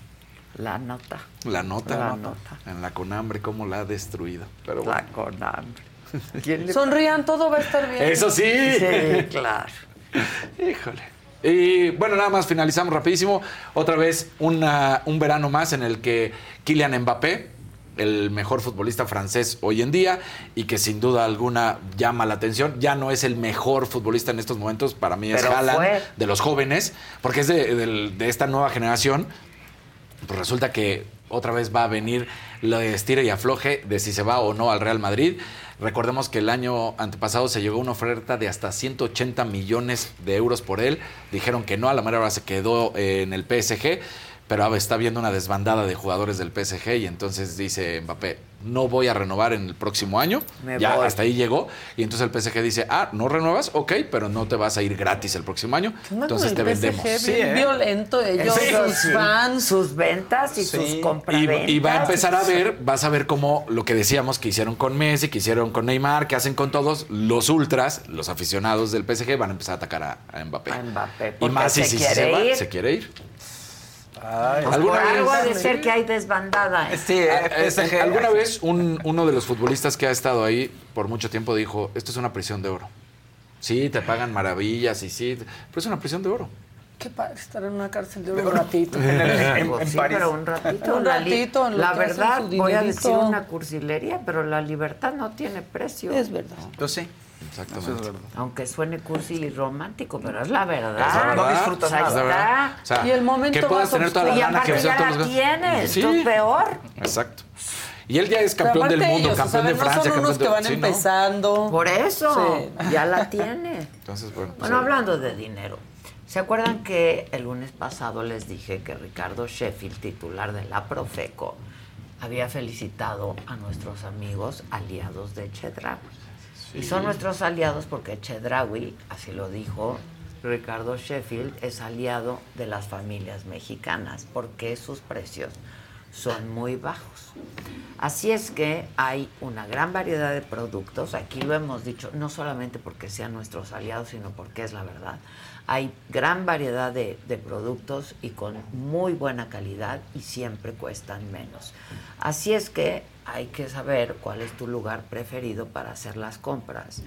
La nota. La nota, La ¿no? nota. En la conambre, cómo la ha destruido. Pero bueno. La conambre. [laughs] ¿Quién le- Sonrían, todo va a estar bien. Eso sí. Sí, claro. [laughs] Híjole. Y bueno, nada más finalizamos rapidísimo. Otra vez una- un verano más en el que Kylian Mbappé, el mejor futbolista francés hoy en día y que sin duda alguna llama la atención, ya no es el mejor futbolista en estos momentos, para mí es Haaland de los jóvenes, porque es de, de esta nueva generación. Pues resulta que otra vez va a venir la estira y afloje de si se va o no al Real Madrid. Recordemos que el año antepasado se llegó una oferta de hasta 180 millones de euros por él. Dijeron que no, a la manera se quedó eh, en el PSG, pero ahora está viendo una desbandada de jugadores del PSG y entonces dice Mbappé, no voy a renovar en el próximo año. Me ya voy. hasta ahí llegó. Y entonces el PSG dice, ah, no renuevas, ok, pero no te vas a ir gratis el próximo año. ¿Qué onda con Entonces te vendemos. Bien violento ellos, Sí, sus sí. fans. Sus ventas y Sí. sus compraventas. y va a empezar a ver, vas a ver cómo lo que decíamos que hicieron con Messi, que hicieron con Neymar, que hacen con todos, los ultras, los aficionados del PSG van a empezar a atacar a, a Mbappé. A Mbappé, y más si se si quiere se va, ir. se quiere ir. Pues ¿Alguna por algo vez- ha de ser que hay desbandada. ¿eh? Ah, eh, Alguna vez un- uno de los futbolistas que ha estado ahí por mucho tiempo dijo, esto es una prisión de oro. Sí, te pagan maravillas y sí, pero es una prisión de oro. Qué padre estar en una cárcel de oro un ratito. [laughs] Sí, pero un ratito. Un la ratito, en La verdad, voy a decir una cursilería, pero la libertad no tiene precio. Es verdad. Yo sí. Exactamente. Aunque suene cursi y romántico, pero es la verdad. Es la verdad. No disfrutas Es la nada. verdad. O sea, Y el momento que puedas tener toda la Y lana aparte que ya todos la los- tienes, Sí. es peor. Exacto. Y él ya es campeón del mundo, ellos, campeón ¿saben? de Francia, no son unos que de- van sí, ¿no? empezando. Por eso, Sí. ya la tiene. Entonces, bueno. pues, Bueno, hablando de dinero, ¿se acuerdan que el lunes pasado les dije que Ricardo Sheffield, titular de la Profeco, había felicitado a nuestros amigos aliados de Chedraui? Y son nuestros aliados porque Chedraui, así lo dijo Ricardo Sheffield, es aliado de las familias mexicanas porque sus precios son muy bajos. Así es que hay una gran variedad de productos, aquí lo hemos dicho, no solamente porque sean nuestros aliados, sino porque es la verdad. Hay gran variedad de, de productos y con muy buena calidad y siempre cuestan menos. Así es que hay que saber cuál es tu lugar preferido para hacer las compras.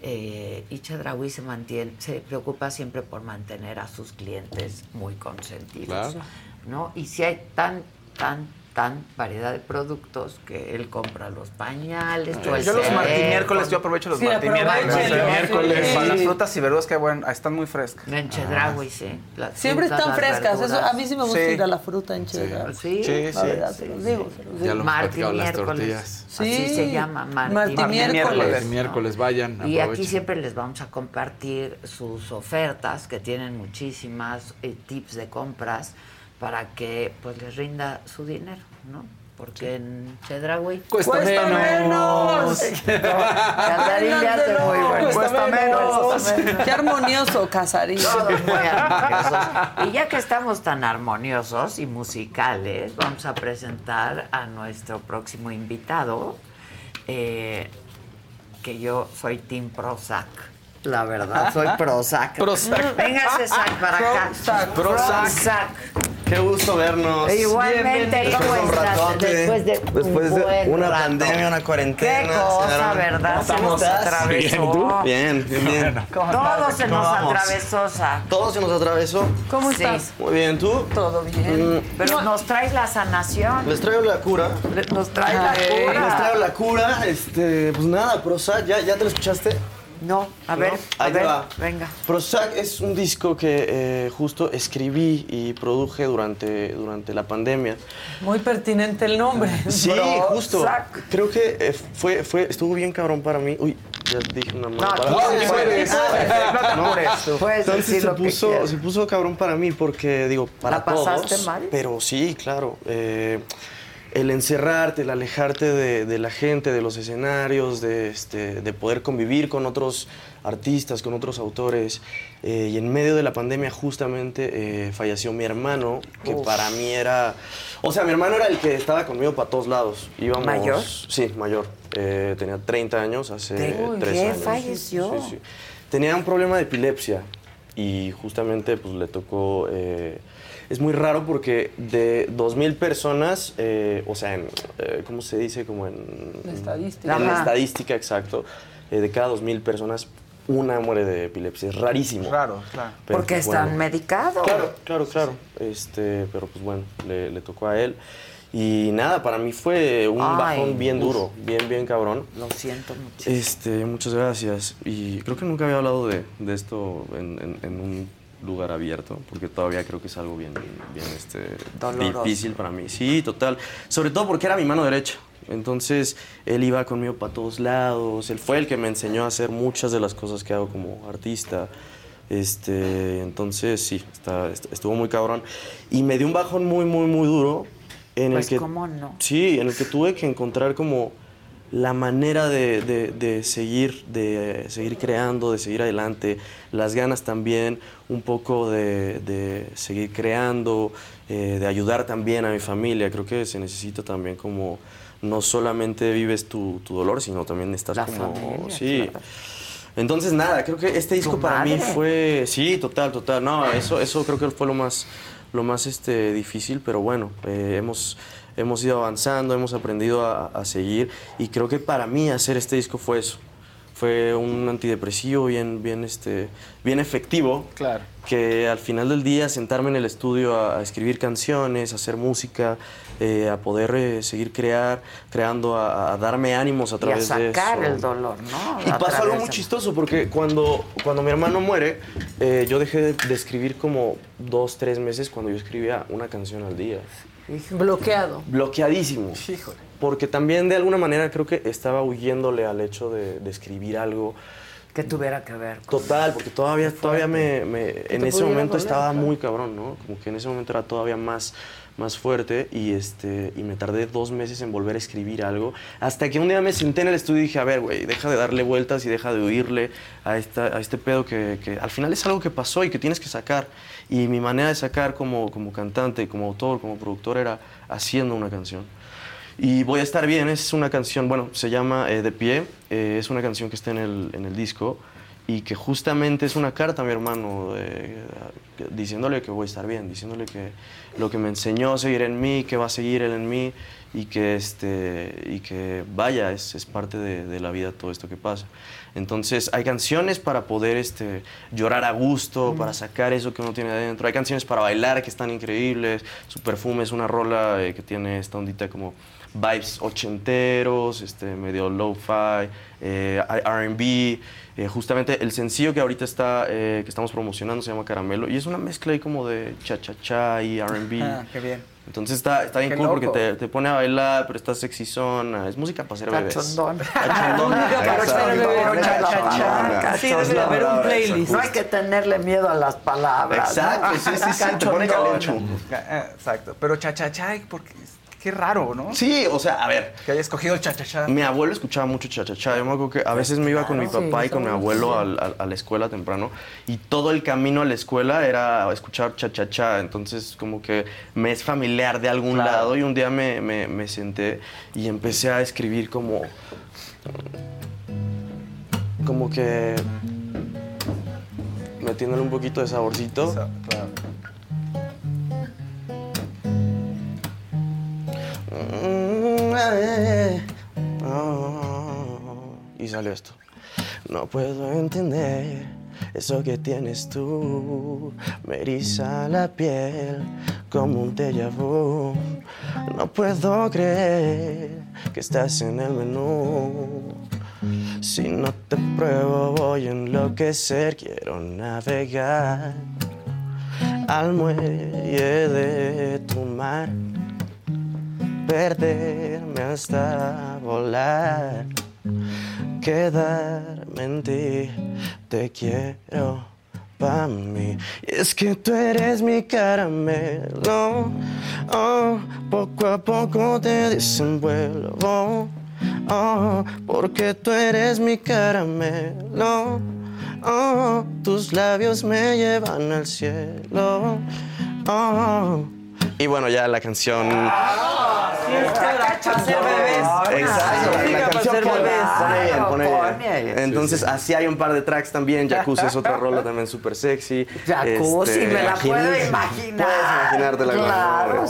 Eh, y Chedraui se mantiene, se preocupa siempre por mantener a sus clientes muy consentidos. Claro. ¿no? Y si hay tan, tan, tan variedad de productos que él compra los pañales, Yo los cereal, martimiércoles, yo aprovecho los Sí, aprovechenlo, miércoles sí. para las frutas y verduras que bueno, están muy frescas. En Chedraui, sí. Las Siempre frutas, están las frescas. Eso, a mí sí me gusta Sí. ir a la fruta en Chedraui. Sí, Sí, sí. verdad, se los digo, se los Ya digo. lo hemos Marti platicado, las miércoles. tortillas. Así Sí. se llama Marti, Marti miércoles. miércoles. Miércoles, vayan, Y aquí siempre les vamos a compartir sus ofertas, que tienen muchísimas eh, tips de compras para que pues les rinda su dinero, ¿no? Porque en Chedraui Cuesta ¡Cuesta menos. Casarín le hace muy bueno. Cuesta menos. Cuesta menos. Qué armonioso, Casarín. Todos muy armoniosos. Y ya que estamos tan armoniosos y musicales, vamos a presentar a nuestro próximo invitado, eh, que yo soy Team Prozac. La verdad, soy Prozac. Prozac. Véngase, Zac, para acá. Prozac. Prozac. Qué gusto vernos. Igualmente, Bienvenido. ¿cómo estás? Después de, Después de una rato. pandemia, una cuarentena. Qué cosa, ¿verdad? ¿verdad? Se ¿Cómo nos estás? atravesó. Bien, bien, bien. Todo se ¿Cómo nos atravesó. Todo se nos atravesó. ¿Cómo Sí. estás? Muy bien, ¿tú? Todo bien. Mm, Pero nos traes la sanación. Les traigo la cura. Nos traes la Les cura. traigo la cura. Este, pues nada, Prozac, ¿ya, ya te lo escuchaste? No, a ver, ¿No? a Ahí ver, va. venga. Prozac es un disco que eh, justo escribí y produje durante, durante la pandemia. Muy pertinente el nombre. [laughs] Sí, Prozac. justo. Creo que eh, fue, fue, estuvo bien cabrón para mí. Uy, ya dije una mala No, palabra. puedes. No apures tú. Puedes Entonces decir se lo puso, se puso cabrón para mí porque, digo, para ¿La pasaste todos. mal? Pero sí, claro. eh, el encerrarte, el alejarte de, de la gente, de los escenarios, de, este, de poder convivir con otros artistas, con otros autores. eh, y en medio de la pandemia justamente eh, falleció mi hermano, que Uf. para mí era... O sea, mi hermano era el que estaba conmigo para todos lados. Íbamos, ¿Mayor? Sí, mayor. Eh, tenía 30 años, hace ¿De tres qué años. falleció? Sí, sí. Tenía un problema de epilepsia y justamente pues le tocó... es muy raro porque de 2.000 personas, eh, o sea, en, eh, ¿cómo se dice? Como en... La estadística. En la estadística, exacto. eh, de cada 2.000 personas, una muere de epilepsia. Es rarísimo. Raro, claro. Pero, Porque pues, están bueno. medicados. Claro, claro, claro. Este, pero pues bueno, le, le tocó a él. Y nada, para mí fue un Ay, bajón bien uf. duro, bien, bien cabrón. Lo siento mucho. Este, muchas gracias. Y creo que nunca había hablado de, de esto en, en- en un lugar abierto, porque todavía creo que es algo bien, bien este, Doloroso. difícil para mí. Sí, total. Sobre todo porque era mi mano derecha. Entonces, él iba conmigo para todos lados. Él fue el que me enseñó a hacer muchas de las cosas que hago como artista. Este, entonces, sí, está- est- estuvo muy cabrón. Y me dio un bajón muy, muy, muy duro. En Pues, el que, ¿cómo no? Sí, en el que tuve que encontrar como la manera de, de- de seguir, de seguir creando, de seguir adelante, las ganas también, un poco de, de seguir creando, eh, de ayudar también a mi familia. Creo que se necesita también como no solamente vives tu, tu dolor, sino también estás La como... familia, sí. claro. Entonces, nada, creo que este disco ¿Tu para mí fue... Sí, total, total. No, eso, eso creo que fue lo más, lo más este, difícil, pero bueno, eh, hemos, hemos ido avanzando, hemos aprendido a, a seguir y creo que para mí hacer este disco fue eso. Fue un antidepresivo bien, bien, este, bien efectivo. Claro. Que al final del día sentarme en el estudio a, a escribir canciones, a hacer música, eh, a poder eh, seguir crear, creando, a, a darme ánimos a Y a través de eso. sacar el dolor, ¿no? Y A pasó algo través muy chistoso porque cuando, cuando mi hermano muere, eh, yo dejé de, de escribir como dos, tres meses cuando yo escribía una canción al día. Bloqueado. Bloqueadísimo. Porque también de alguna manera creo que estaba huyéndole al hecho de, de escribir algo. Que tuviera que ver. Total, porque todavía, todavía me, me- en ese momento doler, estaba claro. muy cabrón, ¿no? Como que en ese momento era todavía más, más fuerte y, este, y me tardé dos meses en volver a escribir algo. Hasta que un día me senté en el estudio y dije, a ver, güey, deja de darle vueltas y deja de huirle a, esta, a este pedo que, que al final es algo que pasó y que tienes que sacar. Y mi manera de sacar como, como cantante, como autor, como productor era haciendo una canción. Y Voy a estar bien es una canción, bueno, se llama eh, De Pie, eh, es una canción que está en el, en el disco y que justamente es una carta a mi hermano eh, diciéndole que voy a estar bien, diciéndole que lo que me enseñó a seguir en mí, que va a seguir él en mí y que, este, y que vaya, es, es parte de, de la vida todo esto que pasa. Entonces hay canciones para poder este, llorar a gusto, para sacar eso que uno tiene adentro. Hay canciones para bailar que están increíbles. Su perfume es una rola eh, que tiene esta ondita como vibes ochenteros, este, medio lo-fi, eh, R&B. Eh, justamente el sencillo que ahorita está, eh, que estamos promocionando se llama Caramelo y es una mezcla ahí como de cha-cha-cha y R&B. Ah, qué bien. Entonces está, está bien Qué cool porque loco. te, te pone a bailar, pero está sexyzona. Es música para hacer bebés. Cachondón. [laughs] Cachondón. [laughs] Sí, debe de haber un playlist. No hay que tenerle miedo a las palabras. ¿no? Exacto, sí, sí, sí, te pone. Eh, Exacto. Pero cha-cha-cha, porque qué raro, ¿no? Sí, o sea, a ver. Que haya escogido el cha-cha-cha. Mi abuelo escuchaba mucho cha-cha-cha. Yo me acuerdo que a veces me iba con mi claro. papá Sí, y con mi abuelo a la escuela temprano y todo el camino a la escuela era escuchar cha-cha-cha. Entonces, como que me es familiar de algún lado y un día me, me- me senté y empecé a escribir como. Como que. metiéndole un poquito de saborcito. Mm, Y salió esto. No puedo entender eso que tienes tú. Me eriza la piel como un déjà. No puedo creer que estás en el menú. Si no te pruebo voy a enloquecer. Quiero navegar al muelle de tu mar. Perderme hasta volar. Quedarme en ti, te quiero pa' mí. Y es que tú eres mi caramelo, oh, poco a poco te desenvuelvo, oh, porque tú eres mi caramelo, oh, tus labios me llevan al cielo, oh. Y bueno, ya la canción... Exacto, la canción pone, pone bien, pone bien. Entonces, así hay un par de tracks también. Jacuzzi es otra [laughs] rola también súper sexy. Jacuzzi, me la puedo imagínate- imaginar. Puedes imaginártela Claro.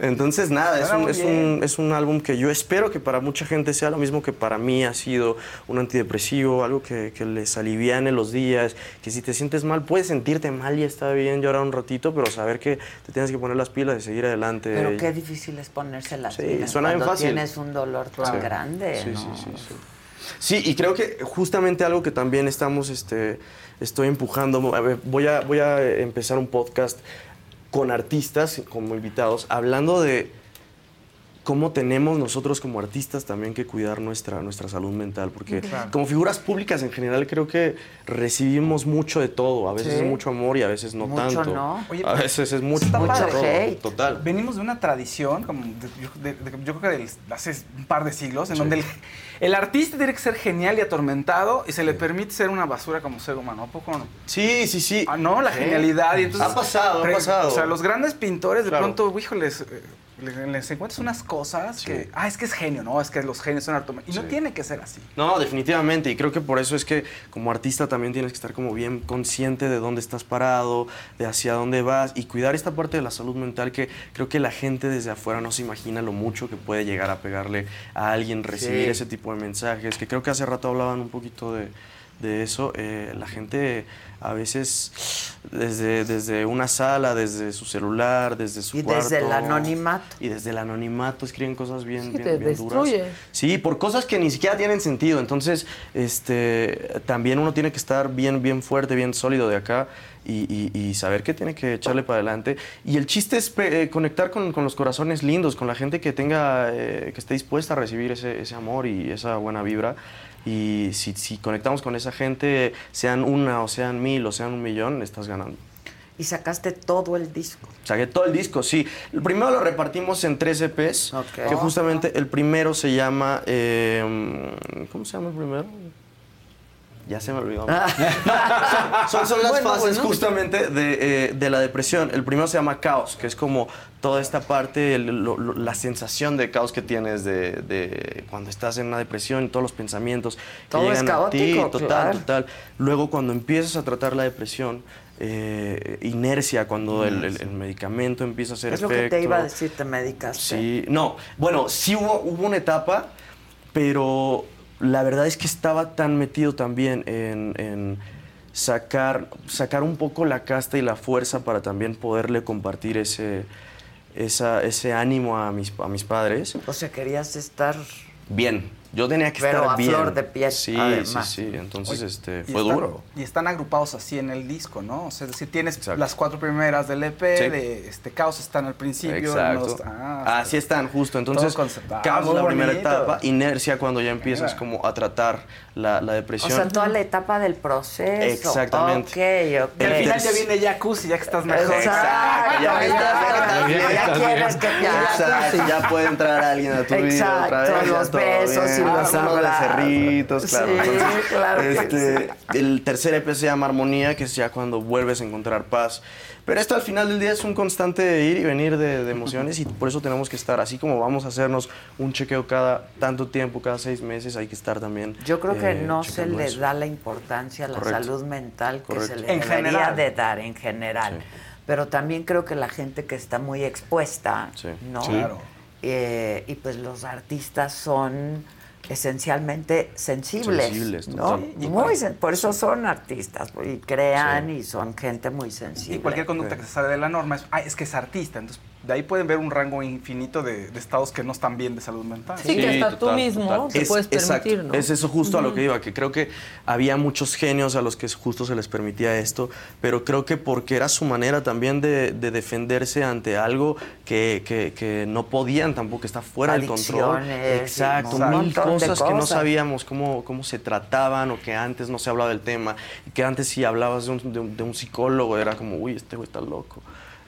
Entonces, nada, es un, es, un, es un álbum que yo espero que para mucha gente sea lo mismo que para mí ha sido un antidepresivo, algo que, que les aliviane los días, que si te sientes mal, puedes sentirte mal y está bien llorar un ratito, pero saber que te tienes que poner las pilas y seguir adelante. Pero qué difícil es ponerse las Sí, pilas suena bien cuando fácil. tienes un dolor tan Sí. grande, Sí, ¿no? sí, sí, sí. Sí, y creo que justamente algo que también estamos, este, estoy empujando, voy a, voy a empezar un podcast con artistas como invitados, hablando de cómo tenemos nosotros como artistas también que cuidar nuestra, nuestra salud mental, porque Claro. como figuras públicas en general creo que recibimos mucho de todo, a veces Sí. es mucho amor y a veces no Mucho tanto. no. Oye, a veces es mucho, está mucho padre. todo, total. Venimos de una tradición, como de- yo, de- de- yo creo que de hace un par de siglos, en Sí. donde el, el artista tiene que ser genial y atormentado y se le permite ser una basura como ser humano. ¿A poco no? Sí, sí, sí. Ah, no, la Sí. genialidad. Y entonces, Ha pasado, ha pasado. O sea, los grandes pintores de Claro. pronto, híjoles, eh, les, encuentras unas cosas que, ah, es que es genio, ¿no? Es que los genios son artomentados. Y no tiene que ser así. No, definitivamente. Y creo que por eso es que como artista también tienes que estar como bien consciente de dónde estás parado, de hacia dónde vas y cuidar esta parte de la salud mental que creo que la gente desde afuera no se imagina lo mucho que puede llegar a pegarle a alguien, recibir Sí. ese tipo de mensajes. Que creo que hace rato hablaban un poquito de, de eso. Eh, la gente a veces desde, desde una sala, desde su celular, desde su Y cuarto. desde el anonimato. Y desde el anonimato escriben cosas bien, Sí, bien, te bien duras. destruye. Sí, por cosas que ni siquiera tienen sentido. Entonces, este, también uno tiene que estar bien, bien fuerte, bien sólido de acá y, y- y saber que tiene que echarle para adelante. Y el chiste es eh, conectar con, con los corazones lindos, con la gente que tenga, eh, que esté dispuesta a recibir ese, ese amor y esa buena vibra. Y si, si conectamos con esa gente, sean una o sean mil o sean un millón, estás ganando. Y sacaste todo el disco. Saqué todo el disco, sí. El primero lo repartimos en tres EPs, que justamente el primero se llama... eh, ¿Cómo se llama el primero? Ya se me olvidó. [laughs] son, son las Bueno, fases bueno. justamente de, eh, de la depresión. El primero se llama caos, que es como toda esta parte, el- lo- lo- la sensación de caos que tienes de, de cuando estás en una depresión y todos los pensamientos que Todo es llegan a ti. caótico, Total, claro. total. Luego cuando empiezas a tratar la depresión, eh, inercia, cuando el, el- el medicamento empieza a hacer Es lo efecto. que te iba a decir, te medicaste. Sí, no, bueno, sí hubo, hubo una etapa, pero la verdad es que estaba tan metido también en, en sacar, sacar un poco la casta y la fuerza para también poderle compartir ese, esa- ese ánimo a mis, a mis padres. O sea, querías estar Bien, yo tenía que Pero estar a bien. flor de piel, Sí, además. sí, sí, entonces Oye, este, y fue están- duro. Y están agrupados así en el disco, ¿no? O sea, es decir, tienes Exacto. las cuatro primeras del EP, Sí. de este Caos están al principio. Exacto. los- ah, Así están, justo. Entonces, caos Ah, es la primera etapa, inercia cuando ya empiezas Mira. como a tratar la, la O depresión. sea, toda la etapa del proceso. Exactamente. Ok, ok. Y al final ya viene jacuzzi, ya que estás mejor. Exacto, Ya que estás- ya ya quieres que ya- Exacto, ya puede entrar alguien a tu vida Exacto, otra vez. los besos y los abrazos. cerritos, claro. Sí, Entonces, claro este, El tercer EP se llama Armonía, que es ya cuando vuelves a encontrar paz. Pero esto al final del día es un constante ir y venir de, de emociones y por eso tenemos que estar, así como vamos a hacernos un chequeo cada tanto tiempo, cada seis meses, hay que estar también. Yo creo que eh, no se le eso. da la importancia a la Correcto. salud mental que Correcto. se le En debería general. de dar en general. Pero también creo que la gente que está muy expuesta, Sí. ¿no? Sí. Claro. Eh, y pues los artistas son esencialmente sensibles, Sensibles, ¿no? total, Y total. muy sen- por eso son artistas y crean y son gente muy sensible. Y cualquier conducta que se sale de la norma es, ay, es que es artista. Entonces, de ahí pueden ver un rango infinito de, de estados que no están bien de salud mental. Sí, que hasta tú mismo te Es- puedes exacto, permitir, ¿no? Es eso justo a lo que iba, que creo que había muchos genios a los que justo se les permitía esto, pero creo que porque era su manera también de, de defenderse ante algo que, que- que no podían tampoco, está fuera del control. Exacto, un mil cosas, que no sabíamos cómo, cómo se trataban o que antes no se hablaba del tema, y que antes si hablabas de un, de un- de un psicólogo era como, uy, este güey está loco.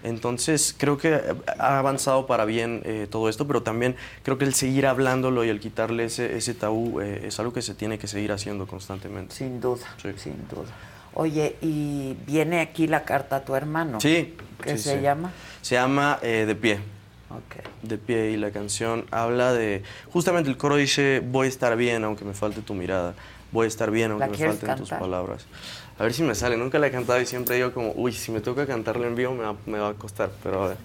Entonces, creo que ha avanzado para bien eh, todo esto, pero también creo que el seguir hablándolo y el quitarle ese, ese tabú eh, es algo que se tiene que seguir haciendo constantemente. Sin duda, sin duda. Oye, y viene aquí la carta a tu hermano. Sí. ¿Qué sí, se sí. llama? Se llama eh, De Pie. De Pie y la canción habla de... Justamente el coro dice, voy a estar bien aunque me falte tu mirada. Voy a estar bien aunque ¿La me falten tus palabras. A ver si me sale. Nunca la he cantado y siempre digo como, uy, si me toca cantarla en vivo me va, me va a costar. Pero a ver.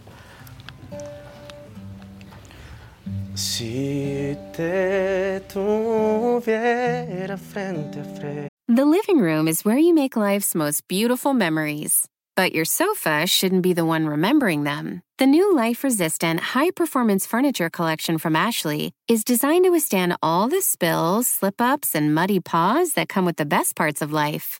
Si te tuviera frente a frente. The living room is where you make life's most beautiful memories. But your sofa shouldn't be the one remembering them. The new life resistant, high performance furniture collection from Ashley is designed to withstand all the spills, slip ups, and muddy paws that come with the best parts of life.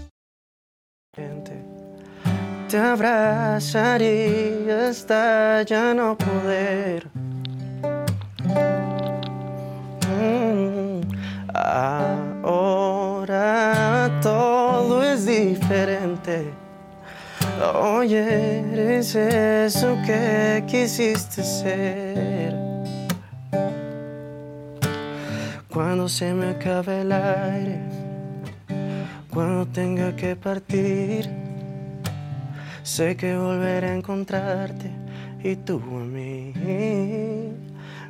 Te abrazaría hasta ya no poder. Mm, Ahora todo es diferente. Oye, eres eso que quisiste ser. Cuando se me acabe el aire, cuando tenga que partir. Sé que volveré a encontrarte y tú a mí.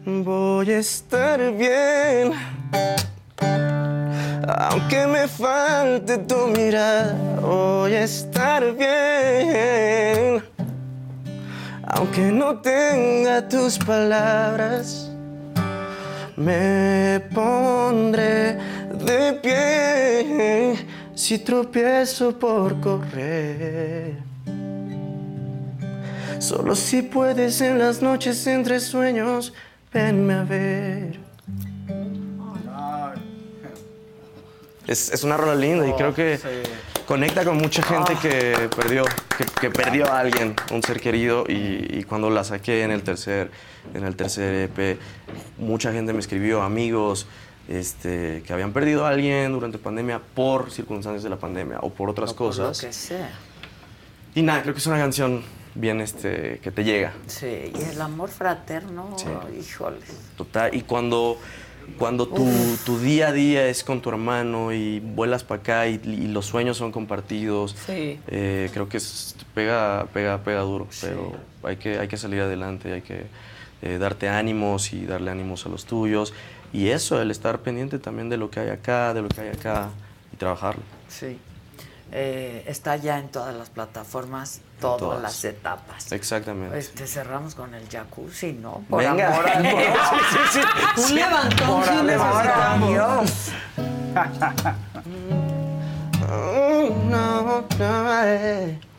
Voy a estar bien. Aunque me falte tu mirada, voy a estar bien. Aunque no tenga tus palabras, me pondré de pie si tropiezo por correr. Solo si puedes en las noches entre sueños, venme a ver. Es, es una rola linda y creo que conecta con mucha gente que perdió, que, que perdió a alguien, un ser querido, y, y cuando la saqué en el tercer, en el tercer EP, mucha gente me escribió, amigos, este, que habían perdido a alguien durante pandemia por circunstancias de la pandemia o por otras cosas. Lo que sea. Y nada, creo que es una canción bien este, que te llega. Sí, y el amor fraterno, Sí. híjoles. Total. Y cuando, cuando tu, tu día a día es con tu hermano y vuelas para acá y, y los sueños son compartidos, Sí. eh, creo que es- pega, pega, pega duro. Pero hay que, hay que salir adelante, hay que eh, darte ánimos y darle ánimos a los tuyos. Y eso, el estar pendiente también de lo que hay acá, de lo que hay acá y trabajarlo. Sí. Eh, está ya en todas las plataformas, todas, todas. las etapas. Exactamente. Este, cerramos con el jacuzzi, ¿no? Por Venga. amor a [laughs] Dios. Sí, sí, sí. Un levantón Por sí amor a. Dios. [laughs]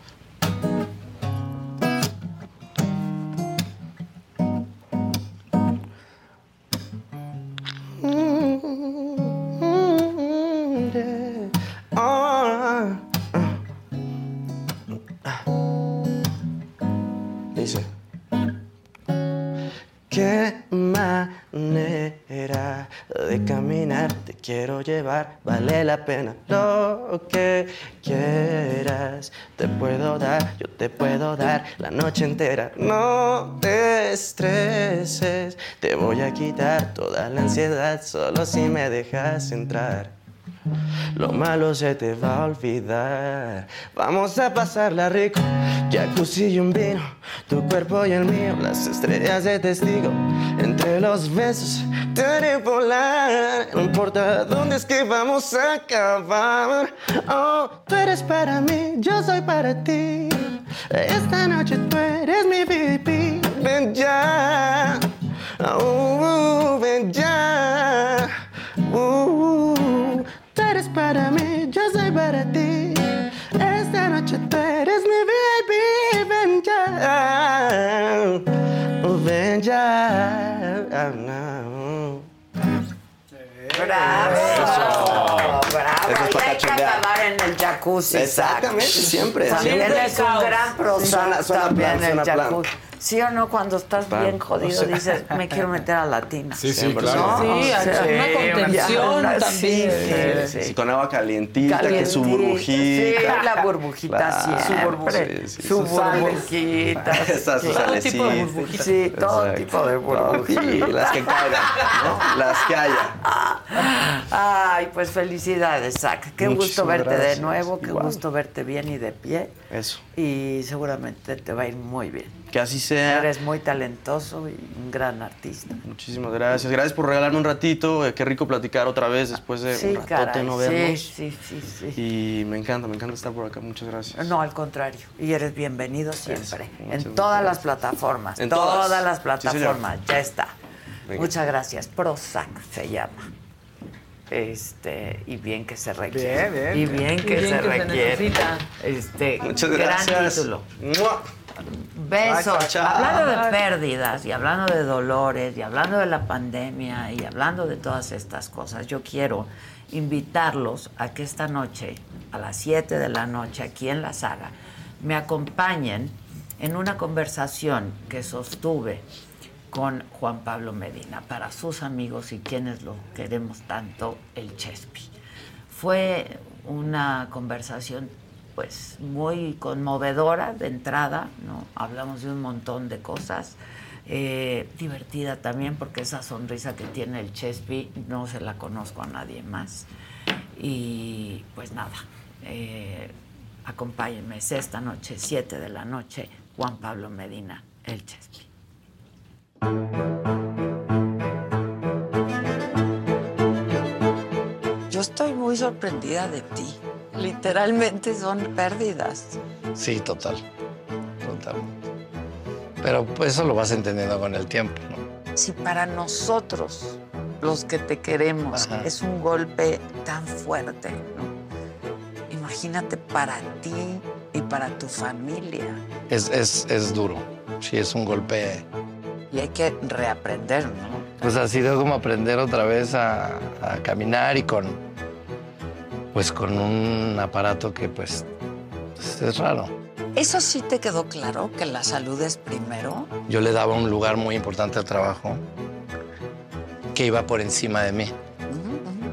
Dice. Qué manera de caminar quiero llevar, vale la pena lo que quieras. Te puedo dar, yo te puedo dar la noche entera. No te estreses, te voy a quitar toda la ansiedad solo si me dejas entrar. Lo malo se te va a olvidar. Vamos a pasarla rico. Jacuzzi y un vino. Tu cuerpo y el mío. Las estrellas de testigo. Entre los besos te haré volar. No importa dónde es que vamos a acabar. Oh, tú eres para mí. Yo soy para ti. Esta noche tú eres mi VIP. Ven ya. Oh, ven ya. Uh, para mí, yo soy para ti. Esta noche tú eres mi baby. Ven ya, ven ya. Bravo. Bravo. Eso es Y para hay que acabar en el jacuzzi. Exactamente, siempre, También siempre. es un gran proceso. Suena- suena también plan, el suena plan. ¿Sí o no? Cuando estás Total. bien jodido O sea- dices, me quiero [laughs] meter a latina. Sí, sí, ¿No? claro. Sí, O sea, una contención una- también. Sí, sí, Sí, sí. con agua calientita, que su Calientita, burbujita. Sí, la burbujita Claro, siempre. sí, sí, su sus sales. burbujita. [laughs] Esas sí. Todo tipo de burbujitas. Sí, todo Exacto. tipo de burbujitas. Sí, las que caigan, ¿no? Las que haya. Ay, pues felicidades, Zach. Qué gusto Muchísimas verte de gracias. nuevo, qué Igual. gusto verte bien y de pie. Eso. Y seguramente te va a ir muy bien. Que así sea. Eres muy talentoso y un gran artista. Muchísimas gracias. Gracias por regalarme un ratito. Eh, qué rico platicar otra vez después de Sí, un ratote caray, no sí, vernos. sí, sí, sí. Y me encanta, me encanta estar por acá. Muchas gracias. No, al contrario. Y eres bienvenido siempre. muchas, en todas las plataformas. En todas, todas. las Sí, plataformas. ya está. Venga. Muchas gracias. Prozac se llama. Este, y bien que se requiere. Bien, bien, y bien. bien Y que bien se que se requiere. necesita. Este, Muchas gran gracias. título. ¡Mua! Besos. Hablando de pérdidas y hablando de dolores y hablando de la pandemia y hablando de todas estas cosas, yo quiero invitarlos a que esta noche, a las 7 de la noche, aquí en la saga, me acompañen en una conversación que sostuve con Juan Pablo Medina, para sus amigos y quienes lo queremos tanto, el Chespi. Fue una conversación pues muy conmovedora de entrada, ¿no? Hablamos de un montón de cosas. eh, divertida también porque esa sonrisa que tiene el Chespi no se la conozco a nadie más. Y pues nada, eh, acompáñenme es esta noche, 7 de la noche, Juan Pablo Medina, el Chespi. Yo estoy muy sorprendida de ti. Literalmente son pérdidas. Sí, total. Totalmente. Pero pues eso lo vas entendiendo con el tiempo, ¿no? Si para nosotros, los que te queremos, Ajá. es un golpe tan fuerte, ¿no? Imagínate para ti y para tu familia. Es, es, es duro. Sí, es un golpe. Y hay que reaprender, ¿no? Pues ha sido como aprender otra vez a, a caminar y con. Pues con un aparato que pues pues, es raro. ¿Eso sí te quedó claro, que la salud es primero? Yo le daba un lugar muy importante al trabajo que iba por encima de mí.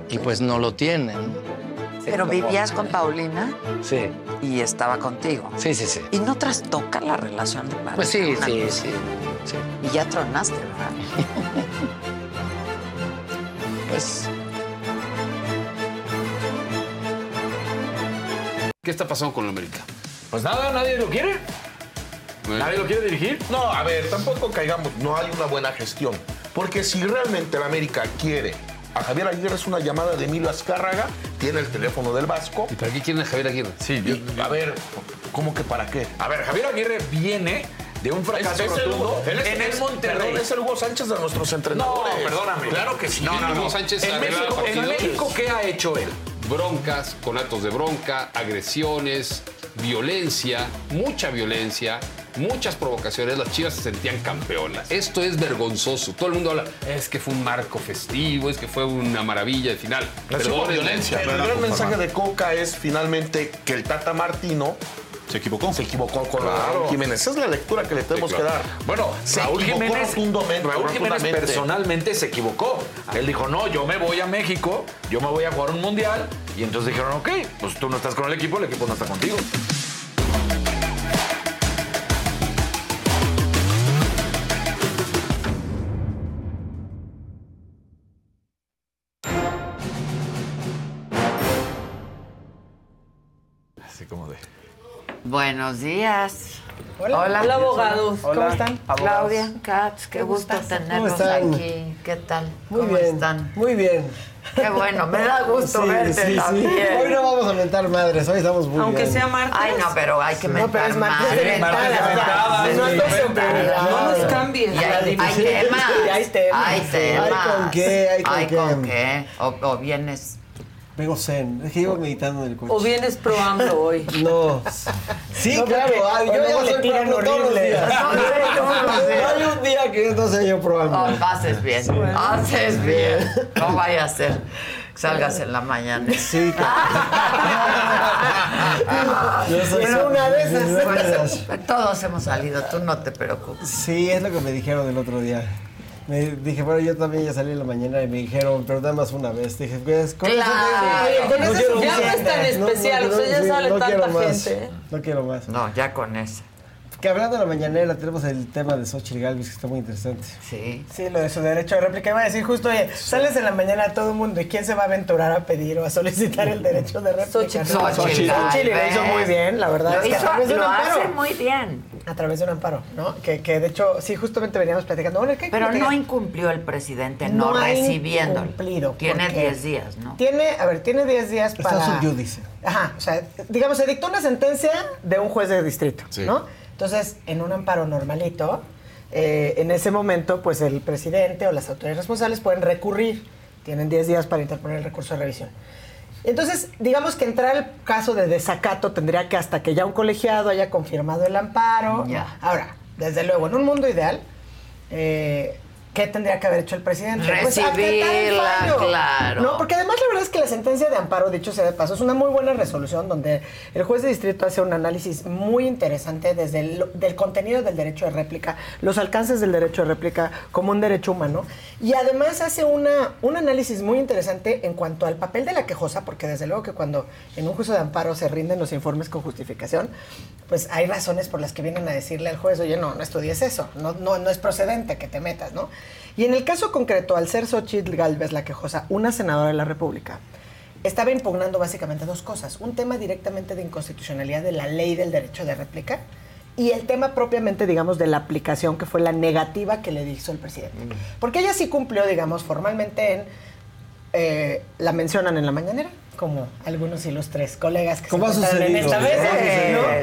Y pues no lo tienen. Pero vivías con Paulina Sí, y estaba contigo. sí, sí, sí. Y no trastoca la relación de pareja. Pues sí, sí, sí. Y ya tronaste, ¿verdad? [laughs] Pues ¿Qué está pasando con la América? Pues nada, nadie lo quiere. ¿Nadie lo quiere dirigir? No, a ver, tampoco caigamos, no hay una buena gestión. Porque si realmente la América quiere a Javier Aguirre es una llamada de Emilio Azcárraga, tiene el teléfono del Vasco. ¿Y para qué quieren a Javier Aguirre? Sí, yo- Y, a ver, ¿cómo que para qué? A ver, Javier Aguirre viene de un fracaso Es- es el rotundo es- en el Monterrey. perdón, es el Hugo Sánchez de nuestros entrenadores. No, perdóname. Claro que sí. No, no, no. Hugo Sánchez en. México, ¿qué ha hecho él? Broncas, con actos de bronca, agresiones, violencia, mucha violencia, muchas provocaciones. Las Chivas se sentían campeonas. Esto es vergonzoso. Todo el mundo habla, es que fue un marco festivo, es que fue una maravilla de final. Pero violencia. El gran mensaje de Coca es finalmente que el Tata Martino Se equivocó. se equivocó con Claro. Raúl Jiménez. Esa es la lectura que le tenemos claro. que dar. Bueno, se Raúl Jiménez, Raúl Jiménez personalmente se equivocó. Él dijo, no, yo me voy a México, yo me voy a jugar un mundial. Y entonces dijeron, ok, pues tú no estás con el equipo, el equipo no está contigo. Así como de... Buenos días. Hola. Hola, abogados. ¿Cómo están? Claudia Katz, qué gusto tenerlos aquí. ¿Qué tal? Muy ¿Cómo bien. están? Muy bien. Qué bueno, me da gusto Sí, verte sí, sí. también. Hoy no vamos a mentar madres, hoy estamos muy Aunque bien. sea martes. Ay, no, pero hay que No, mentar pero es martes de madres. mentadas. mentadas, No, sí. No nos cambies. Y hay, hay temas. Y hay temas. Hay temas. Hay con qué, hay con Hay qué. con qué. O, o vienes. Vengo zen, es que llevo meditando en el coche. O vienes pro AMLO hoy. [laughs] No. Sí, No, claro, porque- ay, yo ya le tiran pro todos los horrible. [laughs] hay un día que no sea yo probando. No, haces bien. Haces bien. No vaya a ser. que Salgas en la mañana. Sí, [laughs] soy Pero una de esas. Pues, todos hemos salido, tú no te preocupes. Sí, es lo que me dijeron el otro día. Me dije, bueno, yo también ya salí en la mañana y me dijeron, pero nada más una vez. Dije, pues, con eso Claro. eso es quiero ya no es tan especial, o sea, ya sale no tanta más. gente. No quiero más. No, ya con eso. Que hablando de la mañanera, tenemos el tema de Xochitl Galvez, que está muy interesante. Sí. Sí, lo de su derecho de réplica. Iba a decir justo, oye, sales en la mañana a todo el mundo y quién se va a aventurar a pedir o a solicitar el derecho de réplica. Xochitl. Xochitl Xochitl, y lo hizo muy bien, la verdad. Lo es que hizo- a través de un lo amparo. hace muy bien. A través de un amparo, ¿no? Que, que de hecho, sí, justamente veníamos platicando. Bueno, ¿qué- Pero qué- no incumplió el presidente no, No ha recibiéndolo. incumplido, Tiene porque 10 días, ¿no? Tiene, a ver, tiene 10 días Está para... subyúdice. Ajá, o sea, digamos, se dictó una sentencia de un juez de distrito, Sí. ¿no? Entonces, en un amparo normalito, eh, en ese momento, pues el presidente o las autoridades responsables pueden recurrir. Tienen 10 días para interponer el recurso de revisión. Entonces, digamos que entrar el caso de desacato tendría que hasta que ya un colegiado haya confirmado el amparo. Ya. Ahora, desde luego, en un mundo ideal, eh, ¿qué tendría que haber hecho el presidente? Pues, Recibirla, fallo. claro. No, porque además la verdad es que la sentencia de amparo, dicho sea de paso, es una muy buena resolución donde el juez de distrito hace un análisis muy interesante desde el del contenido del derecho de réplica, los alcances del derecho de réplica como un derecho humano y además hace una, un análisis muy interesante en cuanto al papel de la quejosa, porque desde luego que cuando en un juicio de amparo se rinden los informes con justificación, pues hay razones por las que vienen a decirle al juez, oye, no, no estudies eso, no, no, no es procedente que te metas, ¿no? Y en el caso concreto, al ser Xochitl Galvez la quejosa, una senadora de la República, estaba impugnando básicamente dos cosas. Un tema directamente de inconstitucionalidad de la ley del derecho de réplica y el tema propiamente, digamos, de la aplicación, que fue la negativa que le hizo el presidente. Porque ella sí cumplió, digamos, formalmente en... eh, la mencionan en la mañanera, como algunos ilustres colegas que Como ha se encuentran en esta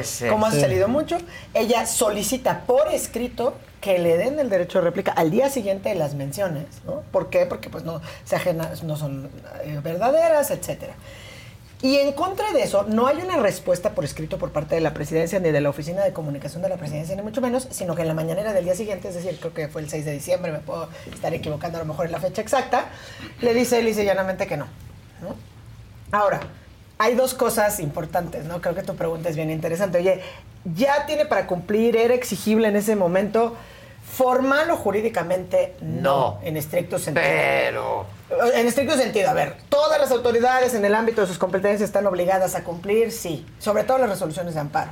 sí, ¿no? como ha sucedido mucho. Ella solicita por escrito que le den el derecho de réplica al día siguiente de las menciones, ¿no? ¿Por qué? Porque pues no se no son eh, verdaderas, etcétera. Y en contra de eso, no hay una respuesta por escrito por parte de la presidencia ni de la oficina de comunicación de la presidencia, ni mucho menos, sino que en la mañanera del día siguiente, es decir, creo que fue el 6 de diciembre, me puedo estar equivocando a lo mejor en la fecha exacta, le dice él y llanamente que no. ¿no? Ahora, hay dos cosas importantes, ¿no? Creo que tu pregunta es bien interesante. Oye, ¿ya tiene para cumplir? ¿Era exigible en ese momento? Formal o jurídicamente, no, No. en estricto sentido. Pero. En estricto sentido, a ver, todas las autoridades en el ámbito de sus competencias están obligadas a cumplir, sí, sobre todo las resoluciones de amparo.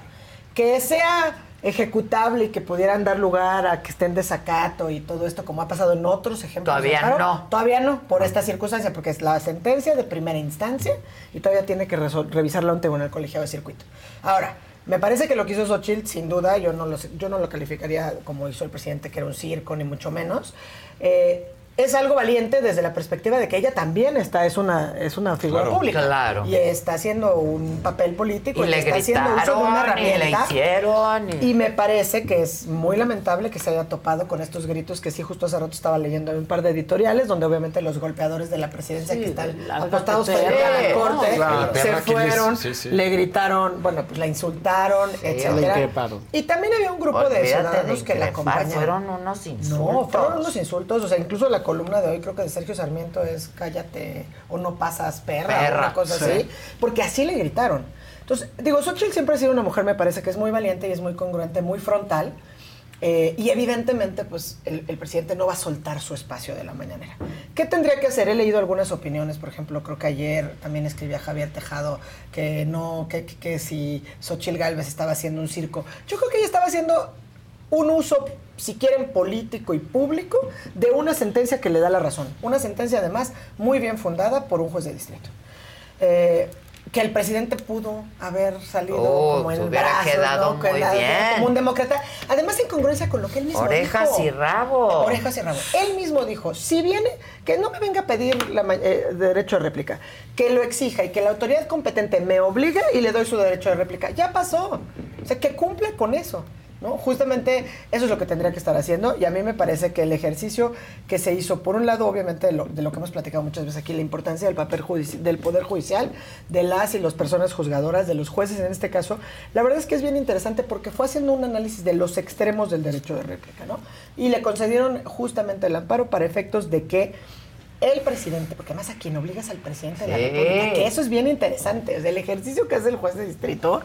Que sea ejecutable y que pudieran dar lugar a que estén desacato y todo esto, como ha pasado en otros ejemplos. de Todavía amparo, no. Todavía no, por esta circunstancia, porque es la sentencia de primera instancia y todavía tiene que revisarla un tribunal colegiado de circuito. Ahora, me parece que lo que hizo Xochitl, sin duda, yo no lo, yo no lo calificaría como hizo el presidente, que era un circo, ni mucho menos. Eh, es algo valiente desde la perspectiva de que ella también está, es una, es una figura Claro. pública. Claro. Y está haciendo un papel político Y le está haciendo uso de una gritaron, y le herramienta. hicieron, y- Y me parece que es muy lamentable que se haya topado con estos gritos que sí, justo hace rato estaba leyendo un par de editoriales donde obviamente los golpeadores de la presidencia que están apostados frente a la corte Claro. Se fueron, Sí, sí. le gritaron, bueno, pues la insultaron, Sí, etcétera. la increparon. Y también había un grupo de ciudadanos de que la acompañaron. fueron unos insultos. No, fueron unos insultos. O sea, incluso la columna de hoy, creo que de Sergio Sarmiento es cállate o no pasas perra, Perra, o una cosa sí. así. Porque así le gritaron. Entonces, digo, Xochitl siempre ha sido una mujer, me parece que es muy valiente y es muy congruente, muy frontal. eh, y evidentemente, pues, el, el presidente no va a soltar su espacio de la mañanera. ¿Qué tendría que hacer? He leído algunas opiniones, por ejemplo, creo que ayer también escribía Javier Tejado que no, que, que- que si Xochitl Galvez estaba haciendo un circo. Yo creo que ella estaba haciendo un uso, si quieren, político y público de una sentencia que le da la razón. Una sentencia, además, muy bien fundada por un juez de distrito. Eh, que el presidente pudo haber salido Oh, como en hubiera brazos, quedado ¿no? muy bien. Como un demócrata. Además, en congruencia con lo que él mismo Orejas dijo. y rabo. Orejas y rabo. Él mismo dijo, si viene, que no me venga a pedir la eh, derecho de réplica, que lo exija y que la autoridad competente me obligue y le doy su derecho de réplica. Ya pasó. O sea, que cumpla con eso. Justamente eso es lo que tendría que estar haciendo y a mí me parece que el ejercicio que se hizo, por un lado, obviamente, de lo, de lo que hemos platicado muchas veces aquí, la importancia del papel del Poder Judicial, de las y las personas juzgadoras, de los jueces en este caso, la verdad es que es bien interesante porque fue haciendo un análisis de los extremos del derecho de réplica, ¿no? Y le concedieron justamente el amparo para efectos de que el presidente, porque además a quien obligas al presidente de la. República, que eso es bien interesante. O sea, el ejercicio que hace el juez de distrito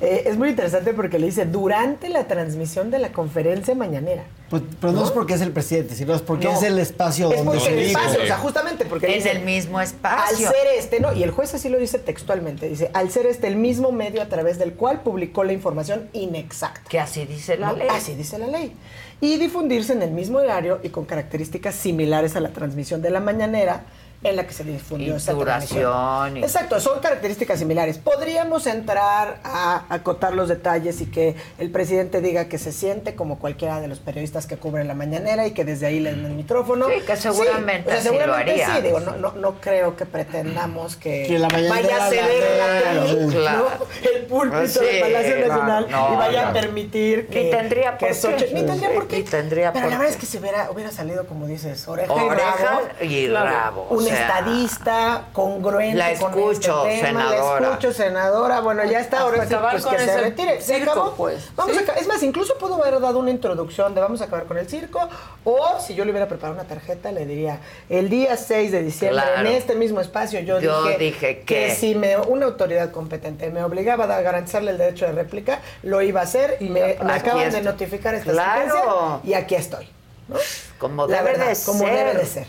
eh, es muy interesante porque le dice durante la transmisión de la conferencia mañanera. Pues, pero no, es porque es el presidente, sino es porque No. es el espacio Es donde se el espacio, o sea, justamente porque Es dice, el mismo espacio. Al ser este, ¿no? Y el juez así lo dice textualmente, dice, al ser este el mismo medio a través del cual publicó la información inexacta. Que así dice la ¿no? ley. Así dice la ley. Y difundirse en el mismo horario y con características similares a la transmisión de la mañanera en la que se difundió Y esa duración transmisión. y- Exacto, son características similares. Podríamos entrar a acotar los detalles y que el presidente diga que se siente como cualquiera de los periodistas que cubren la mañanera y que desde ahí le den el micrófono. Sí, que seguramente o sea, así lo seguramente haría. sí. Digo, no, no, no creo que pretendamos que, Que la mañanera vaya a ceder la- la tele, sí. Claro. ¿no? el púlpito Sí, del Palacio Nacional no, y vaya no. a permitir que Ni tendría que por qué. Ni tendría por qué. Ni tendría Pero por la verdad qué. es que si hubiera, hubiera salido, como dices, oreja, Oreja y y rabo. rabo, o Un sea. estadista congruente La con escucho, este tema. La senadora. escucho, senadora. Bueno, ya está, ahora sí, acabar pues con que se retire. ¿Se circo, acabó? pues. Vamos Sí. a acabar. Es más, incluso pudo haber dado una introducción de vamos a acabar con el circo. O si yo le hubiera preparado una tarjeta, le diría, el día 6 de diciembre, Claro. en este mismo espacio, yo, Yo dije, dije que que- si me, una autoridad competente me obligaba a garantizarle el derecho de réplica, lo iba a hacer. Y me, acaban de notificar esta Claro. sentencia y aquí estoy. ¿no? Como La debe verdad, de como ser. debe de ser.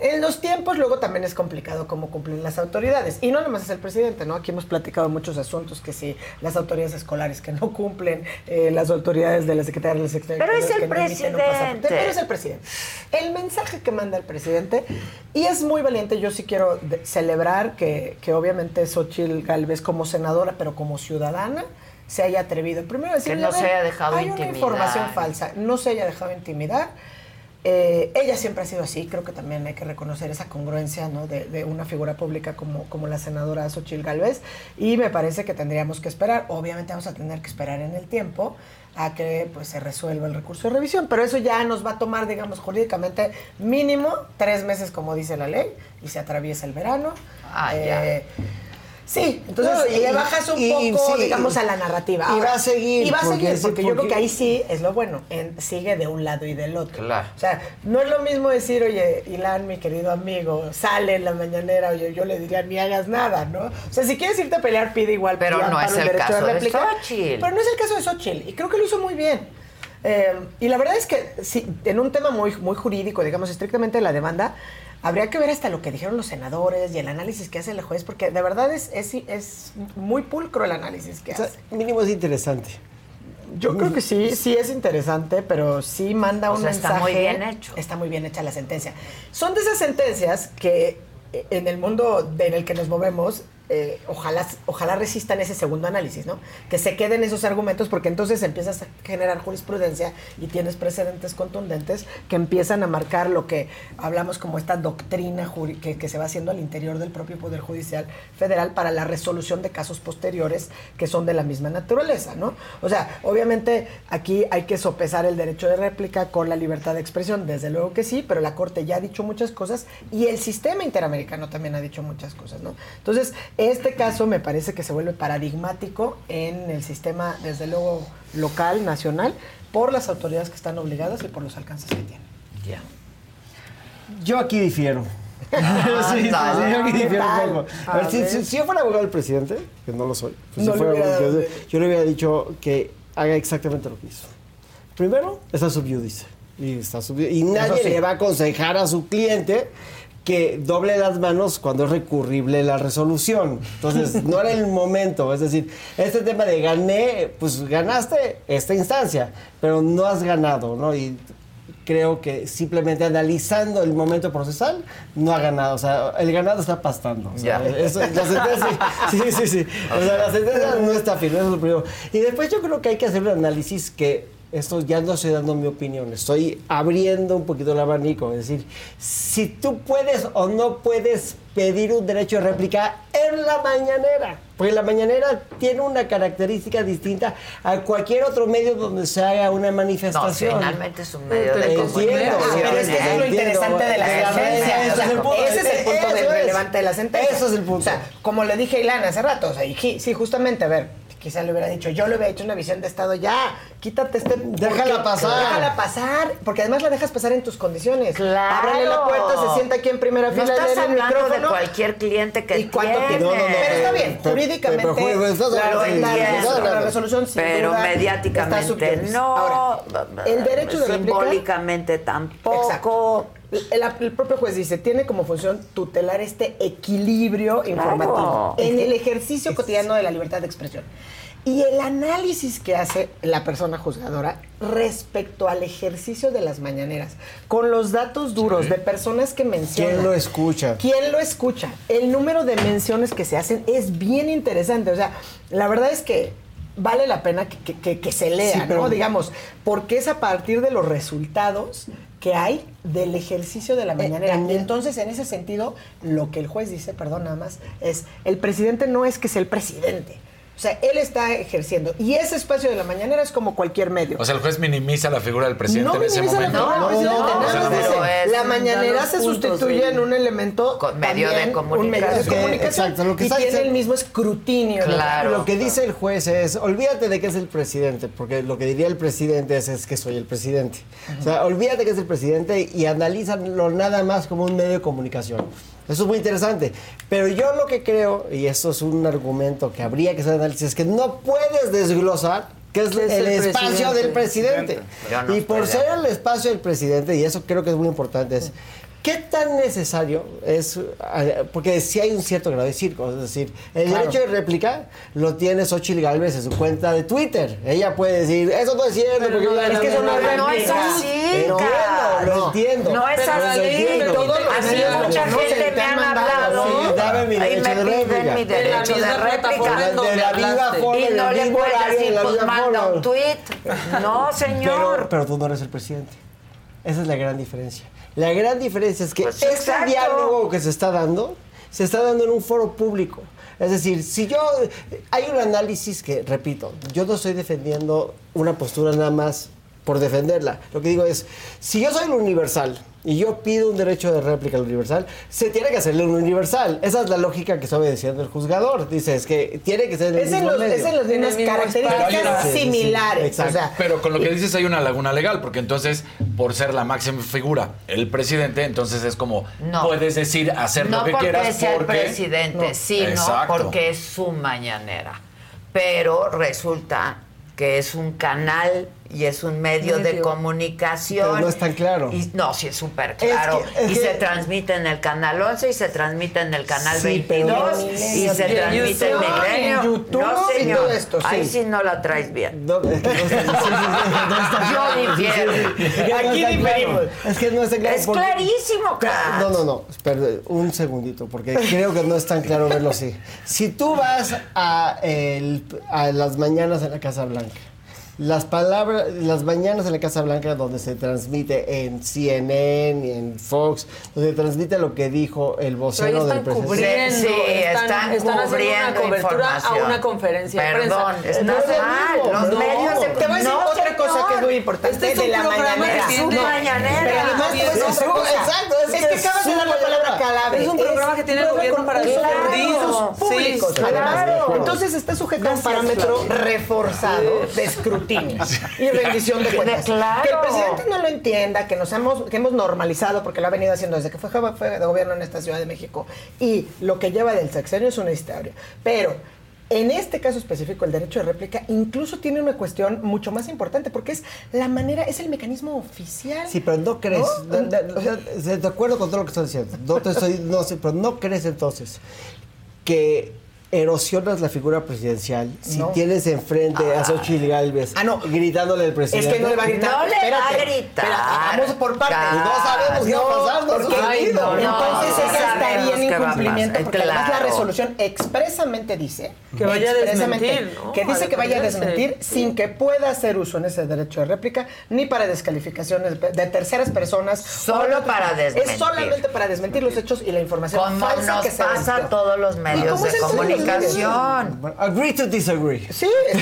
En los tiempos luego también es complicado cómo cumplen las autoridades. Y no nomás es el presidente, ¿no? Aquí hemos platicado muchos asuntos que si las autoridades escolares que no cumplen, eh, las autoridades de la Secretaría de las Exteriores Pero es el que no emiten presidente. Pero es el presidente. El mensaje que manda el presidente, y es muy valiente, yo sí quiero celebrar que, que obviamente Xochitl Galvez como senadora, pero como ciudadana, se haya atrevido. Primero decir, Que no "A ver, se haya dejado hay una intimidar". información falsa, no se haya dejado intimidar. Eh, ella siempre ha sido así, creo que también hay que reconocer esa congruencia ¿no? de, de una figura pública como, como la senadora Xochitl Galvez y me parece que tendríamos que esperar, obviamente vamos a tener que esperar en el tiempo a que pues se resuelva el recurso de revisión, pero eso ya nos va a tomar, digamos, jurídicamente mínimo tres meses como dice la ley y se atraviesa el verano. Ah, Eh, Sí, entonces No, y- le bajas un y- poco, sí, digamos, a la narrativa. y va a seguir, Y va a porque seguir, sí, porque, yo creo que ahí sí es lo bueno, en- sigue de un lado y del otro. Claro. O sea, no es lo mismo decir, oye, Ilan, mi querido amigo, sale en la mañanera, oye, yo le diría, ni hagas nada, ¿no? O sea, si quieres irte a pelear, pide igual. Pero pide no es el caso de réplica. Xochitl. Pero no es el caso de Xochitl, y creo que lo hizo muy bien. Eh, y la verdad es que sí, en un tema muy, muy jurídico, digamos, estrictamente de la demanda, habría que ver hasta lo que dijeron los senadores y el análisis que hace el juez, porque de verdad es, es, es muy pulcro el análisis que O sea, hace. mínimo es interesante. Yo creo que sí, sí es interesante, pero sí manda O un sea, está mensaje. muy bien hecho. Está muy bien hecha la sentencia. Son de esas sentencias que eh, en el mundo en el que nos movemos, eh, ojalá, ojalá resistan ese segundo análisis, ¿no? Que se queden esos argumentos porque entonces empiezas a generar jurisprudencia y tienes precedentes contundentes que empiezan a marcar lo que hablamos como esta doctrina que se va haciendo al interior del propio Poder Judicial Federal para la resolución de casos posteriores que son de la misma naturaleza, ¿no? O sea, obviamente aquí hay que sopesar el derecho de réplica con la libertad de expresión, desde luego que sí, pero la Corte ya ha dicho muchas cosas y el sistema interamericano también ha dicho muchas cosas, ¿no? Entonces, este caso me parece que se vuelve paradigmático en el sistema, desde luego, local, nacional, por las autoridades que están obligadas y por los alcances que tienen. Ya. Yo aquí difiero. sí, [laughs] sí, sí, yo aquí ¿Qué difiero un poco. A A ver, si, ver. si- si yo fuera abogado del presidente, que no lo soy, pues No si fuera- hubiera yo, le hubiera dicho que haga exactamente lo que hizo. Primero, está subyudice. Y, está subi- y nadie sí. le va a aconsejar a su cliente que doble las manos cuando es recurrible la resolución. Entonces, no era el momento. Es decir, este tema de gané, pues ganaste esta instancia, pero no has ganado, ¿no? Y creo que simplemente analizando el momento procesal, no ha ganado. O sea, el ganado está pastando. O sea, eso- la sentencia, sí, sí, sí. O sea, la sentencia no está firme, eso es lo primero. Y después yo creo que hay que hacer un análisis que esto ya no estoy dando mi opinión, estoy abriendo un poquito el abanico. Es decir, si tú puedes o no puedes pedir un derecho de réplica en la mañanera. Porque la mañanera tiene una característica distinta a cualquier otro medio donde se haga una manifestación. No, finalmente es un medio de comunicación. Ah, pero es que eso es lo interesante de la sentencia. Ese es el punto. ese es el punto relevante de la sentencia. Eso es el punto. O sea, como le dije a Ilana hace rato, o sea, y sí, justamente, a ver, quizá le hubiera dicho, yo le hubiera hecho una visión de Estado, ya, quítate este... Déjala pasar. Déjala pasar, porque además la dejas pasar en tus condiciones. Claro. Ábrele la puerta, se sienta aquí en primera No fila, estás lee el hablando de micrófono. cualquier cliente que ¿Y cuánto tiene. tiempo? pero está bien, Pero- jurídicamente, pero, pero, estás la, hablando la- de- no, no, no. resolución sin Pero duda mediáticamente está no. Ahora, el derecho de. Simbólicamente tampoco. El, el propio juez dice, tiene como función tutelar este equilibrio informativo en el ejercicio cotidiano de la libertad de expresión. Y el análisis que hace la persona juzgadora respecto al ejercicio de las mañaneras, con los datos duros de personas que mencionan. ¿Quién lo escucha? ¿Quién lo escucha? El número de menciones que se hacen es bien interesante. O sea, la verdad es que vale la pena que, que- que- que se lea, Sí, pero- ¿no? Digamos, porque es a partir de los resultados que hay del ejercicio de la mañanera. en- y entonces, en ese sentido, lo que el juez dice, perdón, nada más, es el presidente no es que sea el presidente. O sea, él está ejerciendo. Y ese espacio de la mañanera es como cualquier medio. O sea, el juez minimiza la figura del presidente no en ese la momento. figura del presidente, O nada sea, más dice, dice, la mañanera se sustituye en un elemento medio de también, un medio de comunicación. Exacto, lo que y tiene el mismo escrutinio. Lo que dice el juez es, olvídate de que es el presidente, porque lo que diría el presidente es, es que soy el presidente. O sea, olvídate que es el presidente y analízalo nada más como un medio de comunicación. Eso es muy interesante. Pero yo lo que creo, y esto es un argumento que habría que hacer análisis, es que no puedes desglosar que es, ¿Qué es el, el espacio presidente? del presidente. No y por ser el espacio del presidente, y eso creo que es muy importante, es ¿qué tan necesario es? eh, Porque sí hay un cierto grado de circo, es decir, el Claro. derecho de réplica lo tiene Xochitl Galvez en su cuenta de Twitter. Ella puede decir, eso no es cierto, porque no, es que eso no Pero no es así, Entiendo, Car. lo entiendo. No es Pero así. Así mucha gente te me han hablado. Sí, dame mi derecho de réplica. mi derecho de réplica. De la misma forma, Y no le puedes decir, pues manda un tweet. No, señor. Pero, pero tú no eres el presidente. Esa es la gran diferencia. La gran diferencia es que Pues este exacto. diálogo que se está dando, se está dando en un foro público. Es decir, si yo... Hay un análisis que, repito, yo no estoy defendiendo una postura nada más por defenderla. Lo que digo es, si yo soy el universal y yo pido un derecho de réplica al universal, se tiene que hacerle un universal. Esa es la lógica que está obedeciendo el juzgador. Dice, es que tiene que ser el Es en, mismo los, medio. es en las mismas mismo características. Sí, sí, sí. similares. Exacto. O sea, Pero con lo que dices hay una laguna legal, porque entonces, por ser la máxima figura, el presidente, entonces es como, No. puedes decir, hacer no lo que porque quieras, sea porque... el presidente, No. sino Exacto. porque es su mañanera. Pero resulta que es un canal y es un medio, de comunicación. Pero no es tan claro. Y, no, sí es súper claro. que- es y que- se transmite en el canal 11 y se transmite en el canal Sí, pero 22 en y Milenio, se transmite en YouTube, Milenio. en YouTube no, y señor. todo esto, sí. Ahí sí no la traes bien. No, es que no está, [laughs] sí, Yo claro. difiero. Aquí está claro. diferimos. Es que no está claro. Es porque- clarísimo, Katz. No, no, no. Espera, un segundito, porque creo que no es tan claro verlo así. Si tú vas a, el- a las mañanas en la Casa Blanca, las palabras, las mañanas en la Casa Blanca donde se transmite en CNN y en Fox, donde transmite lo que dijo el vocero del están presidente. cubriendo, Sí, están, están están haciendo una cobertura a una conferencia de Perdón, prensa. estás No es lo mal. Los no. medios de Te voy a decir no, otra cosa señor. que es muy importante Este es de un la programa mañanera. Es tiene- mañanera. Pero además te voy a decir Es otra cosa. exacto, es es que que es acabas de dar la palabra clave. Es un programa que tiene el un gobierno para recursos Sí, públicos. Entonces está sujeto a un parámetro reforzado de escrutinio y rendición de cuentas. claro. Que el presidente no lo entienda, que nos hemos, que hemos normalizado, porque lo ha venido haciendo desde que fue jefe de gobierno en esta Ciudad de México. Y lo que lleva del sexenio es una historia. Pero en este caso específico, el derecho de réplica incluso tiene una cuestión mucho más importante, porque es la manera, es el mecanismo oficial. Sí, pero no crees. ¿No? no, no, o sea, de de acuerdo con todo lo que estás diciendo. No te estoy, no sé, pero no crees entonces que erosionas la figura presidencial si No. tienes enfrente a Xochitl Galvez Ah, no. gritándole al Es presidente. que no le va a gritar. No le va a gritar. espérate, vamos por partes. No sabemos qué va a pasar, no porque hemos ay, sabido. no, No, entonces no ella estaría en sabemos qué va a ¿qué va a incumplimiento, porque además la resolución expresamente dice Que vaya a desmentir, que dice A que vaya a desmentir sin que pueda hacer uso en ese derecho de réplica ni para descalificaciones de terceras personas. Solo para desmentir. Es solamente para desmentir los hechos y la información Como falsa nos que se pasa a todos los ¿Y medios cómo de es comunicación. Agree to disagree. Sí. [laughs]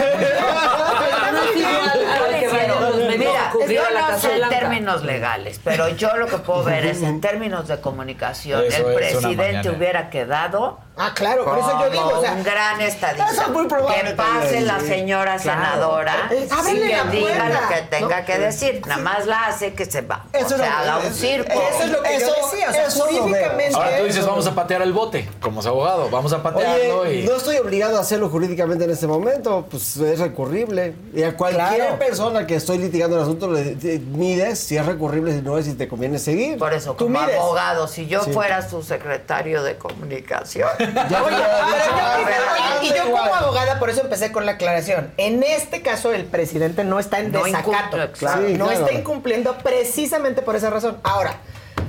Mira, yo no sé en términos legales, pero yo lo que puedo ver es en términos de comunicación, el presidente hubiera quedado Ah, claro, por eso yo digo, o sea, un gran estadista. eso es muy probable que pase la señora Claro. senadora Eh, y ábrele que la diga lo que tenga No, que decir. Nada más la hace que se va. Eso o sea, haga un es- circo. eso es lo que yo decía, o sea, eso jurídicamente- Ahora tú dices, vamos a patear el bote, como es abogado, vamos a patearlo Oye, y... no estoy obligado a hacerlo jurídicamente en este momento, pues es recurrible. Y a cualquier Claro. persona que estoy litigando el asunto le mides si es recurrible, si no es, si te conviene seguir. Por eso, como abogado, si yo Sí. fuera su secretario de comunicación. Ya Oye, pero yo primero- Ah, y yo igual. como abogada, por eso empecé con la aclaración. En este caso, el presidente no está en No desacato. incumple, claro. Sí, no claro. está incumpliendo precisamente por esa razón. Ahora,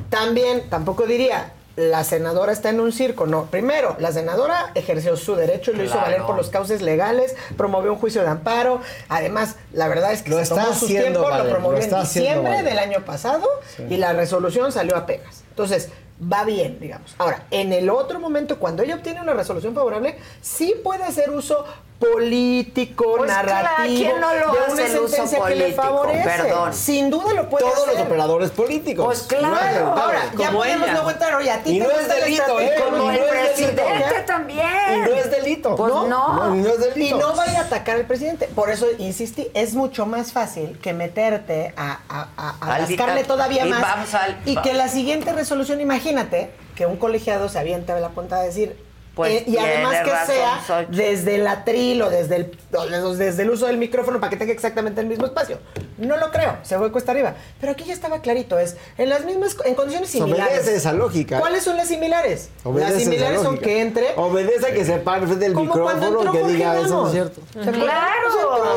también, tampoco diría, la senadora está en un circo. No, primero, la senadora ejerció su derecho y lo hizo valer por los cauces legales, promovió un juicio de amparo. Además, la verdad es que Lo se está tomó tiempos, valer, lo promovió lo en diciembre valer. del año pasado y la resolución salió apenas. Entonces, va bien, digamos. Ahora, en el otro momento, cuando ella obtiene una resolución favorable, sí puede hacer uso político, Pues claro, narrativo, ¿quién no lo de hace una el uso sentencia que le político? favorece. Perdón. Sin duda lo puede Todos hacer. los operadores políticos. Pues claro. Claro, Ahora, ya podemos ella. luego entrar, oye, a ti Y te no es delito, ¿eh? Como Y el no es delito. presidente también. Y no es delito. Pues no. no. y no es Y delito. no vaya a atacar al presidente. Por eso insistí, es mucho más fácil que meterte a, a, a- a rascarle todavía y más. vamos al- y que la siguiente resolución, imagínate, que un colegiado se avienta de la punta a decir. Pues eh, y además que razón, sea Xochitl. desde el atril o desde el, o desde el uso del micrófono para que tenga exactamente el mismo espacio. No lo creo, se fue cuesta arriba. Pero aquí ya estaba clarito, es en las mismas, en condiciones similares. Obedece esa lógica. ¿Cuáles son las similares? Obedece las similares son que entre Obedece a que se pare frente del como cuando micrófono y entró que Jorge diga eso no es cierto. ¿Se? Claro.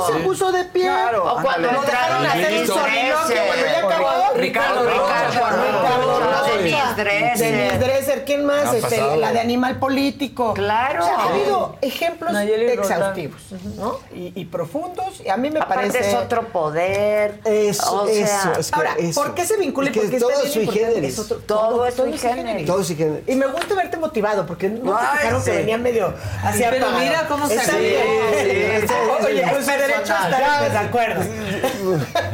O sea, Se puso de pie. Claro. O cuando Lo dejaron hacer un Luis soliloquio, Dresser. Bueno, ya acabó. Ricardo Ricardo Ricardo Rocha, Rocha. Denise Dresser. Denise Dresser. ¿Quién más? Este, pasado. la de animal político. Claro. O sea, ha habido ejemplos Nayeli exhaustivos, ¿no? Y, y profundos. Y a mí me Aparte parece... es otro poder. Eso, o sea, eso, es que Ahora, eso. ¿por qué se vincula? Es que Porque todo es sui generis. otro- Todo es sui generis. Todo sui generis. Y me gusta verte motivado, porque no te fijaron que venía medio hacia Pero mira cómo se. Sí, sí, Oye, con su derecho a estar en desacuerdo.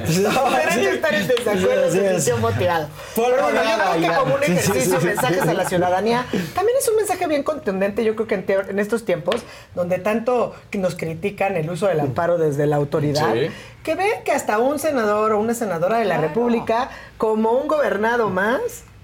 Su derecho a estar en desacuerdo se motivado. Por Pero bueno, yo creo que como un Sí, sí, ejercicio, sí. mensajes a la ciudadanía, también es un mensaje bien contundente, yo creo que en, estos tiempos, donde tanto nos critican el uso del amparo desde la autoridad, Sí. que ven que hasta un senador o una senadora de la República, como un gobernado más,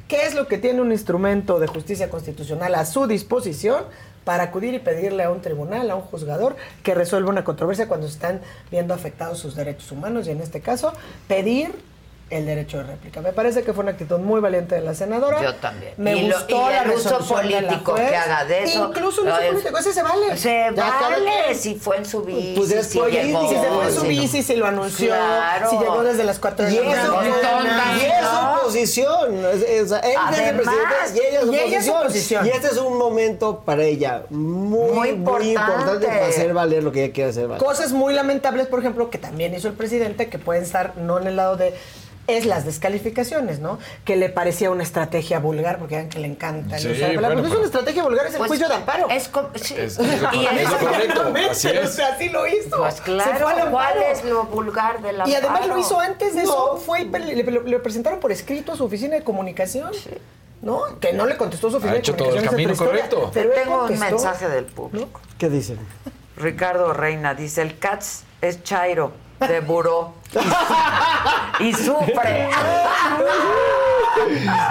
¿qué es lo que tiene un instrumento de justicia constitucional a su disposición? para acudir y pedirle a un tribunal, a un juzgador, que resuelva una controversia cuando están viendo afectados sus derechos humanos y en este caso pedir el derecho de réplica. Me parece que fue una actitud muy valiente de la senadora. Yo también. Me y lo- gustó y la el uso político que haga de eso. Incluso el uso Es- político, ese se vale. Se vale. Si fue en su bici, Pues es si llegó. Si se fue en su bici, si lo anunció, Claro. si llegó desde las 4 de la mañana. y es ¿no? oposición. Es- él presidente y ella es y ella. Y este es un momento para ella muy, Muy importante para hacer valer lo que ella quiere hacer valer. Cosas muy lamentables, por ejemplo, que también hizo el presidente, que pueden estar no en el lado de es las descalificaciones, ¿no? Que le parecía una estrategia vulgar, porque vean que le encanta. el Sí, uso de la palabra. bueno, no es pero- una estrategia vulgar, es el Pues, juicio de amparo. Es, sí. Es- es lo Y correcto, es lo correcto, Exactamente, así O sea, así lo hizo. Pues Se claro, fue al ¿cuál amparo. es lo vulgar de la Y además lo hizo antes de eso. Fue y le, le- le presentaron por escrito a su oficina de comunicación. ¿No? Que no le contestó su oficina Ha hecho de todo el comunicación. camino correcto. Pero Tengo un contestó. mensaje del público. ¿Qué dicen? Ricardo Reina dice, el Cats es Chairo de Buró y, y sufre.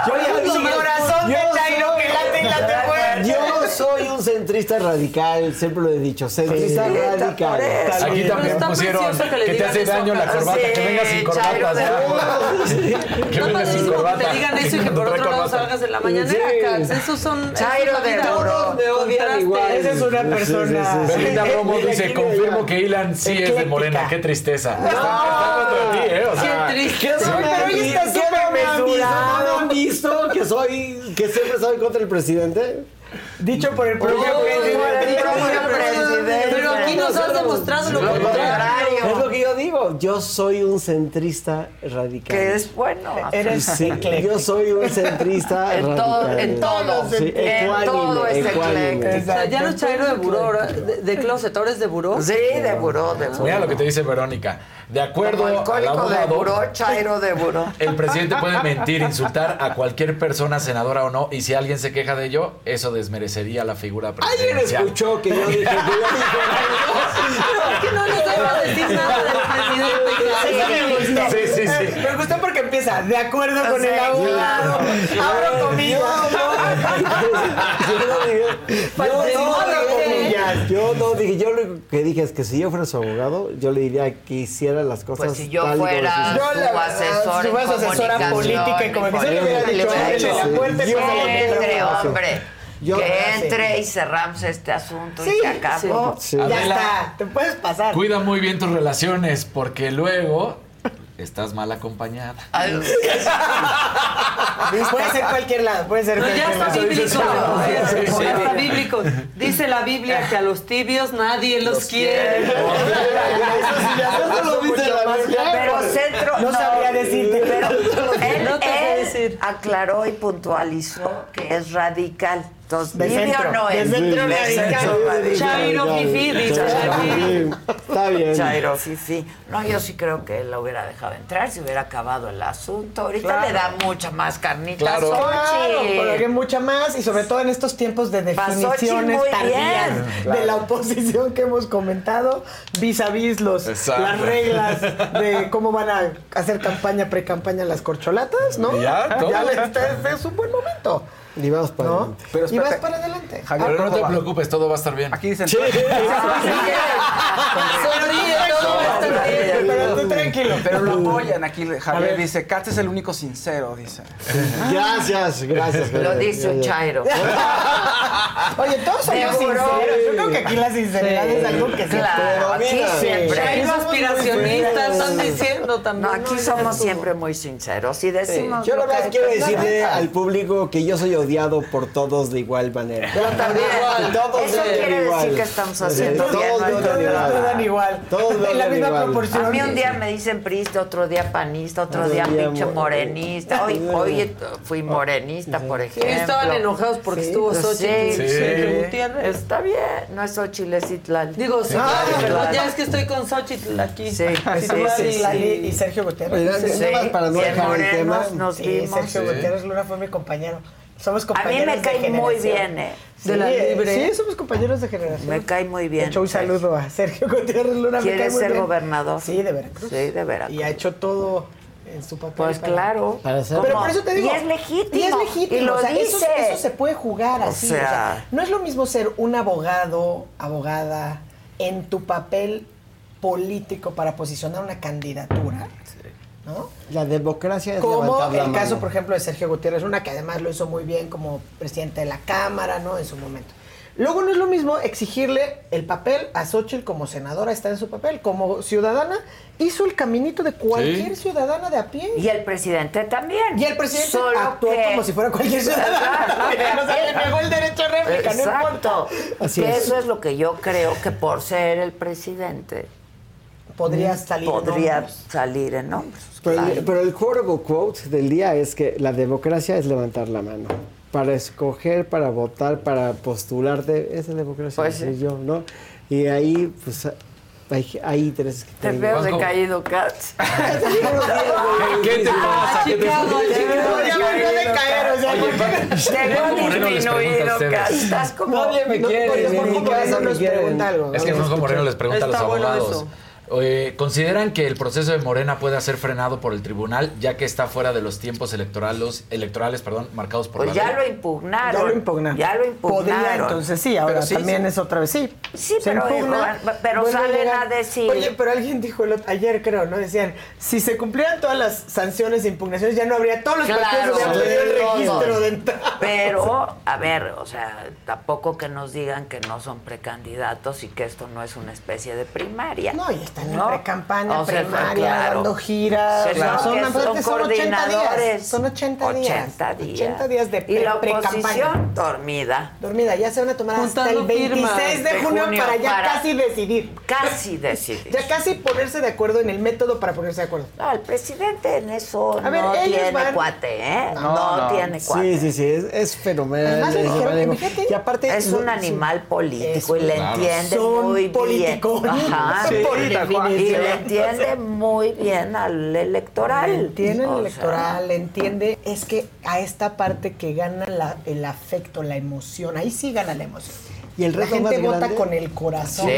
Yo Mi corazón de Chairo que late y late fuerte. Yo soy un centrista radical, siempre lo he dicho, centrista radical. Aquí también pusieron que que te digan hace eso, daño la corbata, que Sí, venga sin corbata. Está que venga sin padrísimo que corbata. te digan eso y que por No otro lado corbata. salgas en la mañanera, Sí. Cats. Esos son... Chairo de. Todos me odian igual. Esa es una Sí, sí, persona. sí, sí. Belinda Romo dice, confirmo que Ilan sí es de. Morena. Qué tristeza. Está, contra ti, ¿eh? O sea, Qué triste. ¿Qué pero ella está ¿Qué súper no me han visto? mesurado. ¿No han visto? Que soy, que siempre soy contra el presidente. Dicho por el propio presidente. Pero aquí nos has demostrado lo contrario. Es lo que yo digo. Yo soy un centrista radical. Que es bueno. Eres sí, yo soy un centrista [laughs] En todo- radical. en todo Sí. En todo es ecuánime. O sea, ya no es Chairo de buró, de, de closet, ahora es de buró. Sí, de buró, de buró. Mira lo que te dice Verónica. De acuerdo Como al alcohólico de abogado, buró, chairo de buró. el presidente puede mentir, insultar a cualquier persona, senadora o no, y si alguien se queja de ello, eso desmerecería la figura Alguien presidencial. escuchó que yo dije que yo Es que no nos debo decir nada del presidente. Sí, sí, sí. Me gustó porque empieza, de acuerdo con el abogado. Abro comillas. Yo no [laughs] Yo no dije, yo lo que dije es que si yo fuera su abogado, yo le diría que hiciera las cosas Pues si yo tal y como fuera Yo, su asesor si en fuera su asesora comunicación, política y comunicación, le hubiera le dicho, hubiera "Ábrele la dicho, puerta y que pásale el entre, micrófono". hombre. Yo- que sí. entre y cerramos este asunto Sí, y se acabó. Sí. Ya Adela. está, te puedes pasar. Cuida muy bien tus relaciones, porque luego estás mal acompañada. Puede ser cualquier lado, puede ser No, ya cualquier está lado. bíblico. Sí, sí. Ya está bíblico. Dice la Biblia que a los tibios nadie los, quiere. [laughs] Eso sí, ya eso lo dice la Biblia. Pero centro. No sabría decirte. Pero [laughs] él, No te él decir. aclaró y puntualizó que es radical. Entonces, De centro, no de es. centro de radical. centro radical. Chairo Fifi, dice Chairo. Está bien. Chairo Fifi. No, yo sí creo que él lo hubiera dejado entrar si hubiera acabado el asunto. Ahorita Claro. le da mucha más carnita Claro. a Xochitl. mucha más y sobre todo en estos tiempos de definiciones tardías de la oposición que hemos comentado, vis a vis los, Exacto. las reglas de cómo van a hacer campaña, pre-campaña las corcholatas, ¿no? Ya, todo. le- está- es un buen momento, Y vamos para ¿no? adelante. Pero y vas para adelante. Javier, Pero no ¿cómo te va? preocupes, todo va a estar bien. Aquí dicen. Sonríe, todo va a estar bien. Pero tú tranquilo. Pero lo apoyan aquí. Javier dice, Katz es el único sincero, dice. Gracias, gracias. Lo dice un. Chairo. Oye, todos somos sinceros. Yo creo que aquí la sinceridad Sí. es algo que se Claro, aquí siempre. Muy aspiracionistas, sinceros. están también. No, aquí ¿no? somos siempre muy sinceros y decimos. Yo lo más quiero decirle al público que yo soy odiado por todos de igual manera. Yo también. Todos Eso quiere igual. decir que estamos haciendo Todos bien me Todos dan igual. Todos me en la odian misma igual. proporción. A mí un día me dicen prista, otro día panista, otro Otro día día pinche mo- morenista. Hoy, hoy fui morenista, por Sí, ejemplo. estaban enojados porque estuvo Pues Xochitl. sí, sí, Gutiérrez. Está bien, no es Xochitl, es Itlal. Digo, sí, Ah, ya es que estoy con Xochitl aquí. Sí, [laughs] sí, sí, sí. Y- y Sergio Gutiérrez. Sí, más para no dejar el tema. morenos nos Sí, vimos. Sergio Sí. Gutiérrez Luna fue mi compañero. Somos A mí compañeros me de cae muy bien, ¿eh? De la Sí, libre. Sí, somos compañeros de generación. Me cae muy bien. hecho, un saludo a Sergio Gutiérrez Luna. me ¿Quiere cae muy ser bien. gobernador? Sí, de Veracruz. Sí, de Veracruz. Y ha hecho todo en su papel. Pues para- claro. Para ser- Pero por eso te digo. Y es legítimo. Y es legítimo. Y lo o sea, eso, dice. eso se puede jugar O así. sea- o sea, no es lo mismo ser un abogado, abogada, en tu papel político para posicionar una candidatura. ¿No? La democracia es Como la el caso, por ejemplo, de Sergio Gutiérrez Luna, que además lo hizo muy bien como presidente de la Cámara, ¿no? En su momento. Luego no es lo mismo exigirle el papel a Xochitl como senadora, está en su papel, como ciudadana, hizo el caminito de cualquier ciudadana de a pie. Y el presidente también. Y el presidente Solo actuó que- como si fuera cualquier ciudadano. Claro, [laughs] no se le negó el derecho a réplica, no Exacto. importa. Así que es. eso es lo que yo creo que por ser el presidente Podría salir en podría hombros. salir en hombros. Pero, claro. el, pero el quotable quote del día es que la democracia es levantar la mano. Para escoger, para votar, para postularte, esa es democracia. Pues soy sí. yo, ¿no? Y ahí, pues, hay, hay intereses que Te veo decaído, Katz. ¿Qué, [laughs] [laughs] qué te pasa? ¿Qué te Chicago, Chicago. Ya volvió a decaer, o sea, Te veo Moreno les pregunta a disminuido. Katz. Estás como... Nadie me quiere, en pregunta algo. Es que Juanjo Moreno les pregunta a los Está bueno abogados. Eh, ¿Consideran que el proceso de Morena puede ser frenado por el tribunal ya que está fuera de los tiempos electorales, electorales perdón, marcados por Pues la ya ley? lo impugnaron. Ya lo impugnaron. Ya lo impugnaron. Podría, entonces sí, ahora sí, también sí. es otra vez, sí. Sí, Se pero, impugna, dijo, pero vuelve salen a decir... Oye, pero alguien dijo el otro- ayer, creo, ¿no? Decían, si se cumplieran todas las sanciones e impugnaciones, ya no habría todos los Claro, partidos hubieran perdido el registro de entrada. Pero, a ver, o sea, tampoco que nos digan que no son precandidatos y que esto no es una especie de primaria. No, y está Están ¿no? en pre-campaña, O sea, primaria, claro. dando giras. Que o sea, son- son, son son 80 coordinadores. días. Son 80 días. 80 días. 80 días de Y la pre- pre-campaña. dormida. Dormida, ya se van a tomar hasta Juntando el 26 firmas de de junio, junio para ya para- casi decidir. Casi [laughs] decidir. Ya casi ponerse de acuerdo en el método para ponerse de acuerdo. No, el presidente en eso A ver, no ellos tiene van- cuate, ¿eh? No, No, no. tiene cuate. Sí, sí, sí, es, es fenomenal. Además, es dijeron, fíjate, y aparte Es un sí. animal político y le claro. entiende muy bien. politicón. Ajá. Definición. Y le entiende muy bien al electoral. Le entiende el electoral, le entiende. Es que a esta parte que gana la- el afecto, la emoción, ahí sí gana la emoción. Y el la gente vota grande- con el corazón. Sí,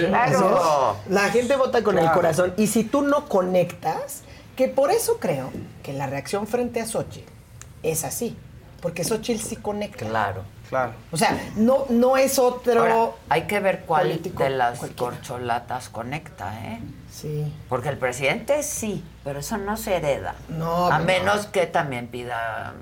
Sí. claro. ¿No? La gente vota con el corazón. Y si tú no conectas, que por eso creo que la reacción frente a Xochitl es así. Porque Xochitl sí conecta. Claro. Claro. O sea, no, no es otro. Ahora, hay que ver cuál político de las cualquiera. corcholatas conecta, ¿eh? Sí. Porque el presidente sí, pero eso no se hereda. No, A no. menos que también pida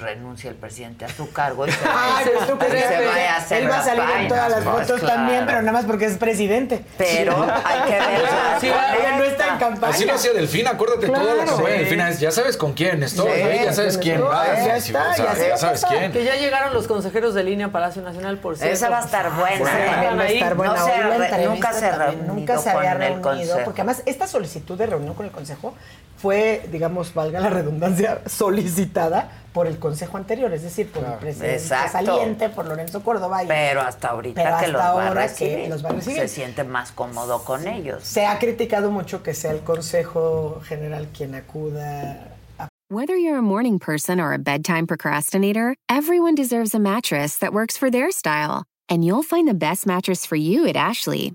renuncie el presidente a su cargo y se, [laughs] Ay, pero tú y se que vaya a hacer él va a salir en todas las Pues, fotos claro. también, pero nada más porque es presidente. Pero hay que ver [laughs] Sí, ella no está en campaña. Así lo hacía Delfina, acuérdate toda la Claro. campaña de Sí. Delfina es, ya sabes con quién estoy, Sí, ¿eh? ya sabes quién va, ya está, sabes quién. Que ya llegaron los consejeros de línea Palacio Nacional, por cierto. Esa va a estar buena. ¿eh? va a estar buena. No se Hoy la re- entrevista nunca se nunca se había con el reunido, consejo. porque además esta solicitud de reunión con el consejo fue, digamos, valga la redundancia, [laughs] solicitada por el consejo anterior, es decir, por el presidente Exacto. saliente, por Lorenzo Córdoba. y- Pero hasta ahorita Pero que hasta los va a ahora que recibir, los va a recibir. se siente más cómodo con ellos. Se ha criticado mucho que sea el consejo general quien acuda a Whether you're a morning person or a bedtime procrastinator, everyone deserves a mattress that works for their style. And you'll find the best mattress for you at Ashley.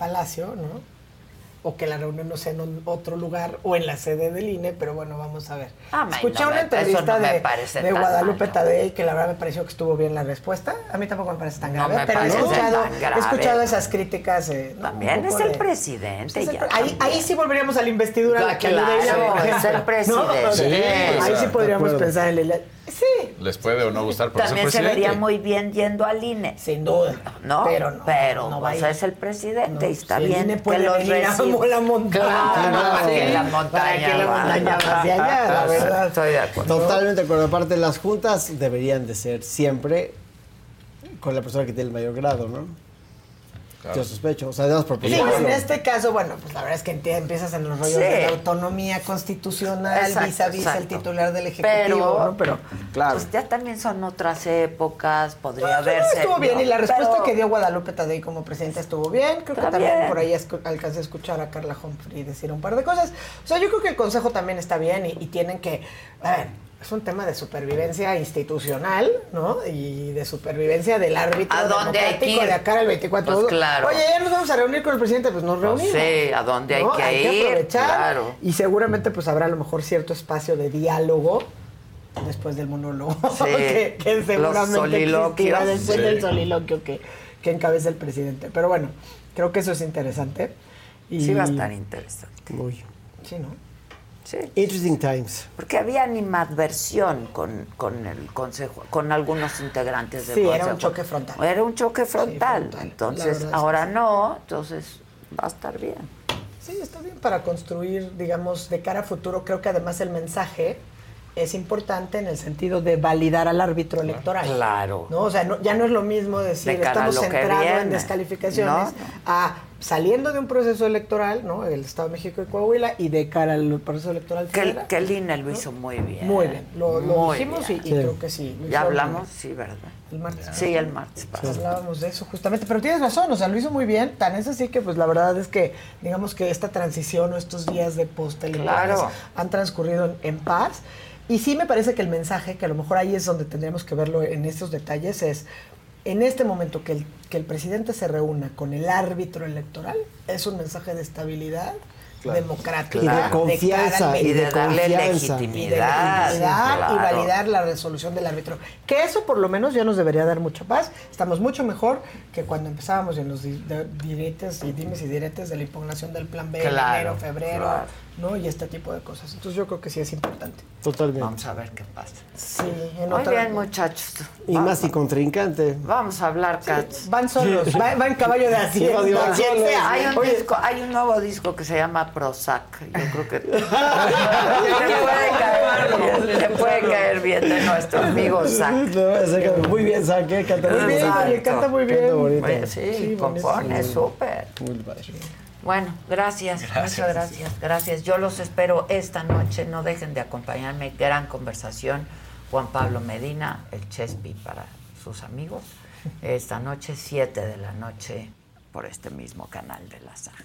Palacio, ¿no? O que la reunión no sea en un- otro lugar o en la sede del INE, pero bueno, vamos a ver. Ah, Escuché no una me- entrevista no de, Guadalupe malo. Tadei que la verdad me pareció que estuvo bien la respuesta. A mí tampoco me parece tan grave, pero he escuchado, tan he escuchado esas críticas. eh, ¿no? También es el de- presidente. Es el ya pre- ahí, sí volveríamos a la investidura a la que Claro, es el [laughs] presidente. Sí, ahí sí podríamos pensar en el... Sí, Les puede o no gustar, pero También es el se vería muy bien yendo al INE. Sin duda. ¿No? Pero no, Pero, no pues, es el presidente y está si el bien INE que puede los venir a la montaña. Claro, Claro, que sí. la Para montaña que la montaña va hacia allá, la verdad. Estoy de acuerdo. Totalmente de acuerdo. Aparte, las juntas deberían de ser siempre con la persona que tiene el mayor grado, ¿no? Yo sospecho. O sea, además por Sí, en este caso, bueno, pues la verdad es que empiezas en los rollos Sí. de la autonomía constitucional Exacto, vis a vis el titular del Ejecutivo, Pero, ¿no? Pero pues ya también son otras épocas, podría Pues, no, haberse. estuvo bien ¿no? y la respuesta Pero- que dio Guadalupe Tadei como presidenta estuvo bien. Creo que también bien. por ahí alcancé a escuchar a Carla Humphrey decir un par de cosas. O sea, yo creo que el Consejo también está bien y, y tienen que... A ver, es un tema de supervivencia institucional, ¿no? Y de supervivencia del árbitro ¿A dónde hay que democrático ir? de acá al 24 Pues claro. Oye, ya nos vamos a reunir con el presidente, pues nos reunimos. sí, ¿a dónde hay ¿no? que ir? aprovechar Claro. y seguramente pues habrá a lo mejor cierto espacio de diálogo después del monólogo Sí, [laughs] que, que los seguramente soliloquios. existirá después Sí. del soliloquio que, que encabeza el presidente. Pero bueno, creo que eso es interesante. Y... Sí va a estar interesante. Muy. Sí, ¿no? Sí. Interesting times. Porque había animadversión con, con el consejo, con algunos integrantes del Sí, consejo. era un choque frontal. Era un choque frontal. frontal. La Entonces, ahora sí. no, entonces va a estar bien. Sí, está bien para construir, digamos, de cara a futuro. Creo que además el mensaje es importante en el sentido de validar al árbitro electoral. Claro. ¿no? O sea, no- ya no es lo mismo decir De estamos que centrados en descalificaciones No, a saliendo de un proceso electoral, ¿no? El Estado de México y Coahuila, y de cara al proceso electoral Que, federal. que el INE lo hizo muy bien. Muy bien, lo, lo Muy dijimos y, creo que sí. Ya hablamos, sí, ¿verdad? El martes. Sí, el martes pasado. Hablábamos de eso justamente, pero tienes razón, o sea, lo hizo muy bien, tan es así que pues la verdad es que digamos que esta transición o estos días de post Claro. han transcurrido en, en paz y sí me parece que el mensaje, que a lo mejor ahí es donde tendríamos que verlo en estos detalles, es en este momento que el, que el presidente se reúna con el árbitro electoral, es un mensaje de estabilidad. democrática Y de confianza, y de darle Y confianza. de legitimidad, legitimidad claro. y validar la resolución del árbitro. Que eso por lo menos ya nos debería dar mucha paz. Estamos mucho mejor que cuando empezábamos en los diretes y dimes y diretes de la impugnación del plan B, enero, febrero. ¿No? Y este tipo de cosas. Entonces yo creo que sí es importante. Totalmente. Vamos a ver qué pasa. Sí, en Muy otra- bien, muchachos. Y más si contrincante. Vamos a hablar, Cats. Van solos, va, va en caballo de hacienda, Sí, quien sea. Hay un, Oye, disco, hay un nuevo disco que se llama Prozac. Yo creo que [laughs] [laughs] te, puede caer bien, te puede caer bien de nuestro amigo [laughs] Zac. No, muy bien, saqué, canta Muy bien, canta muy bien. Canta bonito. Oye, sí, Sí, compone súper. Muy padre. Bueno, gracias, muchas gracias, gracias. Yo los espero esta noche, no dejen de acompañarme, gran conversación. Juan Pablo Medina, el Chespi para sus amigos. Esta noche, 7 de la noche, por este mismo canal de la saga.